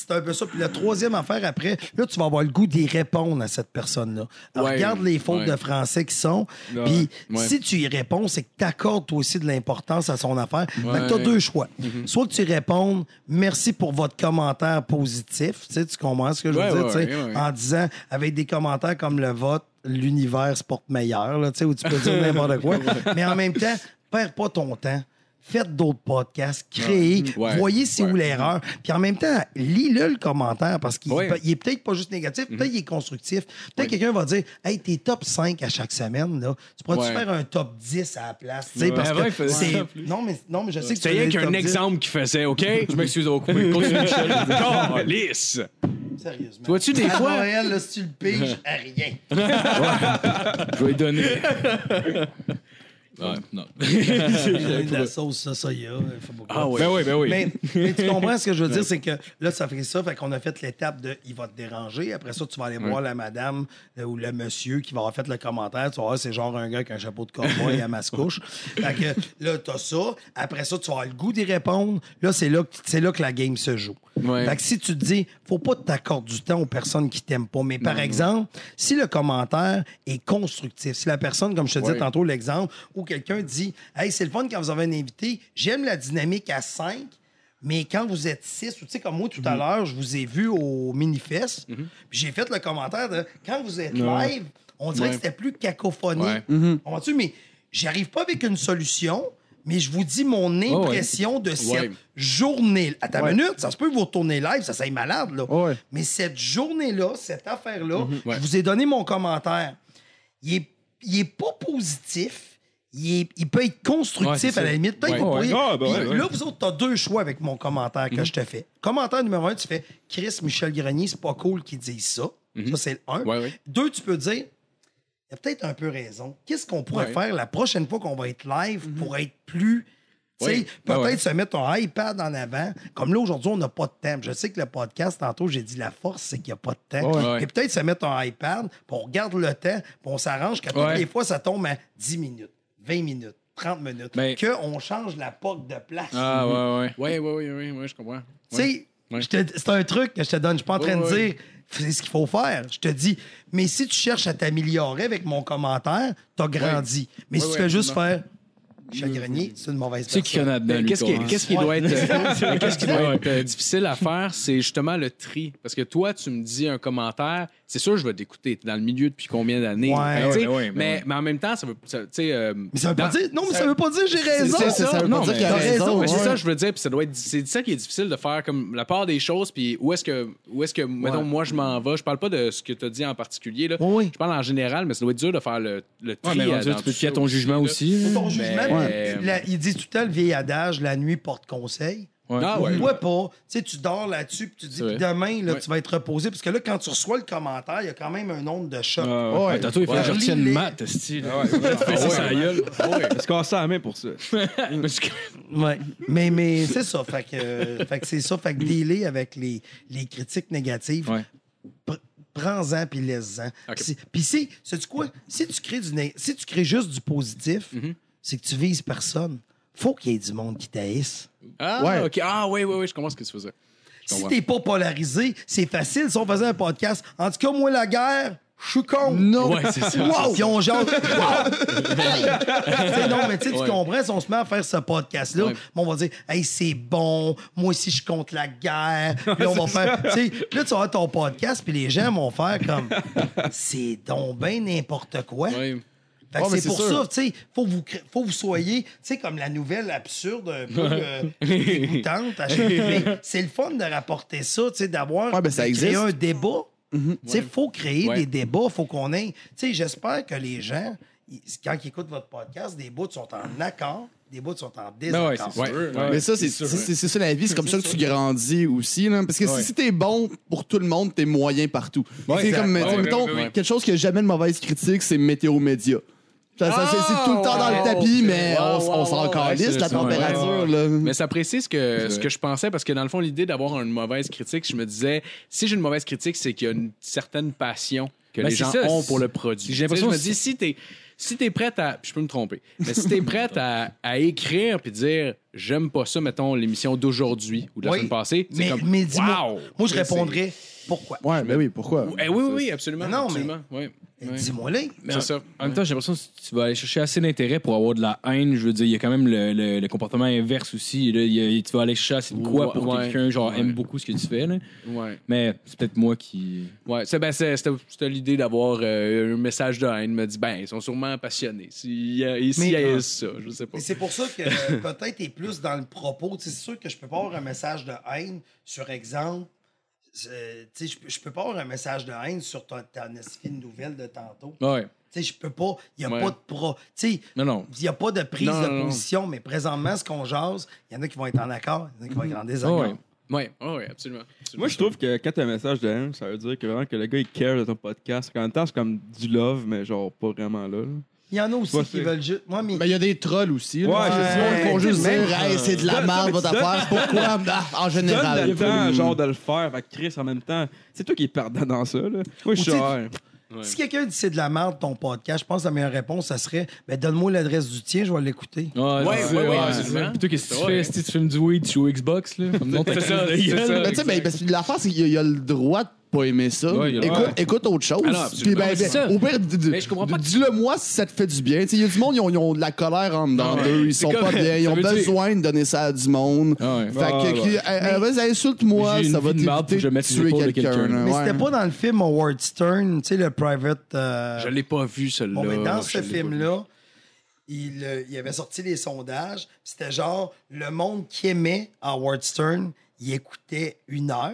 c'est, un peu ça. Puis la troisième affaire après, là, tu vas avoir le goût d'y répondre à cette personne-là. Ouais. regarde les fautes Ouais. de français qui sont. Puis si tu y réponds, c'est que tu accordes toi aussi de l'importance à son affaire. Fait que tu as deux choix. Soit que tu répondes merci pour votre commentaire positif. Tu, sais, tu comprends ce que je veux dire? En disant avec des commentaires comme le vote, l'univers se porte meilleur, là, tu sais, où tu peux dire <laughs> n'importe quoi. Mais en même temps, perds pas ton temps. Faites d'autres podcasts, créez, Ouais. voyez c'est Ouais. où l'erreur. Puis en même temps, lis-le le commentaire parce qu'il Ouais. est peut-être pas juste négatif, peut-être il est constructif. Peut-être quelqu'un va dire Hey, t'es top 5 à chaque semaine, là. Tu pourrais-tu Ouais. faire un top 10 à la place? Tu sais, parce il que c'est. Non mais, non, mais je sais que tu C'est le qu'un top 10. exemple qu'il faisait, OK? <laughs> Je m'excuse au couper. Continue, <laughs> Michel. Calice! Sérieusement. Vois-tu, des à fois- Noël, là, si tu le piges, à rien. <laughs> Je vais lui donner. Ouais, non. <laughs> de la sauce, ça, ça y a. il faut beaucoup. Ah oui. Ben oui, ben oui. Mais, <laughs> mais tu comprends ce que je veux dire, c'est que là, ça fait ça, fait qu'on a fait l'étape de il va te déranger. Après ça, tu vas aller voir la madame euh, ou le monsieur qui va avoir fait le commentaire. Tu vas voir, c'est genre un gars avec un chapeau de cowboy à mascouche. <laughs> Fait que là, t'as ça. Après ça, tu vas avoir le goût d'y répondre. Là, c'est là, que- c'est là que la game se joue. Ouais. Fait que si tu te dis, faut pas t'accorder du temps aux personnes qui t'aiment pas. Mais par exemple, si le commentaire est constructif, si la personne, comme je te disais tantôt, l'exemple, où quelqu'un dit, hey, c'est le fun quand vous avez un invité, j'aime la dynamique à 5, mais quand vous êtes 6, ou tu sais, comme moi tout Mhm. à l'heure, je vous ai vu au Minifest, puis j'ai fait le commentaire de, quand vous êtes live, on dirait Ouais. que c'était plus cacophonique. Ouais. Comprends-tu? Mais j'arrive pas avec une solution, mais je vous dis mon impression de cette Ouais. journée. À ta minute, ça se peut que vous retournez live, ça c'est malade, là. Ouais. Mais cette journée-là, cette affaire-là, Ouais. je vous ai donné mon commentaire. Il est, il est pas positif. Il, est- il peut être constructif à la limite. Peut-être. Ah, ben. Là, vous autres, t'as deux choix avec mon commentaire que je te fais. Commentaire numéro un, tu fais Chris Michel Grenier, c'est pas cool qu'il dise ça. Ça, c'est le un. Ouais, ouais. Deux, tu peux dire peut-être un peu raison. Qu'est-ce qu'on pourrait Ouais. faire la prochaine fois qu'on va être live pour être plus. Tu sais, Ouais. peut-être Ah ouais. se mettre un iPad en avant? Comme là, aujourd'hui, on n'a pas de temps. Je sais que le podcast, tantôt, j'ai dit la force, c'est qu'il n'y a pas de temps. Ouais. Et peut-être se mettre un iPad, puis on regarde le temps, puis on s'arrange qu'à toutes les fois, ça tombe à 10 minutes, 20 minutes, 30 minutes. Mais- Qu'on change la POC de place. Ah, ouais, ouais. Ouais, ouais, ouais, ouais, ouais, je comprends. Tu sais, c'est un truc que je te donne. Je suis pas en train de dire c'est ce qu'il faut faire. Je te dis, mais si tu cherches à t'améliorer avec mon commentaire, t'as grandi. Mais si Ouais, tu fais juste faire Michel Grenier, c'est une mauvaise Tu sais qui personne. dedans, Qu'est-ce qui, toi, hein? qu'est-ce qui doit être, mais qu'est-ce qui doit être euh, difficile à faire, c'est justement le tri. Parce que toi, tu me dis un commentaire, c'est sûr, je vais t'écouter. T'es dans le milieu depuis combien d'années? Ouais. Fait que, tu sais, Ouais, ouais, mais, ouais. mais en même temps, ça veut, ça- tu sais, euh, Mais ça veut pas dire. Non, mais ça, veut pas dire j'ai raison. c'est ça, ça veut non, pas dire qu'il a raison. c'est ouais. ça que je veux dire, puis ça doit être c'est ça qui est difficile de faire comme la part des choses puis où est-ce que où est-ce que mettons moi je m'en vais, je parle pas de ce que tu as dit en particulier là. Je parle en général, mais ça doit être dur de faire le le tri. Ouais, mais euh, tu peux fier à ça ton jugement aussi. C'est ton jugement. Mais- puis la- il dit tout le temps le vieil adage la nuit porte conseil. Ouais. Ah ouais. pas. Tu sais, tu dors là-dessus, puis tu dis, C'est puis vrai. demain, là, Ouais. tu vas être reposé. Parce que là, quand tu reçois le commentaire, il y a quand même un nombre de chocs. Ouais, ouais, tantôt, il fallait que je Ouais. retienne Lis-les. maths, esti, là. Ah ouais, Fais ça, gueule. On se casse la main pour ça. <laughs> Ouais. Mais, mais c'est ça. Fait que, euh, fait que c'est ça. Fait que dealer avec les, les critiques négatives. Ouais. pr- Prends-en puis laisse-en. Si- Puis si, sais-tu quoi? Si tu crées du né- si tu crées juste du positif, Mhm. C'est que tu vises personne. Faut qu'il y ait du monde qui t'haïsse. Ah Ouais. OK. Ah oui oui oui, je comprends ce que tu faisais. Si t'es pas polarisé, c'est facile. Si on faisait un podcast, en tout cas, moi, la guerre, je suis con. Non. Ouais, c'est ça. Wow! Puis on jase. Wow! Non, mais tu sais, tu Ouais. comprends, si on se met à faire ce podcast-là, Ouais. on va dire, hey, c'est bon, moi aussi, je compte la guerre. Puis on va faire, tu sais, là, tu vas avoir ton podcast, puis les gens vont faire comme, c'est donc ben n'importe quoi. Ouais. Fait que Ouais, mais c'est pour sûr. ça, tu sais, faut vous, faut vous soyez, tu sais, comme la nouvelle absurde, un peu euh, dégoûtante. à chaque- Mais c'est le fun de rapporter ça, tu sais, d'avoir Ouais, ben, ça existe. un débat. Tu sais, faut créer Ouais. des débats, faut qu'on ait. Tu sais, j'espère que les gens ils- quand ils écoutent votre podcast, des bouts sont en accord, des bouts sont en Ben ouais, désaccord. c'est sûr. Ouais. Mais ça, c'est c'est- c'est- c'est ça la vie, c'est comme ça que tu grandis aussi. Là. Parce que Ouais. si t'es bon pour tout le monde, t'es moyen partout. Ouais, c'est comme, mettons, ouais, ouais. quelque chose qui a jamais de mauvaise critique, c'est Météo Média. Ça, ça, c'est- c'est tout le temps dans le Oh, tapis, mais on, Wow, on wow, s'en wow. calisse, la c'est température. ouais, Là. Mais ça précise que, ce que je pensais, parce que dans le fond, l'idée d'avoir une mauvaise critique, je me disais, si j'ai une mauvaise critique, c'est qu'il y a une certaine passion que Ben, les c'est gens ça, ont c'est- pour le produit. j'ai l'impression Tu sais, je me que dis, si t'es si t'es prête à. Je peux me tromper. Mais si t'es prête à, à écrire puis dire j'aime pas ça, mettons, l'émission d'aujourd'hui ou de la Oui. semaine passée, c'est Mais, comme. mais dis-moi, wow! moi, je répondrais pourquoi? Ouais, ben oui, pourquoi? Eh oui, oui, oui, absolument. Non, mais- absolument. Oui, Eh, oui. Dis-moi là. Mais C'est en- ça. En même temps, j'ai l'impression que tu vas aller chercher assez d'intérêt pour avoir de la haine. Je veux dire, il y a quand même le, le- le comportement inverse aussi. Là. Il tu vas aller chercher assez de quoi pour Ouais, quelqu'un genre, ouais. aime beaucoup ce que tu fais. Là. Ouais. Mais c'est peut-être moi qui. Ouais, c'est, ben, c'est- c'était, c'était l'idée d'avoir euh, un message de haine. me dit, ben, ils sont sûrement passionnés. S'ils ici, Mais- il y a ça, je sais pas. Et c'est pour ça que euh, <laughs> peut-être t'es plus dans le propos. Tu sais, C'est sûr que je peux pas avoir un message de haine sur exemple. Je peux, je peux pas avoir un message de haine sur ta, ta nouvelle de tantôt. Ouais. Tu sais, Je peux pas. Il n'y a Ouais. pas de pro. Il n'y a pas de prise Non, de non, non. position, mais présentement, ce qu'on jase, il y en a qui vont être en accord, il y en a qui vont être en désaccord. Ouais. Ouais, ouais, ouais, absolument. absolument. Moi, je trouve que quand tu as un message de haine, ça veut dire que vraiment que le gars, il care de ton podcast. En même temps, c'est comme du love, mais genre pas vraiment là. là. Il y en a aussi Ouais, qui veulent juste. Moi, mais. Ben, il y a des trolls aussi. là. Ouais, c'est font juste Même- dire, hey, c'est de la Donne- merde, mais votre affaire. Pourquoi? Ah, en général. le temps, genre, de le faire. Fait Chris, en même temps, c'est toi qui es perdant dans ça. Là. Moi, je Ou suis tu sais, genre, Si quelqu'un dit c'est de la merde ton podcast, je pense que la meilleure réponse, ça serait ben, donne-moi l'adresse du tien, je vais l'écouter. Ouais, Ouais, ouais, ouais, ouais. absolument. Puis toi, qu'est-ce que tu Ouais. fais? Si tu filmes du weed, tu joues Xbox, là? <laughs> Comme non, t'as C'est ça, c'est ça. Ben, tu sais, ben, parce que l'affaire, c'est qu'il y a le droit de pas aimer ça. Ouais, il y a le écoute, autre chose. Ah non, absolument. Puis, ben, Ouais, c'est ben, ça. au pire, dis- dis- Mais je comprends pas que- dis-le moi si ça te fait du bien. Tu sais, Il y a du monde, ils ont, ils ont de la colère en dedans Ouais. d'eux. Ils C'est sont comme- pas bien. Ils ça ont veut dire- besoin de donner ça à du monde. Ah ouais. Fait que, ouais. qui- eh, eh, vas-y, insulte-moi, J'ai une ça va vie de marde, t'éviter faut que je de mette les tuer de quelqu'un. quelqu'un. là, Mais ouais. c'était pas dans le film Howard Stern, tu sais, le private. euh, Je l'ai pas vu, celui-là. Bon, mais dans Je ce l'ai pas vu. film-là, il, euh, il avait sorti les sondages. C'était genre le monde qui aimait Howard Stern, il écoutait une heure.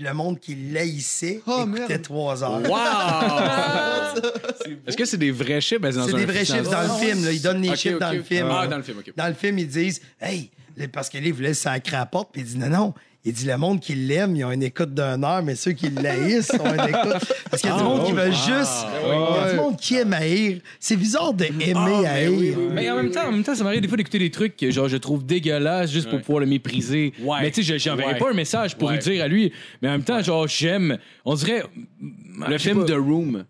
Puis le monde qui l'haïssait Oh, écoutait merde. trois heures. Wow! <laughs> Est-ce que c'est des vrais chiffres? Ben, dans C'est des vrais chiffres dans le film. Là. Ils donnent les chiffres dans ok. le film. Ah, dans le film, ok. Dans le film, ils disent Hey, parce que là, il voulait sacrer à la porte, puis il dit Non, non. Il dit Le monde qui l'aime, ils ont une écoute d'une heure, mais ceux qui l'haïssent ont une écoute. Parce qu'il y a du Ah, monde qui oh, veut juste. Ah, Il y a du monde qui aime haïr. C'est bizarre de aimer Ah, mais haïr. oui, oui, Mais en même temps, en même temps, ça m'arrive des fois d'écouter des trucs que genre je trouve dégueulasses juste pour Ouais. pouvoir le mépriser. Ouais. Mais tu sais, je- j'enverrais Ouais. pas un message pour Ouais. lui dire à lui. Mais en même temps, genre j'aime. On dirait Le film The Room.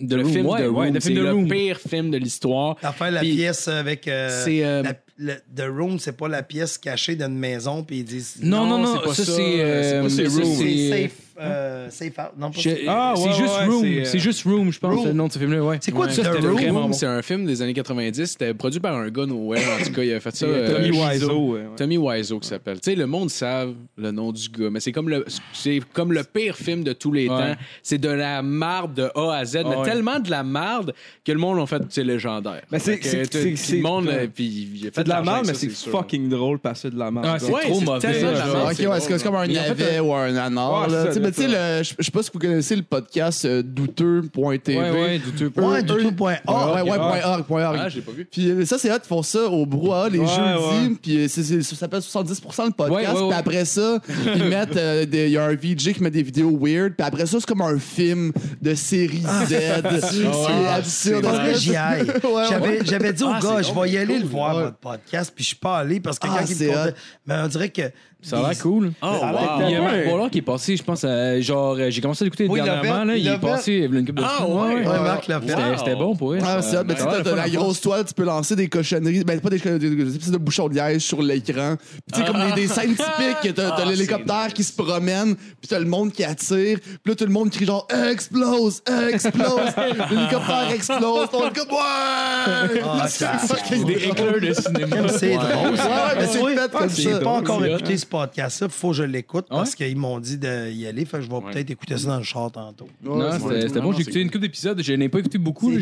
de Le film ouais, The ouais, Room. le C'est film de le Room. pire film de l'histoire. T'as fait la Puis- pièce avec. euh, C'est, euh, la- le- The Room, c'est pas la pièce cachée d'une maison, puis ils disent. Non, non, non, c'est pas ça, ça. c'est, euh, Room. C'est c'est- safe, euh, safe Out. Non, pas Je- Safe- Ah, c'est ouais, juste ouais, Room. c'est, euh, C'est juste Room, je pense, Room. le nom de ce film-là. Ouais. C'est quoi Ouais. The Ça, c'était Room? vraiment bon. C'est un film des années 90. C'était produit par un gars nowhere. En tout cas, il a fait ça. Tommy euh, Wiseau. ouais, ouais. Tommy Wiseau qui s'appelle. Tu sais, le monde savent le nom du gars, mais c'est comme le c'est comme le pire film de tous les Ouais. temps. C'est de la marde de A à Z, mais ouais. tellement de la marde que le monde en fait c'est légendaire. Mais c'est- Fait que c'est- t'as- c'est- puis c'est- le monde euh, puis il a fait C'est de la l'argent merde, mais avec ça, c'est sûr. fucking drôle parce que c'est de la merde. Ah, c'est Ouais, trop c'est mauvais. tellement de la merde. Ok, c'est ouais, c'est c'est comme un Mais navet ou un. Ouais, là. c'est Tu sais, ça, mais tu sais, je je sais pas si vous connaissez le podcast euh, douteux.tv. Ouais, ouais, douteux. Ouais, Eux- du eux- tout point Ah, org. ouais, ouais, point org, point org. Ah, j'ai pas vu. Puis euh, ça, c'est hot, ils font ça au brouhaha les Ouais, jeudis. ouais. Puis euh, ça s'appelle 70% le podcast. Ouais, ouais, ouais. Puis après ça, ils <laughs> mettent. euh, des- Il y a un VJ qui met des vidéos weird. Puis après ça, c'est comme un film de série Z. c'est absurde. J'y aille. J'avais, j'avais dit au Ah, gars, je vais y aller le voir, votre podcast, puis je suis pas allé parce que Ah, quand il me. Mais on dirait que. Ça a l'air cool. Oh, Il y a. Marc ouais. Boilard qui est passé, je pense, à, genre, euh, j'ai commencé à l'écouter Oui, dernièrement, là, il est passé il y a une couple de Ah, semaines, ouais. Ouais, Marc l'a fait. C'était- bon pour eux. Ah, c'est hot. Mais tu sais, t'as- la grosse toile, tu peux lancer des cochonneries. Ben, pas des cochonneries, des espèces de bouchons de liège sur l'écran. Puis, tu sais, comme des, des scènes typiques, t'as, t'as Ah, l'hélicoptère qui se promène, puis t'as le monde qui attire. Puis là, tout le monde crie genre explose, explose. <laughs> L'hélicoptère explose. Ton comme ouais! Ah, <laughs> ça- Des drôle. éclairs de cinéma. C'est drôle. Ouais, ouais, mais c'est fait comme ça. pas encore écouté ce podcast-là, il faut que je l'écoute ouais? parce qu'ils m'ont dit d'y aller. Fait que je vais peut-être écouter ça dans le char tantôt. Non, c'était bon. J'ai écouté une couple d'épisodes. Je n'ai pas écouté beaucoup.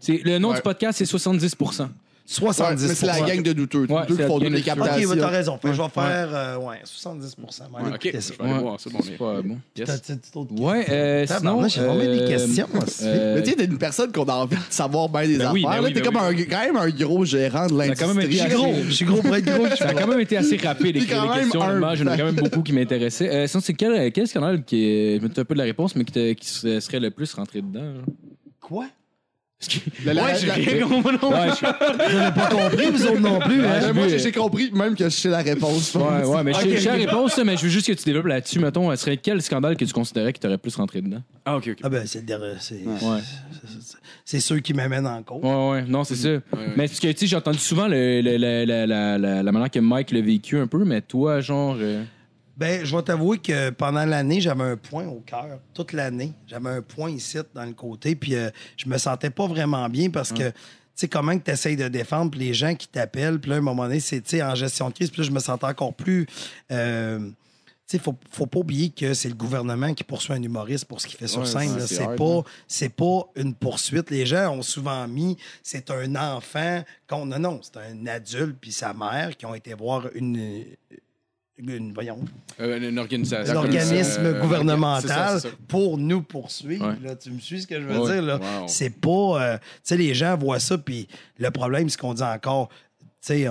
C'est Le nom Ouais. du podcast, c'est 70 70 mais c'est la gang de douteux. Ouais, Douteux c'est qui font la toutes gang les de douteux. OK, captations. ouais, t'as raison. Je vais faire euh, ouais, 70 Allez, OK, écoutez ça. je vais aller voir ça. Bon, C'est pas bon. Ouais, euh, sinon. J'ai vraiment des euh, questions, euh, Mais tu sais, t'es une personne qu'on a envie de savoir bien des Ben affaires. oui, ben là. oui, T'es ben comme quand même un gros gérant de l'industrie. Je suis gros. Je suis gros pour être gros. Ça a quand même été assez rapide les questions. J'en ai quand même beaucoup qui m'intéressaient. Euh, sinon, c'est quel, scandale qui est. Je me un peu de la réponse, mais qui, serait le plus rentré dedans? Quoi? La- la- Ouais, j'ai la- rien compris. Ouais, je- Vous n'avez pas compris, vous autres non plus. Ouais, hein? moi, vu, j'ai euh, j'ai compris même que je sais la réponse. je pense. Ouais, ouais, mais je sais- Ok. je sais la réponse, mais je veux juste que tu développes là-dessus. Mettons, ce serait quel scandale que tu considérais qui t'aurait plus rentré dedans? Ah, OK, OK. Ah ben, c'est le dernier- c'est- Ouais. c'est- c'est ceux qui m'amènent en cause. Ouais, ouais, non, c'est ça. ouais. Mais parce que, tu sais, j'ai entendu souvent le, le- le- la, la, la, la manière que Mike l'a vécu un peu, mais toi, genre. euh, Ben, je vais t'avouer que pendant l'année, j'avais un point au cœur. Toute l'année. J'avais un point ici, dans le côté. Puis euh, je me sentais pas vraiment bien parce que, tu sais, comment que tu essayes de défendre, puis les gens qui t'appellent, puis là, à un moment donné, c'est, tu sais, en gestion de crise, puis là, je me sentais encore plus. euh, tu sais, faut, faut pas oublier que c'est le gouvernement qui poursuit un humoriste pour ce qu'il fait sur Ouais, scène. c'est pas, hein. c'est pas une poursuite. Les gens ont souvent mis, c'est un enfant. qu'on non, non, c'est un adulte puis sa mère qui ont été voir une, une voyons, Euh, un organisme Euh, gouvernemental ça, pour nous poursuivre. Ouais. Là, tu me suis ce que je veux Ouais. dire? Là? Wow. C'est pas. euh, tu sais, les gens voient ça, puis le problème, c'est qu'on dit encore. Tu sais,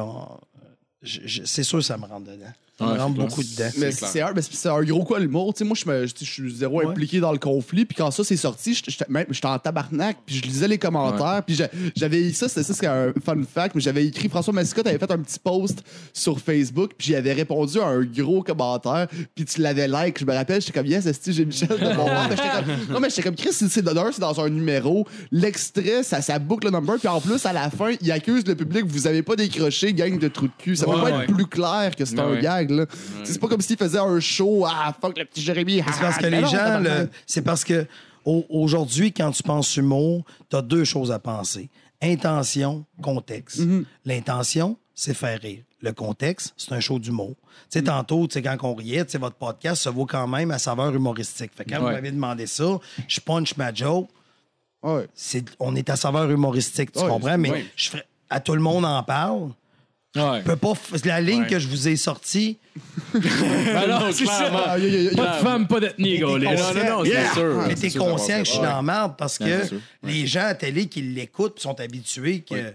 c'est sûr que ça me rentre dedans. C'est beaucoup dedans. Mais c'est un, mais c'est un gros quoi l'humour. Tu sais, moi, je me- je je suis zéro Ouais. impliqué dans le conflit. Puis quand ça s'est sorti, j'étais- en tabarnak. Puis je lisais les commentaires. Puis j'a- j'avais ça, c'était ça, c'est un fun fact. Mais j'avais écrit, François Massicotte avait fait un petit post sur Facebook. Puis j'avais répondu à un gros commentaire. Puis tu l'avais like. Je me rappelle, j'étais comme, yes, est j'ai Michel de mon bord. Mais j'étais comme, <laughs> non, mais j'étais comme, Chris, c'est- c'est d'honneur, c'est dans un numéro. L'extrait, ça, ça boucle le number. Puis en plus, à la fin, il accuse le public, vous avez pas décroché, gang de trous de cul. Ça Ouais, peut pas ouais. être plus clair que c'est un ouais. Là. C'est pas comme s'il faisait un show, ah, fuck le petit Jérémy. C'est parce que Ah, les non, gens, le- c'est parce que au- aujourd'hui, quand tu penses humour, tu as deux choses à penser intention, contexte. Mhm. L'intention, c'est faire rire. Le contexte, c'est un show d'humour. Tu sais, tantôt, tu sais, quand on riait, tu sais, votre podcast se vaut quand même à saveur humoristique. Fait que quand vous m'avez demandé ça, je punch ma joke. Ouais. on est à saveur humoristique, tu Ouais, comprends? Mais je ferais, à tout le monde en parle. Ouais. Je peux pas, f- la ligne Ouais. que je vous ai sortie, <laughs> Ben non, <laughs> c'est ça. Ah, y a- y a- y a- Pas de femme, pas d'ethnie, là. Non, non, non, c'est sûr. mais C'est t'es sûr, conscient que je suis dans la merde parce que les gens à télé qui l'écoutent sont habitués que.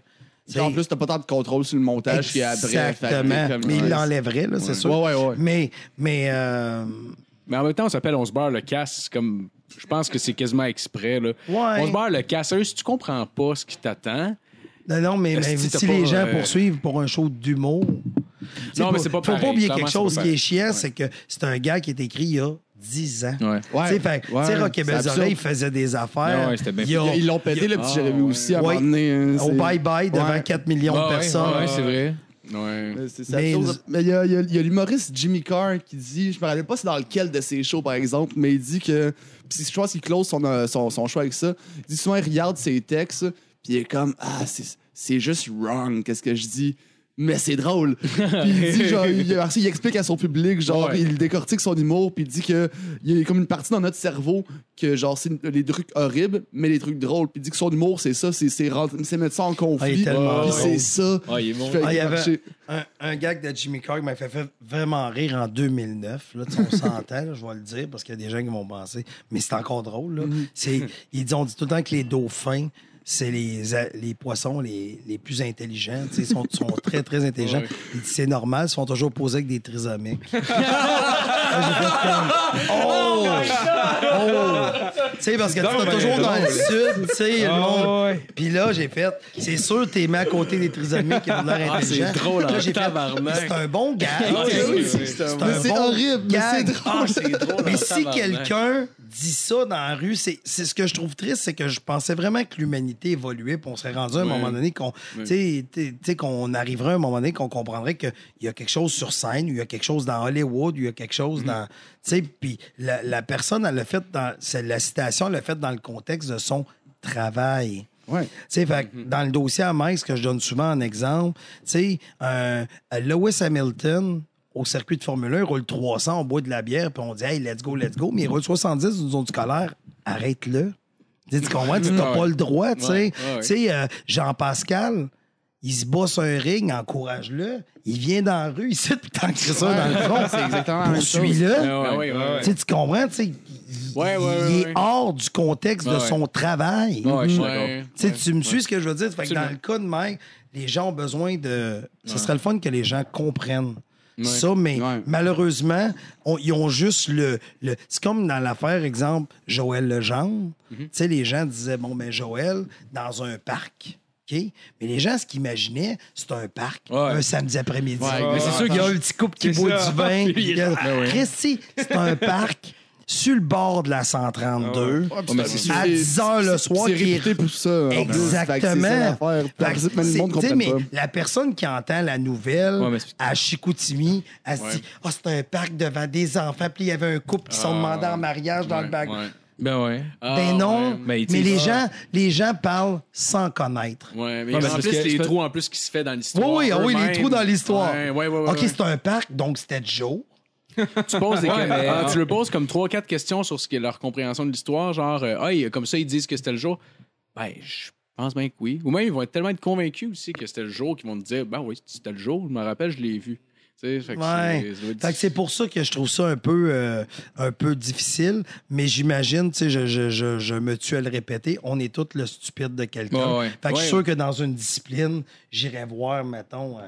Puis En plus, t'as pas tant de contrôle sur le montage qui est après. Exactement. comme- mais il l'enlèverait, là, c'est sûr. Ouais, ouais, ouais. Mais, mais euh, Mais en même temps, on s'appelle On se barre le casse comme. Je pense que c'est quasiment exprès. Là. Ouais. On se barre le casse. Si tu comprends pas ce qui t'attend. Non, non, mais, si les gens euh, poursuivent pour un show d'humour. Non, mais c'est pas Faut pareil. pas oublier quelque chose qui est chiant, Ouais. c'est que c'est un gars qui est écrit il y a 10 ans. Ouais. Ouais. Tu sais, Rock et. Oreilles faisait des affaires. Ouais, bien Ils l'ont pété, le petit Jérémy aussi, à un Ouais. moment donné. hein, au bye-bye devant Ouais. 4 millions de personnes. ouais, c'est vrai. Ouais. Mais y a, il y a l'humoriste Jimmy Carr qui dit, je me rappelle pas c'est dans lequel de ses shows par exemple, mais il dit que, puis je pense qu'il close son, euh, son, son show avec ça, il dit souvent il regarde ses textes, puis il est comme, ah, c'est c'est juste wrong, qu'est-ce que je dis. Mais c'est drôle. <laughs> puis il dit, genre, il, explique à son public, genre, Ouais. il décortique son humour, puis il dit que il y a comme une partie dans notre cerveau que, genre, c'est les trucs horribles, mais les trucs drôles. Puis il dit que son humour, c'est ça, c'est c'est mettre ça en Ah, conflit. tellement puis c'est ça. Ah, il est bon. Ah, il y avait un, un gag de Jimmy Carr qui m'a fait, fait vraiment rire en 2009. Là, on <laughs> s'entend, je vais le dire, parce qu'il y a des gens qui vont penser. Mais c'est encore drôle. Là. C'est, il dit, on dit tout le temps que les dauphins, c'est les, les poissons les, les plus intelligents. Tu sais, Ils sont, sont très, très intelligents. Ouais. Il dit, c'est normal, ils sont toujours posés avec des trisomiques. <laughs> Là, j'ai fait comme, oh! Oh! Tu sais, parce que tu es toujours dans le sud, tu sais, le monde. Puis là, j'ai fait, c'est sûr, t'es mis à côté des trisomiques qui ont l'air Ah, c'est intelligents. drôle, Là, en j'ai fait, c'est un bon gag. Ah, C'est c'est un Mais c'est bon horrible, mais c'est drôle. Ah, c'est drôle. Mais si quelqu'un dit ça dans la rue, c'est c'est ce que je trouve triste, c'est que je pensais vraiment que l'humanité évoluait, puis on serait rendu à un moment donné qu'on, sais, qu'on arriverait à un moment donné qu'on comprendrait qu'il y a quelque chose sur scène, il y a quelque chose dans Hollywood, il y a quelque chose Mm-hmm. dans, puis la, la personne elle l'a fait dans, la citation, elle l'a fait dans le contexte de son travail. Ouais. Que dans le dossier à Mike, ce que je donne souvent en exemple, un Lewis Hamilton, au circuit de Formule 1, il roule 300, on boit de la bière, puis on dit, hey, let's go, let's go. Mais il roule 70 dans une zone scolaire, arrête-le. Tu comprends? Tu <laughs> n'as pas le droit, tu sais. Tu sais, euh, Jean-Pascal, il se bat sur un ring, encourage-le. Il vient dans la rue, il sait tout le temps que ça dans le front. <laughs> C'est exactement. Poursuis-le. Ah ouais, ouais, ouais. Tu comprends? Tu sais, il, est hors du contexte de son travail. Je. Tu me suis ce que je veux dire? Fait que dans le cas de Mike, les gens ont besoin de. Ce serait le fun que les gens comprennent. Ça, mais malheureusement, on- ils ont juste le. le- c'est comme dans l'affaire, exemple, Joël Legendre. Mhm. Tu sais, les gens disaient, bon, ben, Joël, dans un parc. OK? Mais les gens, ce qu'ils imaginaient, c'est un parc, Ouais. un samedi après-midi. Ouais, mais c'est sûr Il y a un petit couple qui boit ça. du vin. <laughs> A- Ben. Christy, c'est un parc sur le bord de la 132. Ouais, puis mais c'est- c'est- à c'est- 10 heures le soir, C'est qui est réputé pour ça. en plus. Fait que c'est ça Exactement. l'affaire. Fait Par que exemple, même le c'est- monde tu sais, comprend mais pas. la personne qui entend la nouvelle Ouais, mais c'est- à Chicoutimi, elle se dit Ah, c'est un parc devant des enfants, puis il y avait un couple qui sont demandés en mariage dans Ouais, le bac. ouais. Ben ouais. Ah, Ben non, ouais. Mais mais, les, gens, les gens parlent sans connaître. Ouais, mais Ouais, mais c'est en parce plus, que- les trous en plus qui se fait dans l'histoire. Oui, oui, ah oui, les eux-mêmes. trous dans l'histoire. Ouais, ouais, ouais, ouais, OK, ouais. c'est un parc, donc c'était Joe. Tu poses des Ouais, mais- ah, tu leur poses comme trois, quatre questions sur ce qui est leur compréhension de l'histoire, genre, euh, ah, il- comme ça, ils disent que c'était le jour. Ben, je pense bien que oui. Ou même, ils vont être tellement être convaincus aussi que c'était le jour qu'ils vont te dire, ben oui, c'était le jour, je me rappelle, je l'ai vu. Tu sais, fait que Ouais. c'est- pour ça que je trouve ça un peu, euh, un peu difficile, mais j'imagine, tu sais, je, je, je, je me tue à le répéter, on est tous le stupide de quelqu'un. Ouais, ouais. Fait que je suis sûr que dans une discipline, j'irais voir, mettons,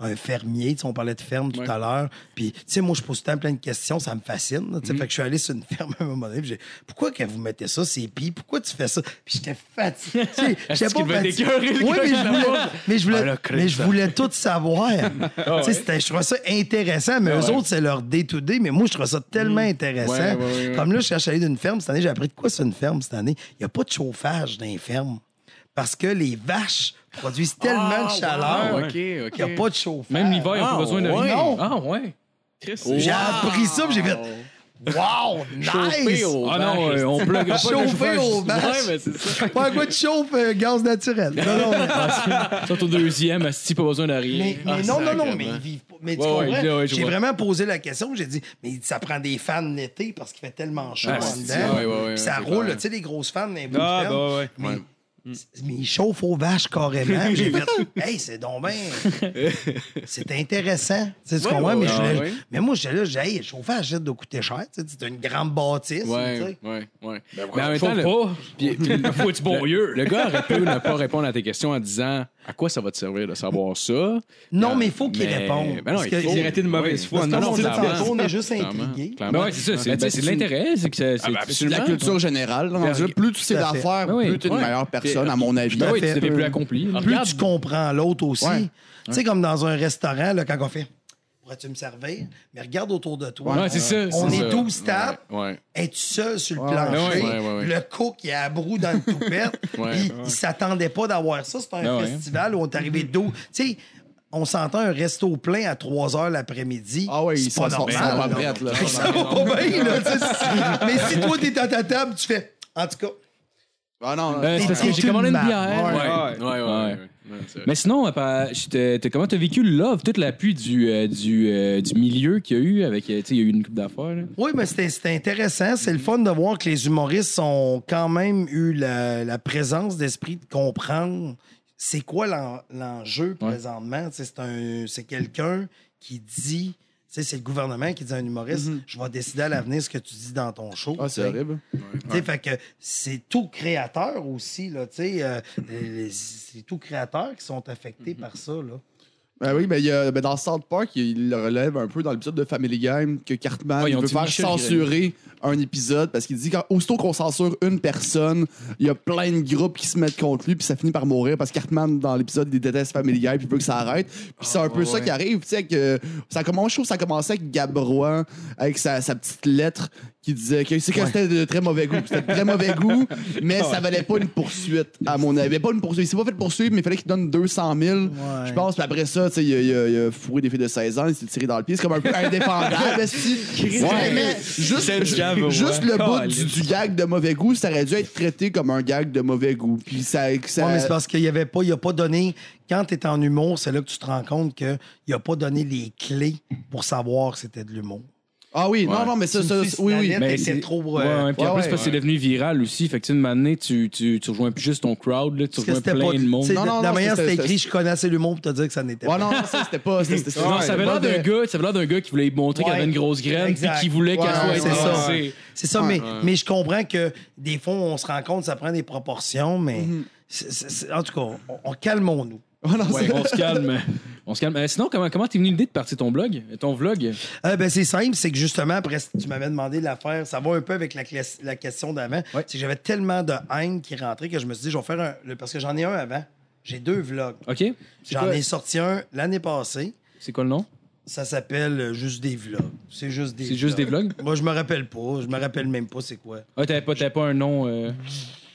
un, fermier, tu sais, on parlait de ferme tout Ouais. à l'heure, puis, tu sais, moi, je pose tout le temps plein de questions, ça me fascine, là, tu sais, Mm-hmm. fait que je suis allé sur une <laughs> ferme à un moment donné, puis j'ai pourquoi que vous mettez ça, c'est pis, pourquoi tu fais ça? Puis j'étais fatigué, tu sais, <laughs> j'étais pas fatigué. Oui, mais je la voulais, mais je voulais, Ah, là, crée mais je voulais tout savoir. <laughs> Tu sais, je trouvais ça intéressant, mais eux autres, c'est leur day-to-day, mais moi, je trouvais ça tellement intéressant. Ouais, ouais, ouais. Comme là, je à aller d'une ferme cette année, j'ai appris de quoi c'est une ferme cette année. Il n'y a pas de chauffage dans les fermes. Parce que les vaches produisent tellement Ah, de chaleur OK, OK. qu'il n'y a pas de chauffage. Même l'hiver, ils n'ont Ah, pas besoin de ouais. Non. Ah ouais. J'ai appris ça, puis j'ai fait Wow, nice! Chauffer au Ah non, euh, on plug pas le aux vaches. Ouais, mais c'est ça. Pas quoi de chauffe, euh, gaz naturel. Non, non, mais- Surtout au deuxième, Asti, pas besoin de rien. Mais, mais Ah, non, non, non, sacrément. mais ils vivent pas. Mais tu Ouais, ouais, comprends? ouais, ouais, je J'ai vois. vraiment posé la question. J'ai dit, mais ça prend des fans l'été parce qu'il fait tellement chaud Ah, en c'est- dedans. ouais, ouais, ouais, Puis ça c'est roule, clair. tu sais, les grosses fans les Ah, bah ouais. Mais, mais ils chauffent aux vaches carrément. <laughs> J'ai fait, hey, c'est donc bien. <laughs> C'est intéressant. Tu sais, Ouais, ouais, mais, ouais, mais moi, j'étais là, j'ai dit, hey, le chauffage ça doit coûter cher. Tu sais, C'est une grande bâtisse. Ouais, ouais, ouais. mais en même Faut temps, le- pas. puis- <laughs> puis- Faut être bon le, lieu. le gars aurait pu ne pas répondre à tes questions en disant à quoi ça va te servir de savoir ça? Non, mais il faut qu'il Mais- réponde. Ben non, Parce il faut. Arrêté de mauvaise Oui. foi que non, on est juste intrigué. Ben ouais, c'est ça. C'est Ben, c'est de l'intérêt. C'est que c'est- Ah, la culture générale. Plus tu sais d'affaires, Ben oui. plus tu es une meilleure personne, à mon avis. Oui, tu deviens plus accompli. Plus tu comprends l'autre aussi. Tu sais, comme dans un restaurant, quand on fait Pourrais-tu me servir? Mais regarde autour de toi. Ouais, c'est ça. On c'est est ça. 12 tables. Ouais, ouais. Es-tu seul sur le Ouais, plancher? ouais, ouais, ouais. Le cook, il a à brou dans le toupette. <laughs> Ouais. puis il s'attendait pas d'avoir ça. C'était un Ben ouais. festival où on est arrivé de dos. Tu sais, on s'entend un resto plein à 3 heures l'après-midi. Ah ouais, C'est ils sont pas normal. pas là. Ça va pas bien, là. Mais si toi, t'es à ta table, tu fais. En tout cas, Ah non, Euh, c'est parce que j'ai commandé une bière. Ouais, Ouais. ouais, ouais. Ouais. ouais. Ouais, c'est vrai. Mais sinon, euh, par- je t'ai- t'as- comment t'as vécu le love, toute l'appui du, euh, du, euh, du milieu qu'il y a eu avec, euh, tu sais, il y a eu une coupe d'affaires. là? Oui, mais c'était c'était intéressant. C'est le fun de voir que les humoristes ont quand même eu la, la présence d'esprit de comprendre c'est quoi l'en- l'enjeu présentement. Tu sais, C'est un- c'est quelqu'un qui dit, c'est le gouvernement qui dit à un humoriste, je vais décider à l'avenir ce que tu dis dans ton show. Ah, c'est horrible. Tu sais, Fait que c'est tout créateur aussi, là, tu sais, euh, c'est tout créateur qui sont affectés par ça, là. Ben oui, ben, il y a, ben, dans South Park, il le relève un peu dans l'épisode de Family Game que Cartman Ouais, ont veut faire Michel censurer un épisode parce qu'il dit qu'aussitôt qu'on censure une personne, il y a plein de groupes qui se mettent contre lui puis ça finit par mourir parce que Cartman dans l'épisode il déteste Family Game puis il veut que ça arrête. Puis c'est un peu ça qui arrive, tu sais que ça commence, je trouve que ça commençait avec Gabrois avec sa, sa petite lettre qui disait que c'est que c'était de très mauvais goût, c'était de très mauvais goût, mais ça valait pas une poursuite à mon avis, pas une poursuite, il s'est pas fait poursuivre mais il fallait qu'il donne 200 000. Je pense puis après ça, tu sais il a, il a- il a fourré des filles de 16 ans, il s'est tiré dans le pied, c'est comme un peu. <laughs> Ouais, mais juste, Juste le bout du, du gag de mauvais goût, ça aurait dû être traité comme un gag de mauvais goût. Puis ça, ça- Ouais, mais c'est parce qu'il y avait pas, il a pas donné. Quand tu es en humour, c'est là que tu te rends compte qu'il a pas donné les clés pour savoir que c'était de l'humour. Ah oui, Ouais. non, non, mais ça, ça, suis oui, oui. Mais c'est- trop. Euh, ouais, puis en ouais, plus, parce que c'est devenu viral aussi. Fait que, tu sais, une année, tu, tu, tu rejoins plus juste ton crowd, là, tu rejoins c'était plein pas. de monde. Non, non, la manière c'était- écrit, je connaissais l'humour pour te dire que ça n'était Ouais, pas. non, non, ça, c'était pas. Non, ça avait l'air d'un de- gars, ça avait l'air d'un gars qui voulait montrer qu'il avait une grosse graine puis qui voulait qu'elle soit c'est ça. C'est ça, mais, mais je comprends que des fois, on se rend compte, ça prend des proportions, mais Mhm. en tout cas, on, on- calmons-nous. Ouais, non, Ouais, c'est- on se <laughs> calme. On se calme. Euh, sinon, comment comment t'es venu l'idée de partir ton blog, ton vlog? Euh, ben, c'est simple, c'est que justement, après, tu m'avais demandé de la faire, ça va un peu avec la, question d'avant. Ouais. C'est que j'avais tellement de haine qui rentrait que je me suis dit, je vais faire un. Parce que j'en ai un avant. J'ai deux vlogs. OK? J'en ai sorti un l'année passée. c'est quoi le nom? Ça s'appelle euh, Juste des vlogs. C'est juste des C'est juste des vlogs? Moi, je me rappelle pas. Je me rappelle même pas c'est quoi. Ah, t'avais pas, pas un nom. euh,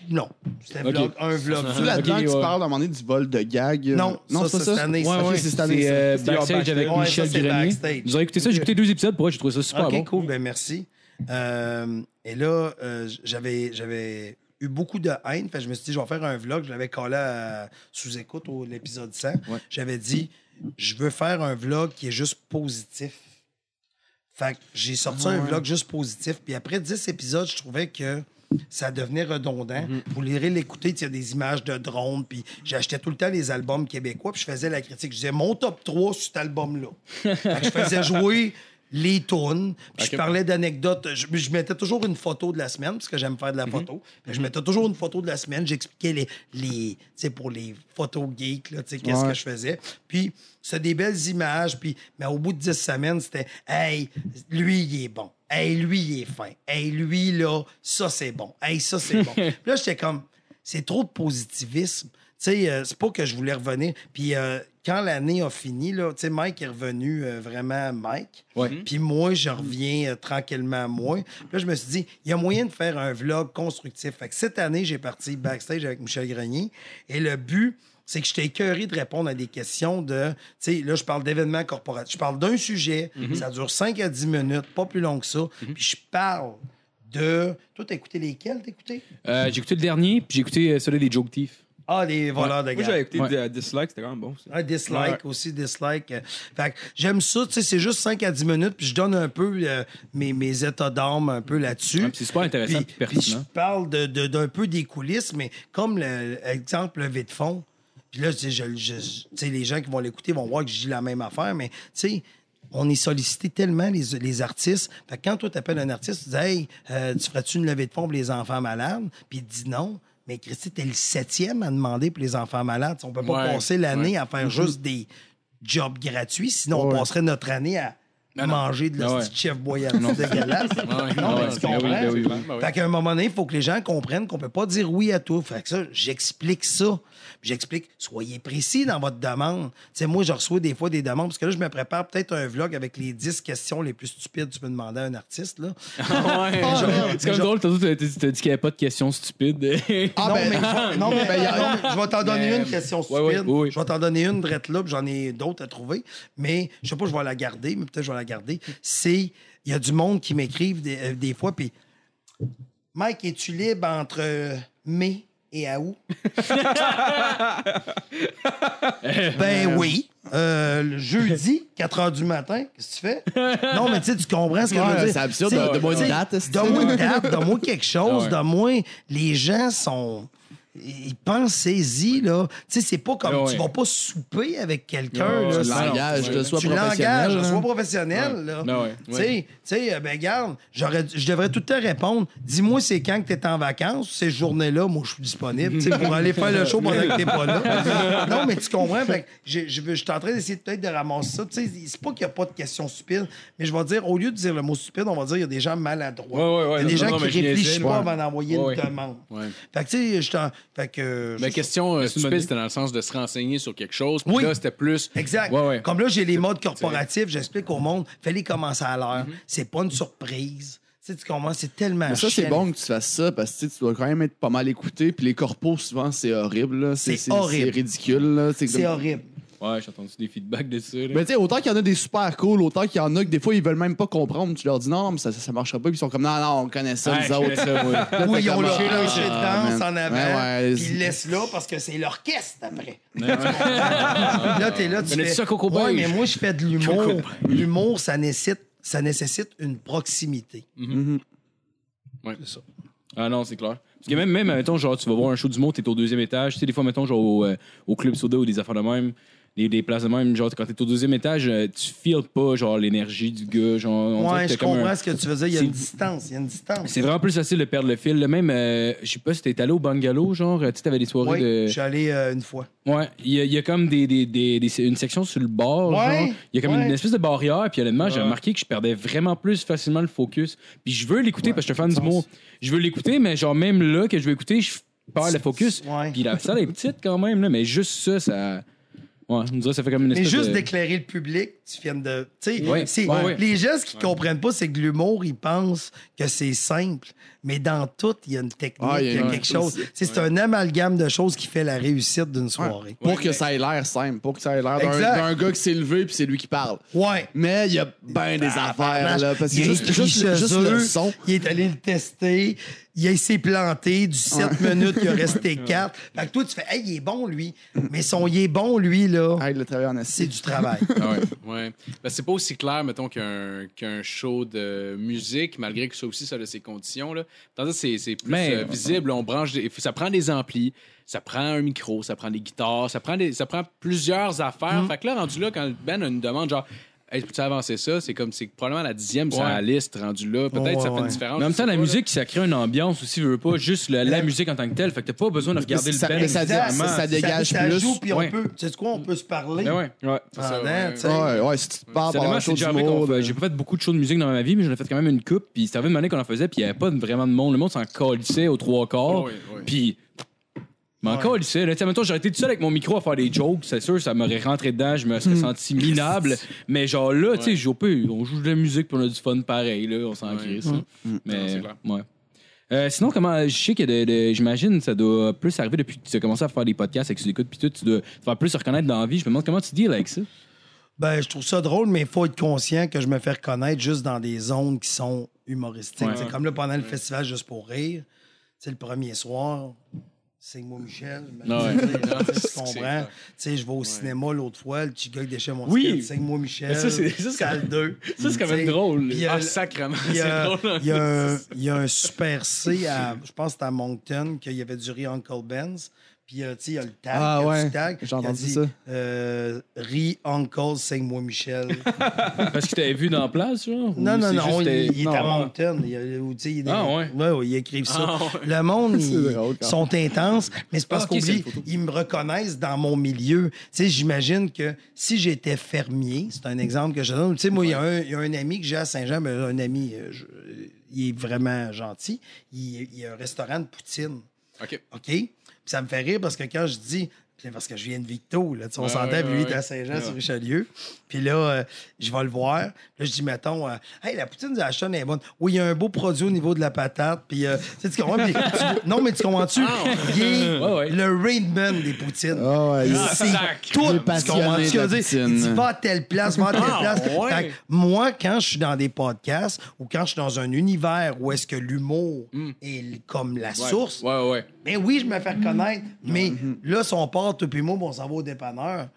Non. C'était Ok. vlog, un vlog. Tu là-dedans que tu ouais. parles à un moment donné du vol de gag. euh, Non, non, ça, c'est c'est cette ça. année. Ouais, Ok, ouais, c'est cette c'est année, ça. euh, C'était leur Backstage avec. Michel Ouais, ça, c'est Grenier. backstage. Vous avez écouté ça? J'ai écouté deux épisodes. Pour vrai, j'ai trouvé ça super OK, bon. cool, ben merci. Euh, et là, euh, j'avais, j'avais eu beaucoup de haine. Fait que je me suis dit, je vais faire un vlog. Je l'avais collé à sous-écoute au l'épisode 100. Ouais. J'avais dit, je veux faire un vlog qui est juste positif. Fait que j'ai sorti un vlog juste positif. Puis après 10 épisodes, je trouvais que ça devenait redondant. Vous lirez l'écouter, il y a des images de drones, puis j'achetais tout le temps les albums québécois, puis je faisais la critique. Je disais, mon top 3 sur cet album-là. <laughs> Je faisais jouer les tunes, puis je parlais d'anecdotes. Je, je mettais toujours une photo de la semaine, parce que j'aime faire de la photo. Fait que je mettais toujours une photo de la semaine. J'expliquais les, les tu sais, pour les photos geeks, là, tu sais, qu'est-ce que je faisais. Puis, c'est des belles images, puis, mais au bout de 10 semaines, c'était, hey, lui, il est bon. Hey, lui, il est fin. Hey, lui, là, ça, c'est bon. Hey, ça, c'est bon. <laughs> Puis là, j'étais comme, c'est trop de positivisme. Tu sais, euh, c'est pas que je voulais revenir. Puis euh, quand l'année a fini, là, tu sais, Mike est revenu euh, vraiment Mike. Ouais. Puis moi, je reviens euh, tranquillement moi. Puis là, je me suis dit, il y a moyen de faire un vlog constructif. Fait que cette année, j'ai parti backstage avec Michel Grenier. Et le but, c'est que j'étais écœuré de répondre à des questions de. Tu sais, là, je parle d'événements corporatifs. Je parle d'un sujet, ça dure 5 à 10 minutes, pas plus long que ça. Puis je parle de. Toi, t'as écouté lesquels? T'as écouté? Euh, j'ai écouté le dernier, puis j'ai écouté celui des Joke Thief. Ah, les voleurs de Moi, gars. j'avais écouté Ouais. de- Dislike, c'était quand même bon. ça. Un dislike aussi, dislike. Euh, Fait que j'aime ça, tu sais, c'est juste 5 à 10 minutes, puis je donne un peu euh, mes, mes états d'âme un peu là-dessus. Ouais, puis c'est super intéressant Puis, puis je pertinent. parle de- de- d'un peu des coulisses, mais comme l'exemple levé de fond, puis là, tu sais, je- je- tu sais, les gens qui vont l'écouter vont voir que je dis la même affaire, mais tu sais, on est sollicité tellement, les, les artistes. Fait que quand toi, t'appelles un artiste, tu dis Hey, euh, tu ferais-tu une levée de fonds pour les enfants malades? Puis il te dit non. Mais Christy, t'es le septième à demander pour les enfants malades. On peut pas Ouais, passer l'année ouais. à faire juste des jobs gratuits, sinon on passerait notre année à manger de la petite chef <laughs> dégueulasse. Non, mais tu Ben comprends? ben. Ben. Fait qu'à un moment donné, il faut que les gens comprennent qu'on peut pas dire oui à tout. Fait que ça, j'explique ça. J'explique, soyez précis dans votre demande. Tu sais, moi, je reçois des fois des demandes, parce que là, je me prépare peut-être un vlog avec les 10 questions les plus stupides que tu peux demander à un artiste. Là. <laughs> Ouais. genre- C'est comme genre- drôle, t'as dit qu'il n'y avait pas de questions stupides. <laughs> Ah, non, ben, mais, non, mais, ben, a- non, je vais t'en donner Mais- une question stupide. ouais. Je vais t'en donner une drette là, puis j'en ai d'autres à trouver. Mais je sais pas, je vais la garder, mais peut-être je vais la garder. C'est, il y a du monde qui m'écrivent des, euh, des fois, puis Mike, es-tu libre entre euh, mai et août? <laughs> ben oui. Euh, le jeudi, 4 h du matin, qu'est-ce que tu fais? Non, mais tu sais, tu comprends ce que je veux dire. c'est absurde. Donne-moi une date, Donne-moi une date, donne-moi quelque <laughs> chose, ouais. donne-moi. Les gens sont. Ils pensent-y, là. Tu sais, c'est pas comme Ah ouais. tu vas pas souper avec quelqu'un, Ouais, là. Tu l'engages, de sois tu professionnel. l'engages, hein. sois professionnel, là. Ouais, Tu sais, tu sais, euh, ben garde, j'aurais, je devrais tout le temps répondre. Dis-moi c'est quand que t'es en vacances, ces journées-là, moi je suis disponible, tu sais, pour aller faire le show pendant que t'es pas là. <laughs> non, mais tu comprends, fait je suis en train d'essayer peut-être de ramasser ça. Tu sais, c'est pas qu'il y a pas de questions stupides, mais je vais dire, au lieu de dire le mot stupide, on va dire il y a des gens maladroits. Ouais, ouais, ouais, il y a des non, gens non, qui réfléchissent pas avant d'envoyer une demande. Fait que tu sais, je t'en. Fait que. Mais je- question euh, stupide, c'était dans le sens de se renseigner sur quelque chose. Puis Oui. là, c'était plus. Exact. Ouais, ouais. Comme là, j'ai les modes corporatifs, j'explique au monde, fais-les commencer à l'heure. Mhm. C'est pas une surprise. Tu sais, tu comprends, c'est tellement Mais ça, c'est bon que tu fasses ça parce que tu dois quand même être pas mal écouté. Puis les corpos, souvent, c'est horrible. là. C'est horrible. C'est ridicule. là. C'est C'est comme- horrible. Ouais, j'ai entendu des feedbacks de ça. là. Mais tu sais, autant qu'il y en a des super cool, autant qu'il y en a que des fois, ils veulent même pas comprendre. Tu leur dis non, mais ça, ça, ça marchera pas. Puis ils sont comme non, non, on connaît ça, Ouais, nous je autres. connais ça, moi. Là, Oui, t'es ils ont comme, le ah, danse man. en avant, Ouais, ouais, puis ils le laissent là parce que c'est l'orchestre après. <laughs> là, t'es là, tu Connais-tu fais... ça, Coco Ouais, mais moi, je fais de l'humour. <laughs> L'humour, ça nécessite ça nécessite une proximité. C'est ça. Ah non, c'est clair. Parce que même, même mettons, genre, tu vas voir un show du monde, t'es au deuxième étage. Tu sais, des fois, mettons, genre, au, euh, au Club Soda ou des affaires de même, des, des places de même, genre, quand t'es au deuxième étage, euh, tu feels pas, genre, l'énergie du gars. Genre, on Ouais, je comprends un- ce que tu veux dire. Il y a une distance. Il y a une distance. C'est vraiment plus facile de perdre le fil. là. Même, euh, je sais pas si t'es allé au bungalow, genre, tu sais, t'avais des soirées de. je suis allé euh, une fois. Ouais, il y, a- il y a comme des, des, des- une section sur le bord, Ouais, genre. Il y a comme ouais. une espèce de barrière, puis honnêtement, j'ai remarqué que je perdais vraiment plus facilement le focus. Puis je veux l'écouter parce que je suis fan du mot. Je veux l'écouter, mais genre même là que je veux écouter, je perds le focus. Ouais. Puis la salle est petite quand même, là, mais juste ça, ça. Ouais, on dirait que ça fait comme une Mais espèce juste de... d'éclairer le public, tu viens de. Tu sais, Ouais, c'est- ouais, ouais. les gens, ce qu'ils comprennent pas, c'est que l'humour, ils pensent que c'est simple. Mais dans tout, il y a une technique, Ah, il y a y quelque chose. C'est un amalgame de choses qui fait la réussite d'une soirée. Pour que ça ait l'air simple, pour que ça ait l'air d'un gars qui s'est levé puis c'est lui qui parle. Ouais. Mais il y a bien des affaires, là. Parce que Il est juste, le son. Il est allé le tester. Il s'est planté du 7 <laughs> minutes, il a resté 4. Fait que toi, tu fais, hey, il est bon, lui. Mais son il est bon, lui, là, Ah, il le travaille en c'est du travail. <laughs> Ah ouais. Ouais. Ben, c'est pas aussi clair, mettons, qu'un show de musique, malgré que ça aussi, ça a ses conditions. Là. Tandis que c'est plus Mais- euh, visible. On branche des- ça prend des amplis, ça prend un micro, ça prend des guitares, ça prend, des, ça prend plusieurs Mm. affaires. Fait que là, rendu là, quand Ben a une demande, genre, hey, peux-tu avancer ça? C'est comme, c'est probablement la dixième sur la liste, rendu là. Peut-être Ouais, ça fait ouais. une différence. Mais en même temps, la musique, ça crée une ambiance aussi, veux pas juste le- la musique en tant que telle. Fait que t'as pas besoin de regarder Ça- le band. mais ça- ça- ça dégage ça, plus. joue, puis on Ouais. peut, tu sais quoi, on peut se parler? Ben ouais. Ouais, c'est ça, pendant, ouais. tu sais. Ouais, ouais, si tu te parles pendant Sérieusement, un c'est show déjà arrivé d'humour, qu'on fait- ben- J'ai pas fait beaucoup de shows de musique dans ma vie, mais j'en ai fait quand même une coupe. Puis c'était arrivé une année qu'on en faisait, puis il y avait pas vraiment de monde. Le monde s'en calissait aux trois quarts. Puis. Mais encore lycée, là, tu sais, mettons, j'aurais été tout seul avec mon micro à faire des jokes, c'est sûr, ça m'aurait rentré dedans, je me serais senti minable. <laughs> Mais genre là, tu sais, j'ai au pire, on joue de la musique puis on a du fun pareil, là, on s'en Ouais. crisse. hein. Non, Mais, c'est clair. ouais. Euh, sinon, comment, je sais que de- de- j'imagine ça doit plus arriver depuis que tu as commencé à faire des podcasts avec écoutes puis tout, tu dois te faire plus se reconnaître dans la vie. Je me demande comment tu deals avec ça. Ben, je trouve ça drôle, mais il faut être conscient que je me fais reconnaître juste dans des zones qui sont humoristiques. Ouais. C'est comme là, pendant le festival Juste pour rire, c'est le premier soir. C'est moi, Michel. Ouais. <laughs> Tu comprends? Tu sais, je vais au cinéma l'autre fois, le petit gars qui déchire mon Oui. ticket, c'est moi, Michel. Ça, c'est- salle <laughs> 2. Ça, c'est quand même drôle. euh, Ah, a, <laughs> drôle. hein. il y a un, il y a un super C à, je pense que c'était à Moncton, qu'il y avait du riz Uncle Ben's. Puis, euh, tu sais, il y a le tag. Ah il y a ouais, du tag, j'ai entendu dit, ça. euh, riz Uncle, c'est moi, Michel. <laughs> Parce que t'avais vu dans la place, genre? Non, non, non, il, il est non. à Moncton. Il, tu il est- Ah, ouais. Ouais, ouais, ils écrivent ça. Ah, ouais. Le monde, <laughs> ils drôle, sont intenses, mais c'est parce Ah, ok, c'est qu'oublie, une photo. ils me reconnaissent dans mon milieu. Tu sais, j'imagine que si j'étais fermier, c'est un exemple que je donne. Tu sais, moi, il y, a un- il y a un ami que j'ai à Saint-Jean, mais un ami, euh, je- il est vraiment gentil. Il, il y a un restaurant de poutine. OK. OK? Ça me fait rire parce que quand je dis. Parce que je viens de Victo, là, tu sais, on Ouais, s'entend, ouais, lui, il ouais, est à Saint-Jean, sur Richelieu. Puis là, euh, je vais le voir. Là, je dis, mettons, euh, hey, la poutine de Ashton est bonne. Oui, il y a un beau produit au niveau de la patate. Puis, euh, tu sais, tu comprends? Puis tu- non, mais tu comprends-tu? Il est Ouais, ouais. le Raidman des poutines. Ah il- C'est sac. tout. Il est Tu comprends-tu ce dire? Il dit, va à telle place, va à telle Ah, place. ouais. Fait que moi, quand je suis dans des podcasts ou quand je suis dans un univers où est-ce que l'humour est l- comme la source, Ouais, ouais. mais oui, je me fais reconnaître. Mais là, si on toi puis moi, on s'en va au dépanneur,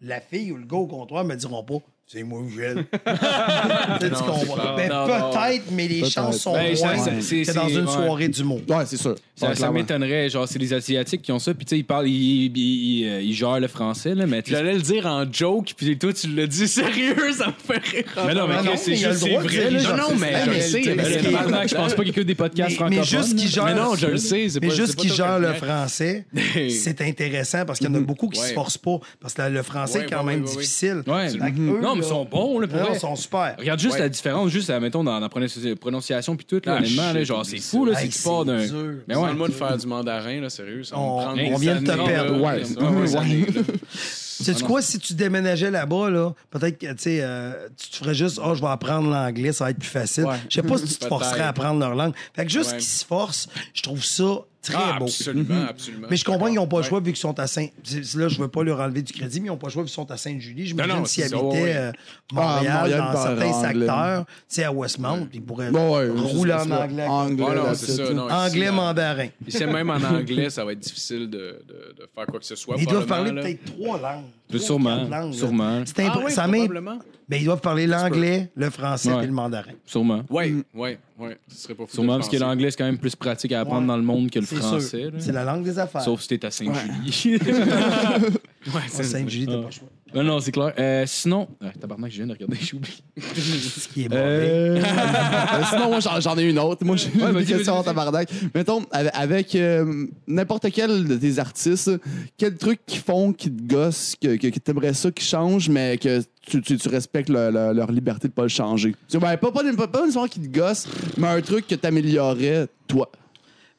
la fille ou le gars au comptoir me diront pas. C'est moi. <laughs> Tu sais, tu comprends? Ben, peut-être, mais les chances sont Ben, ça, moins c'est- c'est- que dans c'est- une ouais. soirée d'humour. Ouais, c'est sûr. Ça, ça m'étonnerait. Genre, c'est les Asiatiques qui ont ça. Puis, tu sais, ils parlent, ils, ils, ils, euh, ils gèrent le français, là. Mais, J'allais le dire en joke, puis toi, tu l'as dit <laughs> sérieux, ça me fait rire. mais non, mais Ah non, c'est mais a juste le c'est vrai. Non, non, mais Ah, je sais. je pense pas qu'il écoute des podcasts Mais, francophones. mais juste qui là. gère, Mais non, je le sais, c'est Mais pas- juste c'est qui toi gère qui le français, <laughs> c'est intéressant parce qu'il y en a beaucoup qui se forcent pas. Parce que le français est quand même difficile. Mhm. Non, mais là, ils sont bons, là, pour non, vrai. ils sont super. Regarde juste Ouais. la différence, juste, euh, mettons, dans la prononci- prononciation puis tout, là, Ah, honnêtement, là, shit, genre, c'est fou, là, Hey, si tu pars d'un... dur. Mais Ouais, ouais. moi de faire du mandarin, là, sérieux, ça va On- me prendre on des vient de te années, perdre. là. Ouais. Ça va me Ouais. prendre des années, là. Sais-tu quoi, si tu déménageais là-bas, là, peut-être que tu sais, euh, tu te ferais juste, oh, je vais apprendre l'anglais, ça va être plus facile. Ouais. Je sais pas si tu te forcerais à apprendre leur langue. Fait que juste Ouais. qu'ils se forcent, je trouve ça Très Ah, beau. absolument, absolument. Mais je comprends qu'ils n'ont pas le Ouais. choix vu qu'ils sont à Saint. Là, je veux pas leur enlever du crédit, mais ils n'ont pas le choix vu qu'ils sont à Sainte-Julie. Je non, m'imagine s'ils habitaient ouais. euh, Ah, Montréal, dans certains secteurs, tu sais, à Westmount, puis ils pourraient Bon, ouais, rouler en anglais. Anglais, Ah non, ça. non, ici, Anglais, euh, mandarin. Ici, même en anglais, ça va être difficile de, de, de faire quoi que ce soit. Ils doivent parler peut-être trois langues. Trois, sûrement, langues, sûrement. C'est imp- Ah oui, ça m'est- probablement. Ben, ils doivent parler l'anglais, le français Ouais. et le mandarin. Sûrement. Oui, oui, oui. Ce serait pas fou de Sûrement, parce que l'anglais, c'est quand même plus pratique à apprendre Ouais. dans le monde que le français. C'est la langue des affaires. Sauf si t'es à Saint-Julie. Ouais, <laughs> À c'est Sainte-Julie, t'as Ah. pas le choix. Non, non, c'est clair. Euh, sinon, ah, tabarnak, je viens de regarder, <laughs> j'oublie. Ce qui est mauvais. Euh, <laughs> euh, sinon, moi, j'en, j'en ai une autre. Moi, j'ai Ouais, des questions vas-y, en tabarnak. Mettons, avec, euh, n'importe quel de tes artistes, quel truc qu'ils font qui te gosse, que, que, que t'aimerais ça qu'ils changent, mais que tu, tu, tu respectes le- le- leur liberté de pas le changer? Tu ben, pas, pas, pas, pas nécessairement qui te gosse, mais un truc que t'améliorerais, toi.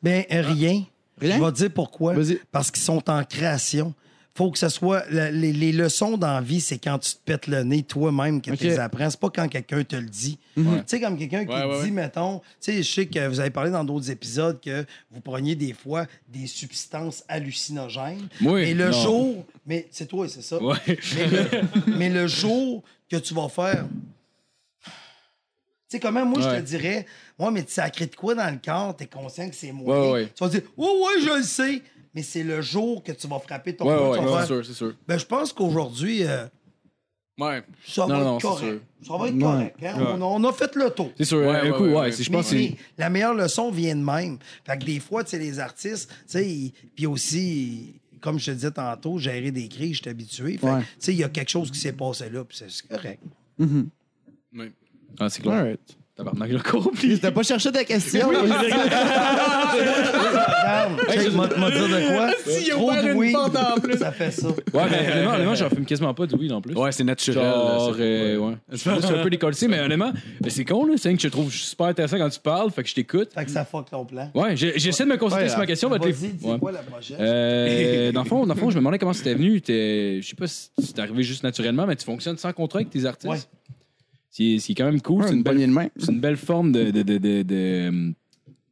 Ben, rien. Rien? Je vais te dire pourquoi. Vas-y. Parce qu'ils sont en création. Faut que ce soit. la- les, les leçons dans la vie, c'est quand tu te pètes le nez toi-même que tu les apprends. C'est pas quand quelqu'un te le dit. Tu sais, comme quelqu'un qui Ouais, te ouais, dit, mettons, tu sais, je sais que vous avez parlé dans d'autres épisodes que vous preniez des fois des substances hallucinogènes. Oui, Et le non. jour. Mais c'est toi, c'est ça. Ouais. Mais, le, mais le jour que tu vas faire. Tu sais, comment moi, je te dirais, ouais, mais tu sacré de quoi dans le corps, t'es conscient que c'est moi. Ouais, ouais. Tu vas dire, ouais, ouais, je le sais. Mais c'est le jour que tu vas frapper ton ouais, ouais, faire, c'est sûr, c'est sûr. Ben, je pense qu'aujourd'hui, euh, Ouais. ça va non, être correct. Ça va être correct. hein? On, a, on a fait le tour. C'est sûr. Ouais, un coup, ouais, ouais, ouais. c'est- je Mais, pense que la meilleure leçon vient de même. Fait que des fois, tu sais, les artistes, tu sais, puis aussi, comme je te disais tantôt, gérer des crises, je suis habitué. Fait que, Ouais. tu sais, il y a quelque chose qui s'est passé là, puis c'est correct. Ouais. Ah, c'est clair. Tabarnak, encore oublié. T'as pas cherché ta question? Check, m'a m'a dire de quoi? <laughs> Si, il a Trop ouvert de une weed, porte en plus. ça fait ça. Ouais, mais honnêtement, honnêtement, j'en fume quasiment pas de weed en plus. Ouais, c'est naturel. Genre, euh, ouais. Je suis un peu décollé, mais honnêtement, c'est con, là. C'est un que je trouve super intéressant quand tu parles, fait que je t'écoute. Fait que ça fuck ton plan. Ouais, j'ai- j'essaie de me concentrer Ouais, sur ma question. Vas-y, les- dis quoi la prochaine? Euh, dans, le fond, dans le fond, je me demandais comment c'était venu. T'es- Je sais pas si c'est arrivé juste naturellement, mais tu fonctionnes sans contrat avec tes artistes? C'est c'est quand même cool. Ouais, c'est une une, belle- main. c'est une belle forme de, de, de, de, de-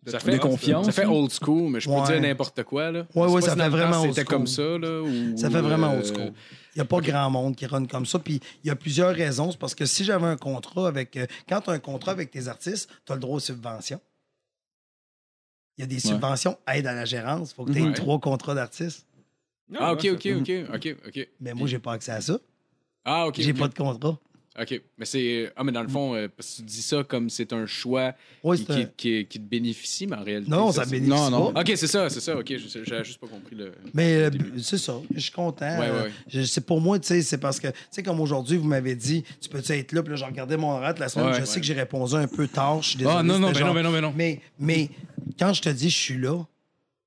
Ça de confiance. Ça fait old school, mais je peux Ouais. dire n'importe quoi. Là. Ouais, ouais, ça si fait vraiment old C'était school. comme ça. Là, ou, Ça fait vraiment old school. Il n'y a pas grand monde qui run comme ça. Puis il y a plusieurs raisons. C'est parce que si j'avais un contrat avec. euh, quand tu as un contrat avec tes artistes, tu as le droit aux subventions. Il y a des subventions, aide à la gérance. Il faut que tu aies Ouais. trois contrats d'artistes. Ah, ok, ok, ok, ok, ok. Mais moi, j'ai pas accès à ça. Ah, ok. J'ai pas de contrat. OK. Mais c'est. Ah, mais dans le fond, euh, parce que tu dis ça comme c'est un choix qui, c'est un- qui, qui- qui te bénéficie, mais en réalité. Non, ça c'est- bénéficie Non, non. pas. OK, c'est ça, c'est ça. OK, je- j'avais juste pas compris le. Mais euh, c'est ça, je suis content. Ouais, Euh, ouais. C'est pour moi, tu sais, c'est parce que, tu sais, comme aujourd'hui, vous m'avez dit, tu peux-tu être là, puis là, j'ai regardé mon horaire la semaine, Ouais, je ouais. sais que j'ai répondu un peu tard, je suis désolé. Ah non, non, mais non, mais non, mais non. Mais, mais quand je te dis je suis là,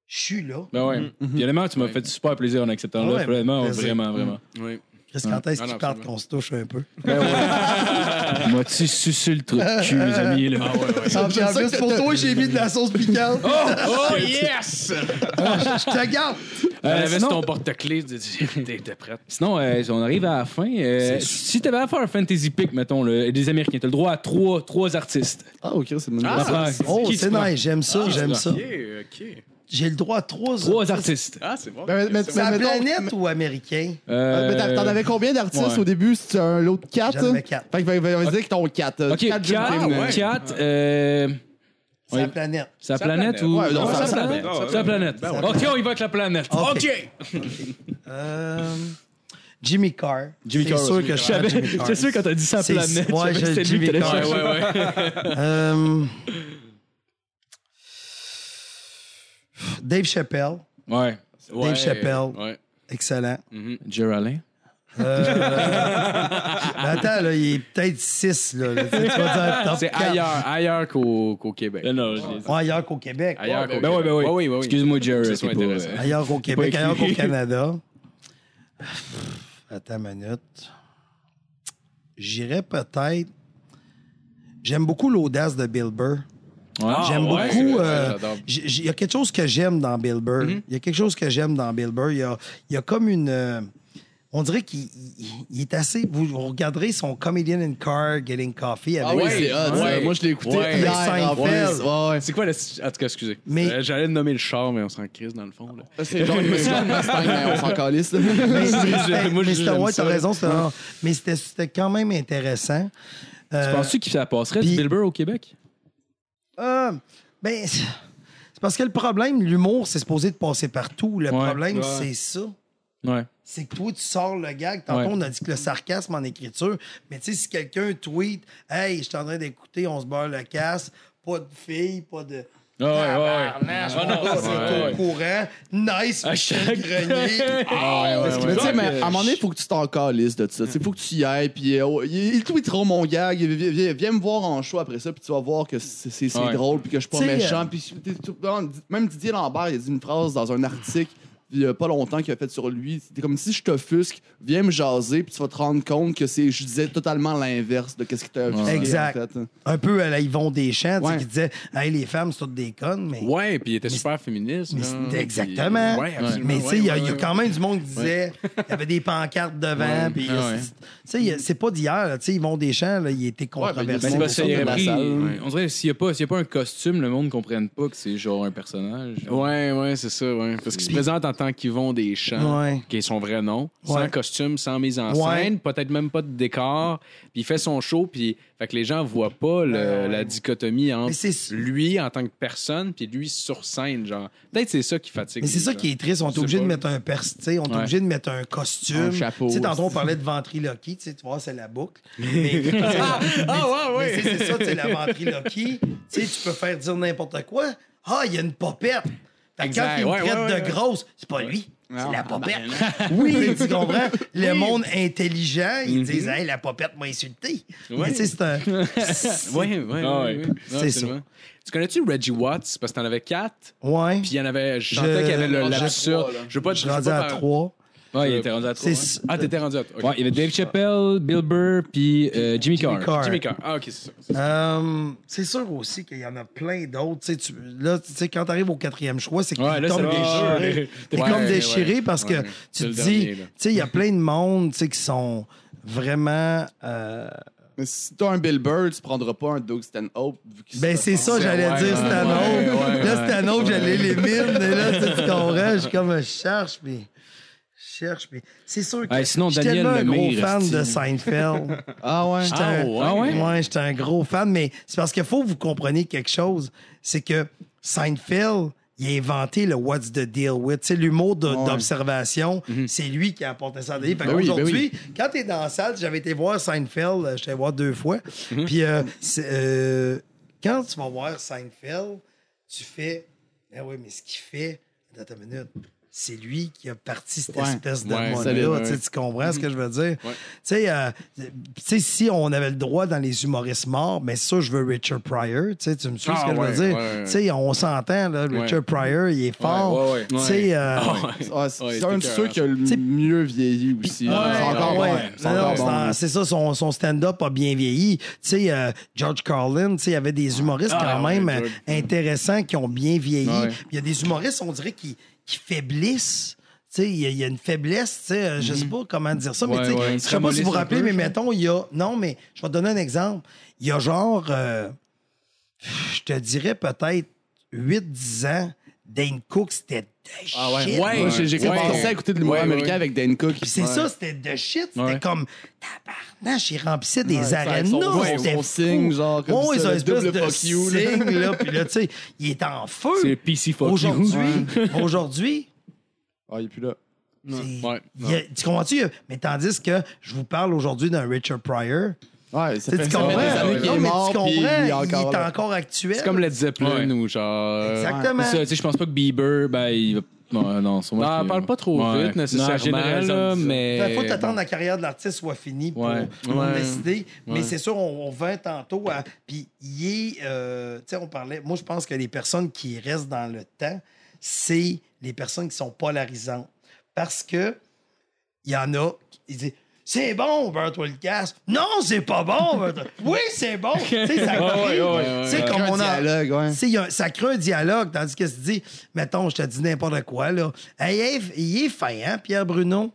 je suis là. Ben ouais. Puis honnêtement, tu m'as Ouais. fait super plaisir en acceptant. Honnêtement, plaisir. vraiment, vraiment. Oui. Chris, quand est-ce Ah, qu'il non, parle absolument. qu'on se touche un peu? <laughs> Moi-tu sucé le truc de cul, les amis, là. Ah, ouais, ouais. En plus, que pour t'as- toi, j'ai mis de la sauce piquante. Oh, yes! <laughs> je te garde. Euh, sinon- ton porte-clés, <laughs> t'es prête. Sinon, euh, on arrive à la fin. Euh, si tu avais à faire un fantasy pick, mettons, des Américains, tu as le droit à trois, trois artistes. Ah, ok, c'est bonne Ah. Prends- Oh, tu c'est nice, j'aime ça, j'aime ça. OK, OK. J'ai le droit à trois Trois artistes. Ah, c'est bon. Ben, mais- C'est mais planète ou américain? Euh, mais t'en- T'en avais combien d'artistes ouais. au début? C'était un lot de 4? J'en avais quatre. Fait que va- va- va dire que ton 4. OK, 4, 4, euh, C'est Ouais. la planète. c'est la Sa planète planète. ou... Ouais, non, sa c'est la planète. planète. Ah, C'est planète. Ben ouais. OK, on y va avec la planète. OK. <laughs> Euh, Jimmy Carr. Jimmy C'est Carr. sûr que je Je savais- Jimmy Carr. C'est sûr quand t'as dit sa C'est- planète. ouais, je lui Jimmy qui Carr. chercher. Ouais, ouais, ouais. Euh, Dave Chappelle. Ouais. Ouais, Chappelle. Ouais. Excellent. Geraldine. Euh, <laughs> mais attends, là, il est peut-être 6. Là, là. Tu sais, tu vas dire top C'est ailleurs, ailleurs qu'au Québec. Non. Ouais, ailleurs qu'au Québec. Ailleurs qu'au Ben ouais, ben oui, oui, oui. Excuse-moi, Jerry. Euh, Ailleurs qu'au Québec, pas ailleurs qu'au Canada. <laughs> Attends une minute. J'irais peut-être. J'aime beaucoup l'audace de Bill Burr. Ouais. J'aime ouais, beaucoup. euh, Il y a quelque chose que j'aime dans Bill Burr. Il y a quelque chose que j'aime dans Bill Burr. Il y a, il y a comme une. euh, on dirait qu'il il- il est assez. Vous, vous regarderez son Comedian in Car Getting Coffee avec. Ah Ouais, ça. ouais. Moi, je l'ai écouté Ouais. hier. Seinfeld. Ouais. C'est quoi le. En tout cas, excusez. Mais- Euh, J'allais nommer le char, mais on s'en crise dans le fond. C'est genre une Mustang, mais on s'en calisse. là. <laughs> <laughs> Mais, moi, ouais, t'as raison, mais c'était c'était quand même intéressant. Euh, Tu penses-tu que ça passerait Bill Burr au Québec? Euh, ben, c'est parce que le problème, l'humour, c'est supposé de passer partout. Le Ouais. problème, Ouais. c'est ça. Ouais. C'est que toi, tu sors le gag. Tantôt, Ouais. on a dit que le sarcasme en écriture. Mais tu sais, si quelqu'un tweet Hey, je suis en train d'écouter, on se beurre le casse, pas de filles, pas de. Ah ouais, ouais, ouais. Ah c'est ouais, au courant. Nice, Michel Grenier. Ah ouais, ouais, Mais ouais. tu sais, mais à un moment donné, il faut que tu t'en calisses de ça. Il faut que tu y ailles, puis euh, oh, ils ils tweeteront mon gag. Viens, viens- viens me voir en show après ça, puis tu vas voir que c'est c'est- c'est Ouais. drôle, puis que je suis pas Tu sais, méchant. Puis t'es- tu- même Didier Lambert, il a dit une phrase dans un article il y a pas longtemps qu'il a fait sur lui. C'était comme si je t'offusque, viens me jaser, puis tu vas te rendre compte que c'est, je disais totalement l'inverse de ce que t'as offusqué, Exact. en fait. Un peu à la Yvon Deschamps, tu sais, Ouais. qui disait Hey, les femmes, c'est toutes des connes. Mais, Ouais, puis il était super féministe. mais là. c'était Puis- exactement. Ouais, absolument. Mais tu sais, il y, a- ouais, il y a ouais. quand même du monde qui disait il y avait des pancartes devant. puis, Ah ouais. Tu sais, il y a- c'est pas d'hier. là, Tu sais, Yvon Deschamps, là, il était controversé. Ben, c'est parce qu'il pris. ouais. On dirait s'il n'y a, pas- s'il y a pas un costume, le monde ne comprenne pas que c'est genre un personnage. Ouais, ouais, c'est ça, ouais. Parce qu'ils se présentent en tant qu'ils vont des chants, Ouais. qui est son vrai nom, Ouais. sans costume, sans mise en Ouais. scène, peut-être même pas de décor, puis il fait son show, puis fait que les gens voient pas le- ouais. la dichotomie entre c'est- lui en tant que personne, puis lui sur scène, genre. Peut-être c'est ça qui fatigue. Mais c'est ça gens. qui est triste. On est obligé de mettre un sais, on est Ouais. obligé de mettre un costume. Un chapeau, Tu sais, tantôt, on parlait de ventriloquie. Tu vois, c'est la boucle. Mais, <laughs> <laughs> Ah, ouais, sais, c'est ça, sais, la ventriloquie. Tu sais, tu peux faire dire n'importe quoi. Ah, il y a une popette. Fait que Exact. quand il me Ouais, traite ouais, ouais, de ouais. grosse, c'est pas lui. C'est la popette. <laughs> Oui, <laughs> tu comprends? Le monde intelligent, ils Mhm. disent, hey, la popette m'a insulté. Ouais. Mais tu sais, c'est un. <laughs> c'est- Ouais, ouais, Ah. C'est absolument. Tu connais-tu Reggie Watts? Parce que t'en avais quatre, Ouais. puis il y en avait. Je sentais qu'il y avait le rendu à l'absurde. Je veux pas Je je suis rendu à par- trois. Ouais, il était rendu à trois. C'est ouais. Ah, t'étais rendu à. ok. Ouais, il y avait Dave Chappelle, Bill Burr, puis euh, Jimmy Carr. Carr. Jimmy Carr. Ah, ok, c'est ça. Euh, c'est sûr aussi qu'il y en a plein d'autres. Tu sais, tu- là, tu sais, quand tu arrives au quatrième choix, c'est que Ouais, tu là, tombes c'est déchiré. T'es Ouais, comme ouais, déchiré ouais. parce que Ouais, tu c'est te le dis, dernier, tu là. sais, il y a plein de monde tu sais, qui sont vraiment. euh, Mais si t'as un Bill Burr, tu prendras pas un Doug Stanhope. vu qu'il Ben, se c'est ça, j'allais ouais, dire ouais, Stanhope. ouais, ouais, là, ouais. Stanhope, j'allais les mines. Et là, tu sais, tu comprends, je suis comme, je cherche, puis. Cherche, puis. C'est sûr que. Ouais, sinon, je suis Daniel tellement un gros Lemire, fan de. Seinfeld. <laughs> Ah ouais? J'étais Ah, un- ouais? Ah ouais? Ouais, j'étais un gros fan, mais c'est parce qu'il faut que vous compreniez quelque chose. C'est que Seinfeld, il a inventé le What's the Deal with. Sais, l'humour de- Ouais. d'observation, c'est lui qui a apporté ça. Fait Ben oui, Aujourd'hui, quand tu es dans la salle, j'avais été voir Seinfeld, euh, j'étais voir deux fois. Puis euh, c'est, euh, quand tu vas voir Seinfeld, tu fais Ah oui, mais ce qu'il fait, attends une minute. C'est lui qui a parti cette Ouais. espèce de Ouais, mode-là. solide, tu sais, ouais. Tu comprends ce que je veux dire? Ouais. Tu sais, euh, tu sais, si on avait le droit dans les humoristes morts, mais ça, je veux Richard Pryor. Tu sais, tu me suis Ah, ce que je veux dire? Tu sais, on s'entend, là, Richard Pryor, il est fort. Ouais, ouais, ouais. Tu sais, euh, Ouais, c'est Ouais, c'est un de ceux qui a le mieux vieilli aussi. C'est bon. C'est ça, son, son stand-up a bien vieilli. Tu sais, euh, George Carlin, tu sais, il y avait des humoristes Ah, quand même intéressants qui ont bien vieilli. Il y a des humoristes, on dirait, qui, qui faiblissent. Il y, a- il y a une faiblesse, euh, je sais pas comment dire ça, mais Ouais, ouais, je sais pas si vous vous rappelez, peu, mais mettons, il y a... Non, mais je vais te donner un exemple. Il y a genre, euh, je te dirais peut-être 8-10 ans, Dane Cook, c'était de Ah ouais. shit. Ouais. Moi, j'ai Ouais. commencé à écouter de l'humour Ouais, américain ouais. avec Dan Cook. Puis c'est Ouais. ça, c'était de shit. C'était Ouais. comme tabarnache, il remplissait des Ouais, ouais, c'était signe, genre, comme Ouais, ça, le espèce de fuck you, là. signe, là. <laughs> Puis là, tu sais, il est en feu. C'est PC fuck you. Aujourd'hui, aujourd'hui, Ah, il est plus là. Ouais. a- tu comprends-tu? Mais tandis que je vous parle aujourd'hui d'un Richard Pryor. Ouais, ça fait, tu comprends? des années qu'il Non, est mort, tu comprends? puis il est Il encore est là. encore actuel. C'est comme Led Zeppelin Ouais. ou genre. euh, Exactement. Ça, tu sais, je pense pas que Bieber, ben, il va. Non, non, sûrement Non, parle pas trop Ouais. vite nécessairement, Non, généralisant, là, ça. mais. Il faut t'attendre que la carrière de l'artiste soit finie pour, Ouais. pour Ouais. décider. Mais Ouais. c'est sûr, on, on vint tantôt à. Puis, il est. euh, tu sais, on parlait. Moi, je pense que les personnes qui restent dans le temps, c'est les personnes qui sont polarisantes. Parce que il y en a qui disent. C'est bon, beurre-toi le casque. Non, c'est pas bon. oui, c'est bon. tu sais, ça crée- ouais, ouais, ouais. comme Un on a. dialogue, ouais. A- ça crée un dialogue, tandis que tu dis, mettons, je te dis n'importe quoi, là. Hey, hey, il est fin, hein, Pierre Bruno?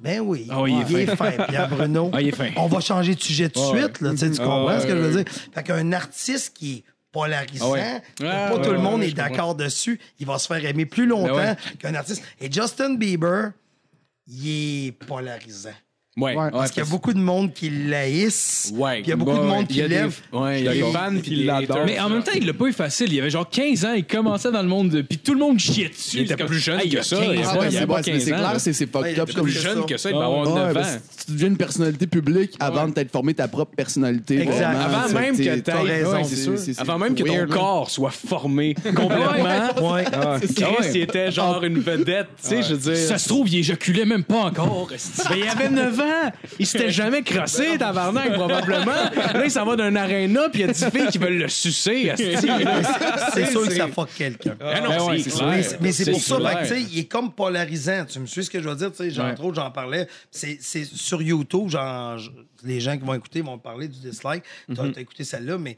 Ben oui. Ah il est fin, Pierre Bruno. Ah, il est fin. On va changer de sujet tout de suite, là, tu Ah, comprends ce que je veux dire? Fait qu'un artiste qui est polarisant, Ah ouais. Ah, pas ouais, tout le monde ouais, est d'accord dessus, il va se faire aimer plus longtemps Ben ouais. qu'un artiste. Et Justin Bieber, il est. Ouais. Ouais. Parce qu'il y a beaucoup de monde qui l'haïssent. Ouais. puis Il y a beaucoup de monde qui y lève. Ouais, il y a des fans Qui l'adorent. Mais en même temps, il l'a pas eu facile. Il avait genre 15 ans, il commençait dans le monde, de... puis tout le monde chiait dessus. Il était C'est plus jeune Hey, il y a que ça, 15 il y a ans, Ah, pas- ben, il y c'est a pas ouais, c'est- 15 c'est ans, clair, là. c'est c'est Ouais, fucked il plus comme plus que jeune ça. que ça, il va Ah, avoir Ouais, 9 ben, ans. tu deviens une personnalité publique avant d'être formé ta propre personnalité. Exact. Avant c'est- même que t'as raison, c'est c'est. Avant même que ton corps soit formé complètement. <laughs> Ouais. Chris, il était genre une vedette, tu sais, je veux dire. Ça se trouve, il éjaculait même pas encore. Ben, il avait 9 ans. Il s'était jamais crossé, <laughs> tabarnak, probablement. Là, il s'en va d'un aréna, puis il y a 10 filles qui veulent le sucer. <laughs> C'est sûr que ça fuck quelqu'un. Ah non, Ben ouais, c'est c'est clair. Mais c'est- pour ça, que, tu sais, il est comme polarisant. Tu me suis ce que je veux dire? Tu sais, entre autres, j'en parlais. C'est c'est sur YouTube, genre, les gens qui vont écouter vont parler du dislike. T'as Mhm. as écouté celle-là, mais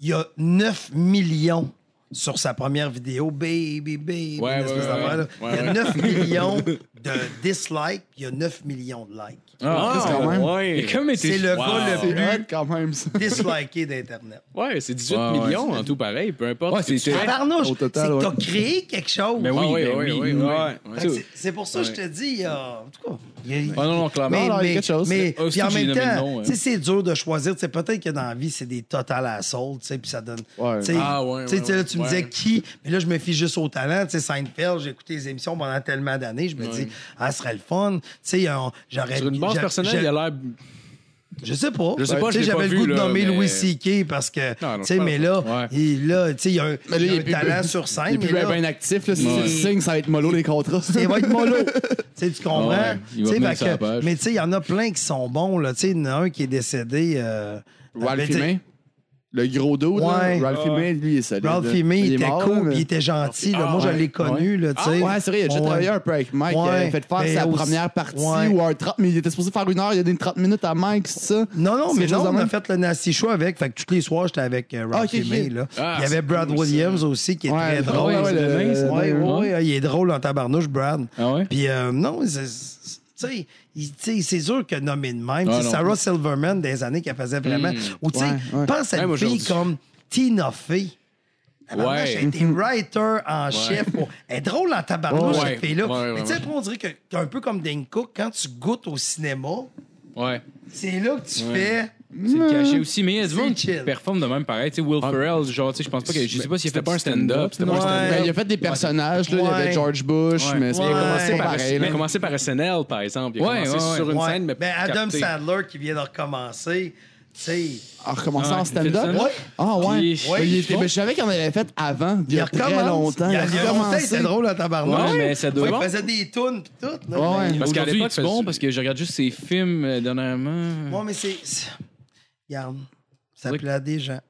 il y a 9 millions sur sa première vidéo, Baby, Baby, Ouais, ouais, Il y a ouais. 9 millions <laughs> de dislikes, il y a 9 millions de likes. Ah, quand même. ouais. Comme. C'est le Wow. gars le C'est plus quand même, ça. disliké d'Internet. Ouais, c'est 18 Ouais, ouais. millions en tout pareil, peu importe. Ouais, ce que tu fais. Tabarnouche, Au c'est total, ouais. t'as créé quelque chose. Ben oui, Ah oui, ben oui, oui. oui, oui. Ouais. Fait que c'est- C'est pour ça que je te dis, il y a- en tout cas. il y a- Ah non, non, clairement. Mais, il y a mais- quelque chose. mais- puis en j'ai même nommé le temps, nom, ouais. tu sais, c'est dur de choisir. Tu sais, peut-être que dans la vie, c'est des total assauts, tu sais, puis ça donne. Ouais. tu sais, Ah, ouais, tu sais, ouais, tu sais, là, tu me ouais. disais qui, mais là, je me fie juste au talent. Tu sais, Seinfeld, j'ai écouté les émissions pendant tellement d'années, je me dis, ah, ce serait le fun. Tu sais, on- j'aurais. Sur une base j'a- personnelle, j'a- il a l'air. je sais pas. Je sais pas, Tu sais, je l'ai pas J'avais le vu, goût de là, nommer mais- Louis C.K. parce que, Non, non, tu sais, je pense mais là, pas. Ouais. il, là, tu sais, il y a un, Mais là, il y a il est un plus- talent sur Il scène. est plus mais là, bien actif. Là, si Ouais. c'est signe, ça va être mollo les contrats. Ça va être mollo. <laughs> Tu sais, tu comprends? Ouais, il va Tu sais, venir fait sur la que- page. mais tu sais, il y en a plein qui sont bons. Là. Tu sais, il y en a un qui est décédé. Euh, ben, May. Le gros dos, Ouais. là. Ralphie May, lui, il est solide. Ralph là. Fimé, il était mort, cool, là, mais- il était gentil. là. Ah, Moi, je ouais. l'ai connu, là, tu sais. Ouais, c'est vrai, il a déjà Ouais. travaillé un peu avec Mike. Ouais. Il a fait faire Mais sa aussi- première partie Ouais. ou un 30 mais il était supposé faire une heure, il a donné 30 minutes à Mike, c'est ça? Non, non, mais non, on a fait le Nasty Show avec. Fait que tous les soirs, j'étais avec euh, Ralph Ah, ok, ok. Fimé, là. Ah, il y avait Brad cool, Williams aussi, qui est Ouais, très drôle. ouais, ouais. Ouais, ouais, ouais, il est drôle en tabarnouche, Brad. Ah ouais? Puis euh, non, c'est- c'est- sûr que nommé de même. Ah, non. Sarah Silverman des années qu'elle faisait vraiment. Ou tu sais, Ouais, ouais. pense à une fille comme Tina Fey. Ouais. Elle a été writer en chef. pour- Elle est drôle en tabarnouche, Ouais. cette fille-là. Ouais, ouais, Mais tu sais, on dirait que t'es un peu comme Dane Cook, quand tu goûtes au cinéma, Ouais. c'est là que tu fais. C'est le cachet aussi. Mais il y a du monde qui chill. performe de même pareil. Tu sais, Will Ferrell, genre, tu sais, je pense pas que. Je sais pas s'il a fait pas un du stand-up, c'était pas un Ouais. stand-up. Ben, il a fait des personnages, là. Il y Ouais. avait George Bush, Ouais. mais c'est Ouais. pas Il a commencé par- pareil. il a commencé par SNL, par exemple. Il a Ouais, commencé ouais, sur une Ouais. scène, mais Ben, Adam capté. Sandler qui vient de recommencer, tu sais. Ah, recommencer Ouais, en il fait le stand-up? Ah, ouais. Puis- Ben, il était- ben, je savais qu'il en avait fait avant, il y a très recommence. longtemps. Il y a, il y a longtemps, recommencé. était drôle en tabarnak. Ouais, mais ça doit- Ouais, il faisait des tunes pis tout. là. Ouais, Mais- ouais. Parce qu'à Aujourd'hui, l'époque, c'est bon parce que je regarde juste ses films euh, dernièrement. Ouais, mais c'est. c'est- Regarde, ça plaît à des gens.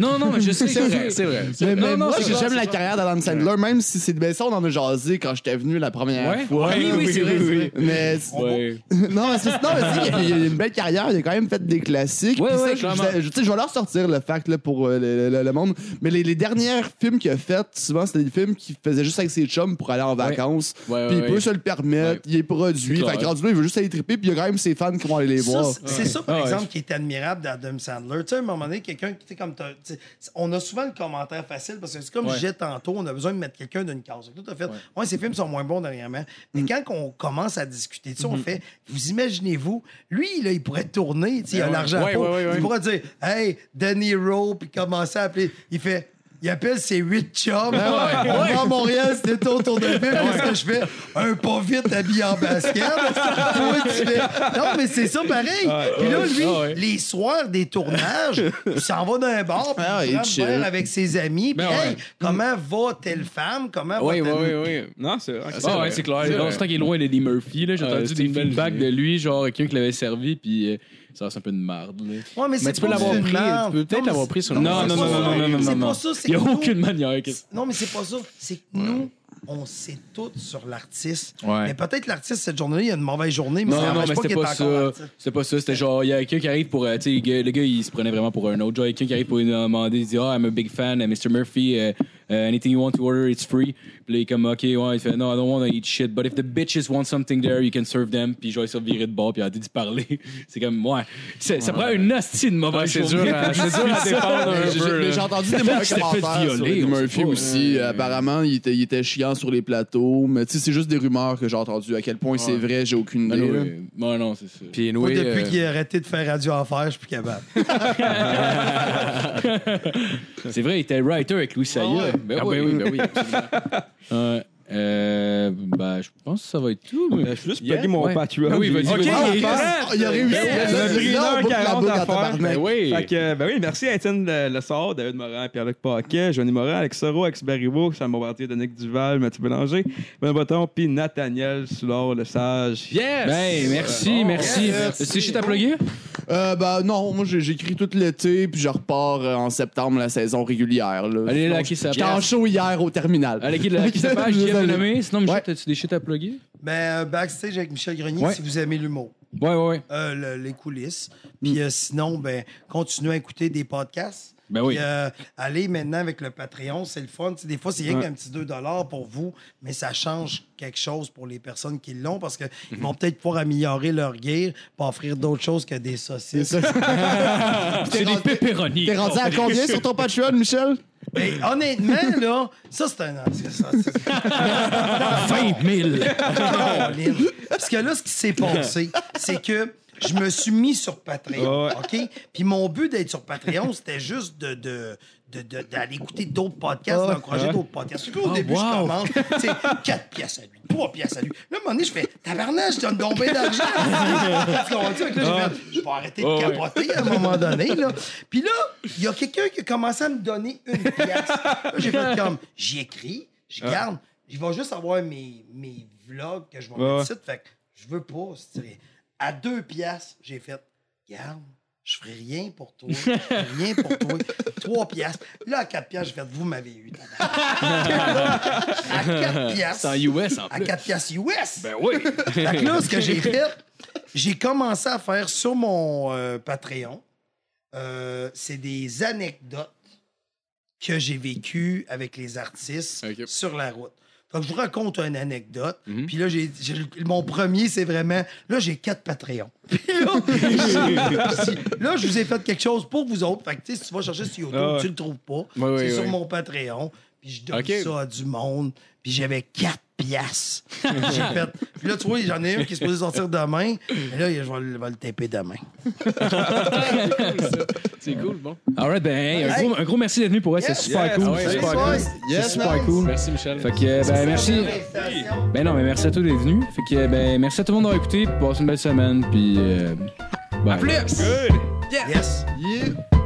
Non, non, mais je sais, C'est vrai, c'est vrai. Mais, moi, j'aime la carrière d'Adam Sandler, même si c'est ben ça, on en a jasé quand j'étais venu la première Ouais. fois. Oui, oui, c'est vrai, c'est vrai. Mais <laughs> non, mais c'est non, mais il y a une belle carrière, il a quand même fait des classiques. Ça, ouais, je- je, je- tu sais, je vais leur sortir le fact là, pour euh, le, le- le monde. Mais les, les derniers films qu'il a fait, souvent c'était des films qu'il faisait juste avec ses chums pour aller en vacances. Ouais, puis ouais, il peut se le permettre, Ouais. il est produit. Fait rendu là, il veut juste aller triper, puis il y a quand même ses fans qui vont aller les voir. c'est- ça, par exemple, qui est admirable d'Adam Sandler. Tu sais, à un moment donné, quelqu'un qui, tu sais, comme t'as- tu sais, on a souvent le commentaire facile parce que c'est comme Ouais. je disais tantôt, on a besoin de mettre quelqu'un d'une case. Tout à fait. Ouais. ces films sont moins bons dernièrement. Mais quand on commence à discuter de ça, on fait, vous imaginez-vous, lui, là, il pourrait tourner, tu sais, il a Ouais. l'argent. Il pourrait dire, hey, De Niro, puis commencer à appeler. Il fait, il appelle ses huit chums. Ah On va à Montréal, c'était ton tour de film. Qu'est-ce que je fais? Un pas vite habillé en basket. Toi, tu fais- Non, mais c'est ça pareil. Puis là, lui, Ah ouais. les soirs des tournages, il s'en va d'un bar, puis Ah, il prend avec ses amis. Puis, Ben hey, ouais. comment va telle femme? Comment Oui, va oui, telle... oui, oui. Non, c'est vrai. Ah ouais, c'est clair. C'est Dans vrai. ce temps qu'il est loin d'Eddie Murphy, là, j'ai Ouais, entendu des feedbacks de lui, genre quelqu'un qui l'avait servi, puis euh, ça c'est un peu de marde. là. Ouais, mais c'est tu peux pas l'avoir pris, tu peux peut-être Non, mais l'avoir pris sur non, une- mais Non, non, pas non, ça. non, non, non, C'est non. pas ça. c'est Il n'y a aucune manière. Non, mais c'est pas ça. C'est que nous, on sait tout sur l'artiste. Ouais. Mais peut-être l'artiste, cette journée-là, il a une mauvaise journée, mais ça Non, non, mais pas c'était pas encore ça. C'était pas ça. C'était genre, il y a quelqu'un qui arrive pour. euh, Tu sais, le gars- il se prenait vraiment pour un autre. Genre, il y a quelqu'un qui arrive pour lui demander, il dit, Ah, I'm a big fan, uh, Mr. Murphy. uh, Euh, anything you want to order, it's free. Puis là, il est comme, OK, ouais, il fait, no, I don't want to eat shit, but if the bitches want something there, you can serve them. Puis je vais essayer de virer de bord, puis arrêter d'y parler. <laughs> C'est comme, ouais. C'est- Ça prend une hostie de mauvaise Ouais, c'est journée dur à- c'est dur à <laughs> défendre un J'ai- peu, J'ai là. j'ai entendu des bons <laughs> Je t'ai fait commentaires sur violer, Eddie on sait Murphy pas, aussi. euh, Apparemment, il était, il était chiant sur les plateaux. Mais tu sais, c'est juste des rumeurs que j'ai entendues. À quel point c'est vrai, j'ai aucune Ben idée. là. euh, ouais, non, c'est ça. Puis, Moi, anyway, depuis euh, qu'il a arrêté de faire Radio Enfer, je suis plus capable. C'est vrai, il était writer avec Louis Saya. Ben, ah, oui. ben oui, ben oui. absolument. Ouais. Euh, ben, je pense que ça va être tout. mais- Euh, Je suis juste Yeah, plugger mon ouais. Patreon. Ah oui, vas-y, J'ai- vas-y. Ah, Ok, il Ah, il a réussi. Ben Là, ça a pris là, une heure on boucle la 40 boucle en à faire. tabarnak. Ben oui. Fait que, ben oui, merci à Étienne Le, le Sort, David Morin, Pierre-Luc Paquet, Johnny Morin, Alex Soro, Alex Barriveau, Sam Bombardier, Danick Duval, Mathieu Bélanger, Ben Breton, puis Nathaniel Soulard, le sage. Yes! Ben, merci, merci. yes. C'est shit à plugger? Euh, ben non, moi j'ai- j'écris tout l'été, puis je repars euh, en septembre la saison régulière. Là. Allez, Donc, liker sa J'étais en show hier au terminal. Allez, qui qui sa page, qui a Désolé. Nommé. Sinon, Michel, Ouais. t'as-tu des shit à plugger? Ben, euh, backstage avec Michel Grenier, Ouais. si vous aimez l'humour. Ouais, ouais, ouais. Euh, le- les coulisses. Puis euh, sinon, ben, continuez à écouter des podcasts. Ben oui. Puis, euh, allez maintenant avec le Patreon, c'est le fun. Tu sais, des fois, c'est rien Ouais. qu'un petit 2 pour vous, mais ça change quelque chose pour les personnes qui l'ont parce qu'ils Mhm. vont peut-être pouvoir améliorer leur gear pour offrir d'autres choses que des saucisses. C'est <laughs> des pepperonis. T'es rendu à combien sur ton Patreon, Michel? Mais honnêtement, là, ça, c'est un. c'est ça, c'est- 20 000. Caroline. Parce que là, ce qui s'est passé, c'est que je me suis mis sur Patreon. OK? Puis mon but d'être sur Patreon, c'était juste de- d'aller écouter d'autres podcasts, d'encourager d'autres podcasts. Surtout au Oh, début, wow. je commence, tu sais, 4 pièces à lui, 3 pièces à lui. Là, à un moment donné, je fais, tabarnak, je donne donc bien d'argent. <laughs> tu je vais arrêter de capoter à un moment donné, là. Puis là, il y a quelqu'un qui a commencé à me donner une pièce. Là, j'ai fait comme, j'y écris, je garde, je vais juste avoir mes, mes vlogs que je vais mettre ici. Fait que je veux pas. c'est- À deux piastres, j'ai fait, garde, je ferai rien pour toi. Je ferai rien pour toi. <laughs> Trois piastres. Là, à quatre piastres, j'ai fait, vous m'avez eu. <laughs> à quatre piastres. C'est en US, en À plus. 4 piastres US. Ben oui. <laughs> Fait que là, ce que j'ai fait, j'ai commencé à faire sur mon euh, Patreon, euh, c'est des anecdotes que j'ai vécues avec les artistes sur la route. Fait que je vous raconte une anecdote. Mhm. Puis là, j'ai, mon premier, c'est vraiment... Là, j'ai quatre Patreons. <laughs> Puis là, <laughs> là, je vous ai fait quelque chose pour vous autres. Fait que, tu sais, si tu vas chercher sur YouTube, Ah ouais. tu le trouves pas. C'est sur mon Patreon. Puis je donne ça à du monde. Puis j'avais quatre piastres. J'ai fait... Puis là, tu vois, j'en ai un qui est supposé sortir demain. Mais là, je vais, le- je vais le taper demain. <laughs> C'est cool, bon. Alright, ben, hey, un, gros, un gros merci d'être venu pour elle. C'est Yes. super Yes. cool. Ah ouais, c'est yes, super cool. Yes, c'est super cool. Merci, Michel. Fait que, ben, merci. Ben non, mais merci à tous d'être venus. Fait que, ben, merci à tout le monde d'avoir écouté. Passez une belle semaine. Puis, euh, bye. Plus! Yes. Yeah.